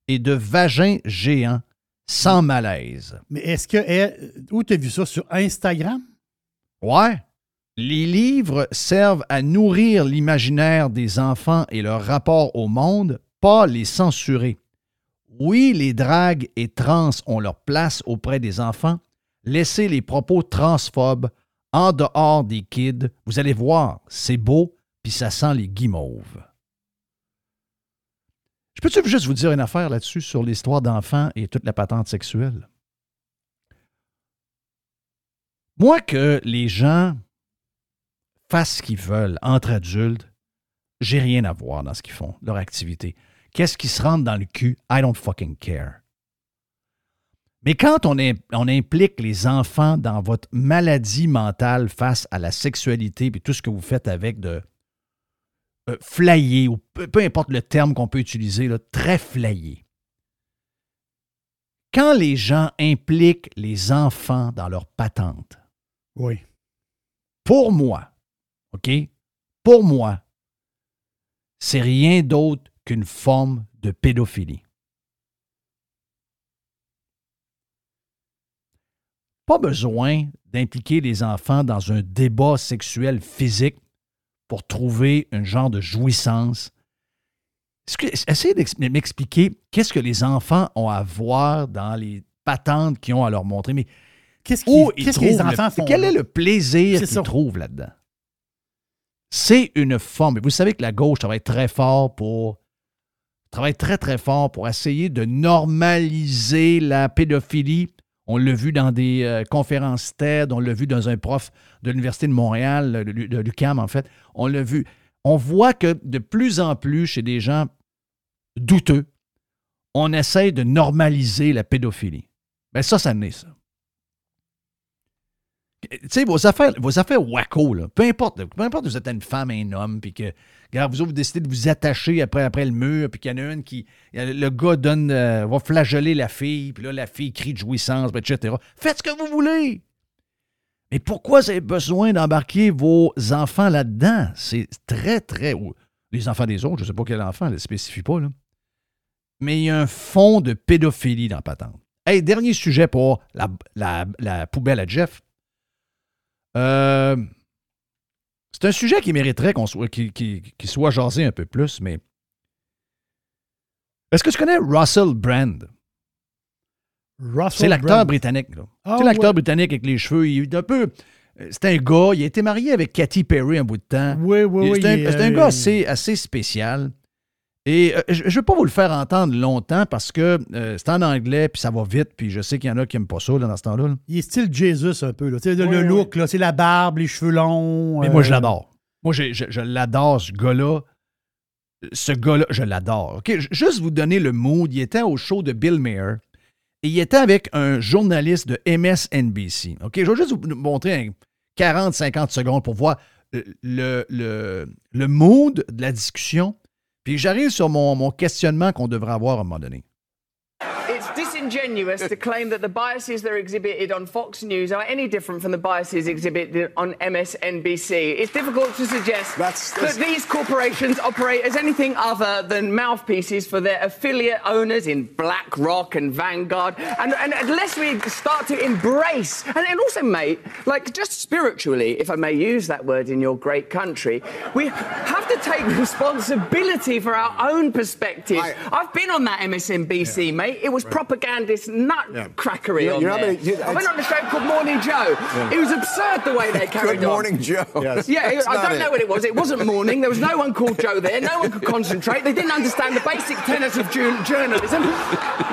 et de vagins géants sans malaise. Mais est-ce que. elle- où tu as vu ça? Sur Instagram? Ouais. Les livres servent à nourrir l'imaginaire des enfants et leur rapport au monde, pas les censurer. Oui, les dragues et trans ont leur place auprès des enfants. Laissez les propos transphobes en dehors des kids. Vous allez voir, c'est beau, puis ça sent les guimauves. Je peux-tu juste vous dire une affaire là-dessus sur l'histoire d'enfants et toute la patente sexuelle? Moi, que les gens fassent ce qu'ils veulent entre adultes, j'ai rien à voir dans ce qu'ils font, leur activité. Qu'est-ce qui se rentre dans le cul? I don't fucking care. Mais quand on, on implique les enfants dans votre maladie mentale face à la sexualité et tout ce que vous faites avec de euh, ou peu, peu importe le terme qu'on peut utiliser, là, très flayé. Quand les gens impliquent les enfants dans leur patente, Oui. pour moi, OK? Pour moi, c'est rien d'autre qu'une forme de pédophilie. Pas besoin d'impliquer les enfants dans un débat sexuel physique pour trouver un genre de jouissance. Essayez de m'expliquer qu'est-ce que les enfants ont à voir dans les patentes qu'ils ont à leur montrer. Mais Qu'est-ce que les le- enfants font Quel est le plaisir qu'ils trouvent là-dedans? C'est une forme. Et Vous savez que la gauche travaille très fort pour travaille très, très fort pour essayer de normaliser la pédophilie. On l'a vu dans des euh, conférences TED, on l'a vu dans un prof de l'Université de Montréal, de l'U- de l'UQAM en fait. On l'a vu. On voit que de plus en plus chez des gens douteux, on essaye de normaliser la pédophilie. Ben ça, ça naît, ça. Tu sais, vos affaires, vos affaires wacko, là, peu importe, peu importe que vous êtes une femme, un homme, puis que, regarde, vous autres, vous décidez de vous attacher après, après le mur, puis qu'il y en a une qui, le gars donne, euh, va flageller la fille, puis là, la fille crie de jouissance, etc. Faites ce que vous voulez! Mais pourquoi vous avez besoin d'embarquer vos enfants là-dedans? C'est très, très... Les enfants des autres, je ne sais pas quel enfant, elle ne spécifie pas, là. Mais il y a un fond de pédophilie dans patente. Hey, dernier sujet pour la, la- la poubelle à Jeff. Euh, c'est un sujet qui mériterait qu'on soit, soit jasé un peu plus, mais. Est-ce que tu connais Russell Brand? Russell C'est l'acteur britannique. là. Ah, c'est l'acteur ouais. britannique avec les cheveux. Il est un peu. euh, C'est un gars, il a été marié avec Katy Perry un bout de temps. Oui, oui, oui. C'est un, euh, gars assez, assez spécial. Et euh, je ne vais pas vous le faire entendre longtemps parce que euh, c'est en anglais, puis ça va vite, puis je sais qu'il y en a qui n'aiment pas ça là, dans ce temps-là. là. Il est style Jesus un peu. Là. Le, Oui, le oui. look, là, c'est la barbe, les cheveux longs. Mais euh, moi, je l'adore. Moi, je, je l'adore, ce gars-là. Ce gars-là, je l'adore. Juste vous donner le mood. Il était au show de Bill Mayer et il était avec un journaliste de MSNBC. OK? Je vais juste vous montrer 40-50 secondes pour voir euh, le, le, le mood de la discussion. Puis j'arrive sur mon, questionnement qu'on devrait avoir à un moment donné. Disingenuous to claim that the biases that are exhibited on Fox News are any different from the biases exhibited on MSNBC. It's difficult to suggest that these corporations operate as anything other than mouthpieces for their affiliate owners in BlackRock and Vanguard. And, and unless we start to embrace, and, and also, mate, like just spiritually, if I may use that word in your great country, we have to take responsibility for our own perspectives. I've been on that MSNBC, mate. It was propagandist nutcrackery You're- on you're there. gonna- you- I went on a show called Morning Joe. Yeah. It was absurd the way they carried Good on. Morning Joe. Yes. Yeah, it- I don't it. know what it was. It wasn't morning. There was no one called Joe there. No one could concentrate. They didn't understand the basic tenets of jour- journalism.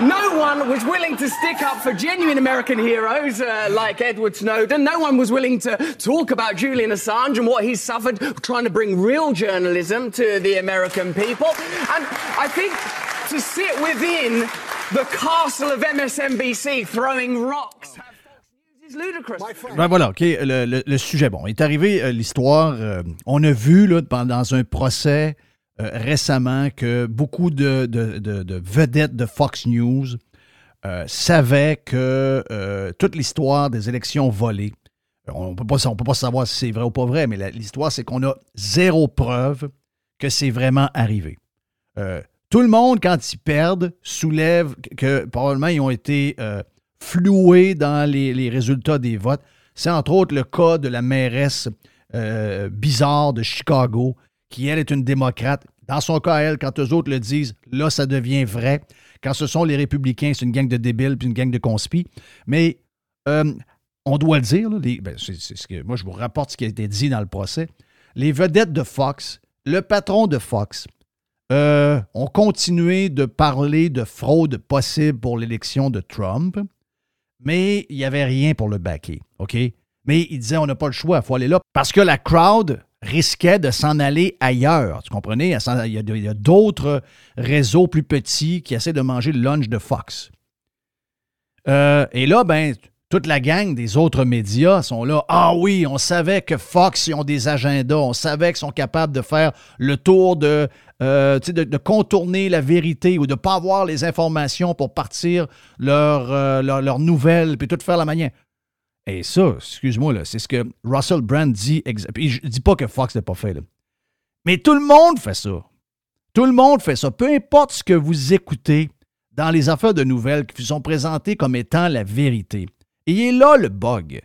No one was willing to stick up for genuine American heroes uh, like Edward Snowden. No one was willing to talk about Julian Assange and what he's suffered trying to bring real journalism to the American people. And I think to sit within the castle of MSNBC throwing rocks is ludicrous. Ben voilà, OK. Le, le- le sujet, bon, est arrivé euh, l'histoire. euh, on a vu là, pendant un procès euh, récemment que beaucoup de, de- de- de vedettes de Fox News euh, savaient que euh, toute l'histoire des élections volées, on ne peut pas savoir si c'est vrai ou pas vrai, mais l'histoire, c'est qu'on a zéro preuve que c'est vraiment arrivé. Tout le monde, quand ils perdent, soulève que, probablement ils ont été euh, floués dans les, résultats des votes. C'est entre autres le cas de la mairesse euh, bizarre de Chicago, qui, elle, est une démocrate. Dans son cas, elle, quand eux autres le disent, là, ça devient vrai. Quand ce sont les républicains, c'est une gang de débiles puis une gang de conspis. Mais euh, on doit le dire, ben, moi, je vous rapporte ce qui a été dit dans le procès. Les vedettes de Fox, le patron de Fox, euh, ont continué de parler de fraude possible pour l'élection de Trump, mais il n'y avait rien pour le backer, OK? Mais il disait, on n'a pas le choix, il faut aller là, parce que la crowd risquait de s'en aller ailleurs, tu a, il y a d'autres réseaux plus petits qui essaient de manger le lunch de Fox. Euh, et là, ben, toute la gang des autres médias sont là. Ah oui, on savait que Fox, ils ont des agendas. On savait qu'ils sont capables de faire le tour de, euh, de, contourner la vérité ou de ne pas avoir les informations pour partir leurs euh, leurs- leurs nouvelles puis tout faire la manière. Et ça, excuse-moi, c'est ce que Russell Brand dit. Puis je dis pas que Fox l'a pas fait. Mais tout le monde fait ça. Tout le monde fait ça. Peu importe ce que vous écoutez dans les affaires de nouvelles qui vous sont présentées comme étant la vérité. Et il est là le bug.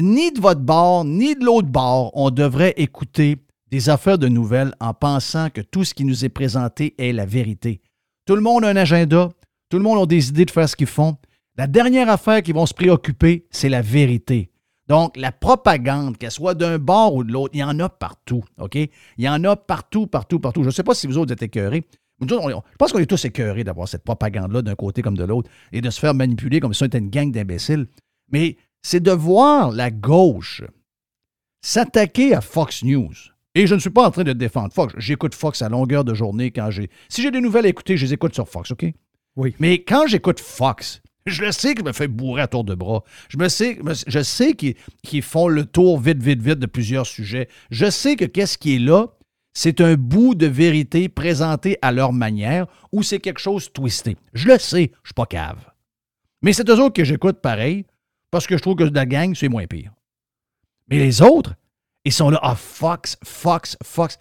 Ni de votre bord, ni de l'autre bord, on devrait écouter des affaires de nouvelles en pensant que tout ce qui nous est présenté est la vérité. Tout le monde a un agenda, tout le monde a des idées de faire ce qu'ils font. La dernière affaire qu'ils vont se préoccuper, c'est la vérité. Donc, la propagande, qu'elle soit d'un bord ou de l'autre, il y en a partout, OK? Il y en a partout, partout, partout. Je ne sais pas si vous autres êtes écœurés. Je pense qu'on est tous écœurés d'avoir cette propagande-là d'un côté comme de l'autre et de se faire manipuler comme si on était une gang d'imbéciles. Mais c'est de voir la gauche s'attaquer à Fox News. Et je ne suis pas en train de défendre Fox. J'écoute Fox à longueur de journée quand j'ai. Si j'ai des nouvelles à écouter, je les écoute sur Fox, OK? Oui. Mais quand j'écoute Fox, je le sais que je me fais bourrer à tour de bras. Je, me sais, je sais qu'ils qu'ils font le tour vite, vite, vite de plusieurs sujets. Je sais que qu'est-ce qui est là, c'est un bout de vérité présenté à leur manière ou c'est quelque chose twisté. Je le sais, je suis pas cave. Mais c'est eux autres que j'écoute pareil parce que je trouve que de la gang, c'est moins pire. Mais les autres, ils sont là, ah, Fox, Fox, Fox.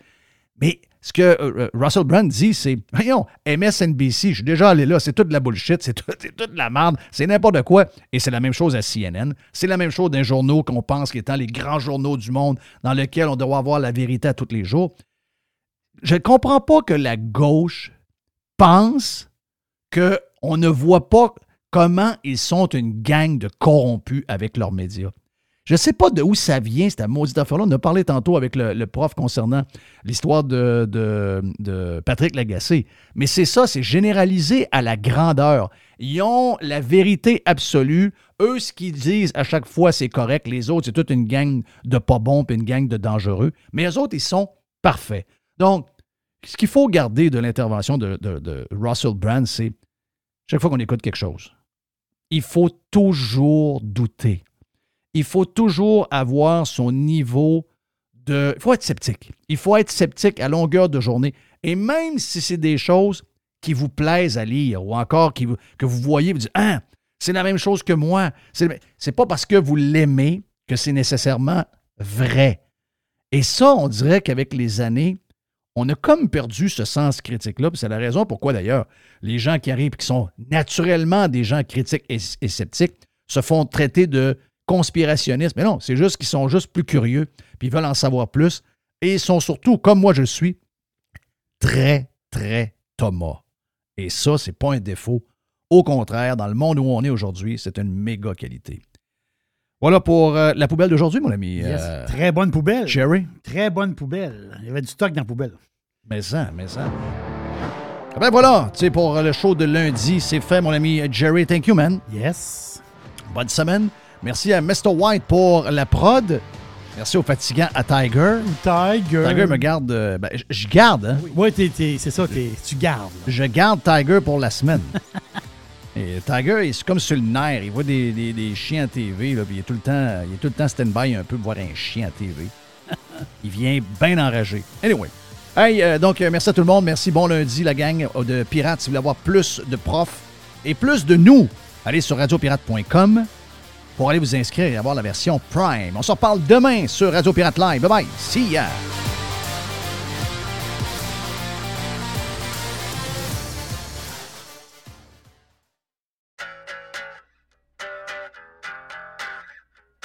Mais ce que euh, Russell Brand dit, c'est, voyons, MSNBC, je suis déjà allé là, c'est toute la bullshit, c'est tout- c'est toute la merde, c'est n'importe quoi. Et c'est la même chose à CNN. C'est la même chose d'un journaux qu'on pense qui étant les grands journaux du monde dans lesquels on doit avoir la vérité à tous les jours. Je ne comprends pas que la gauche pense qu'on ne voit pas comment ils sont une gang de corrompus avec leurs médias. Je ne sais pas de où ça vient, cette maudite affaire-là. On a parlé tantôt avec le, prof concernant l'histoire de, Patrick Lagacé. Mais c'est ça, c'est généralisé à la grandeur. Ils ont la vérité absolue. Eux, ce qu'ils disent à chaque fois, c'est correct. Les autres, c'est toute une gang de pas bons puis une gang de dangereux. Mais eux autres, ils sont parfaits. Donc, ce qu'il faut garder de l'intervention de Russell Brand, c'est chaque fois qu'on écoute quelque chose, il faut toujours douter. Il faut toujours avoir son niveau de... Il faut être sceptique. Il faut être sceptique à longueur de journée. Et même si c'est des choses qui vous plaisent à lire ou encore que vous voyez, vous dites, ah, c'est la même chose que moi. C'est pas parce que vous l'aimez que c'est nécessairement vrai. Et ça, on dirait qu'avec les années, on a comme perdu ce sens critique-là. C'est la raison pourquoi, d'ailleurs, les gens qui arrivent, qui sont naturellement des gens critiques et sceptiques, se font traiter de conspirationnistes. Mais non, c'est juste qu'ils sont juste plus curieux, puis ils veulent en savoir plus. Et ils sont surtout, comme moi je le suis, très, très Thomas. Et ça, c'est pas un défaut. Au contraire, dans le monde où on est aujourd'hui, c'est une méga qualité. Voilà pour euh, la poubelle d'aujourd'hui, mon ami. Yes. Euh, Très bonne poubelle. Jerry. Très bonne poubelle. Il y avait du stock dans la poubelle. Mais ça, mais ça. Ah Ben voilà, tu sais, pour le show de lundi, c'est fait, mon ami Jerry. Thank you, man. Yes. Bonne semaine. Merci à Mr. White pour la prod. Merci au fatigant à Tiger. Tiger. Tiger me garde. euh, ben, je- garde, hein. Oui, t'es- c'est ça, tu gardes. Je garde Tiger pour la semaine. Et Tiger, c'est comme sur le nerf. Il voit des, des- des chiens à TV, là, puis il est tout le temps, il est tout le temps stand-by un peu pour voir un chien à TV. il vient bien enragé. Anyway. Hey, euh, donc, euh, merci à tout le monde. Merci. Bon lundi, la gang de Pirates. Si vous voulez avoir plus de profs et plus de nous, allez sur radiopirate.com pour aller vous inscrire et avoir la version Prime. On se reparle demain sur Radio Pirate Live. Bye bye. See ya.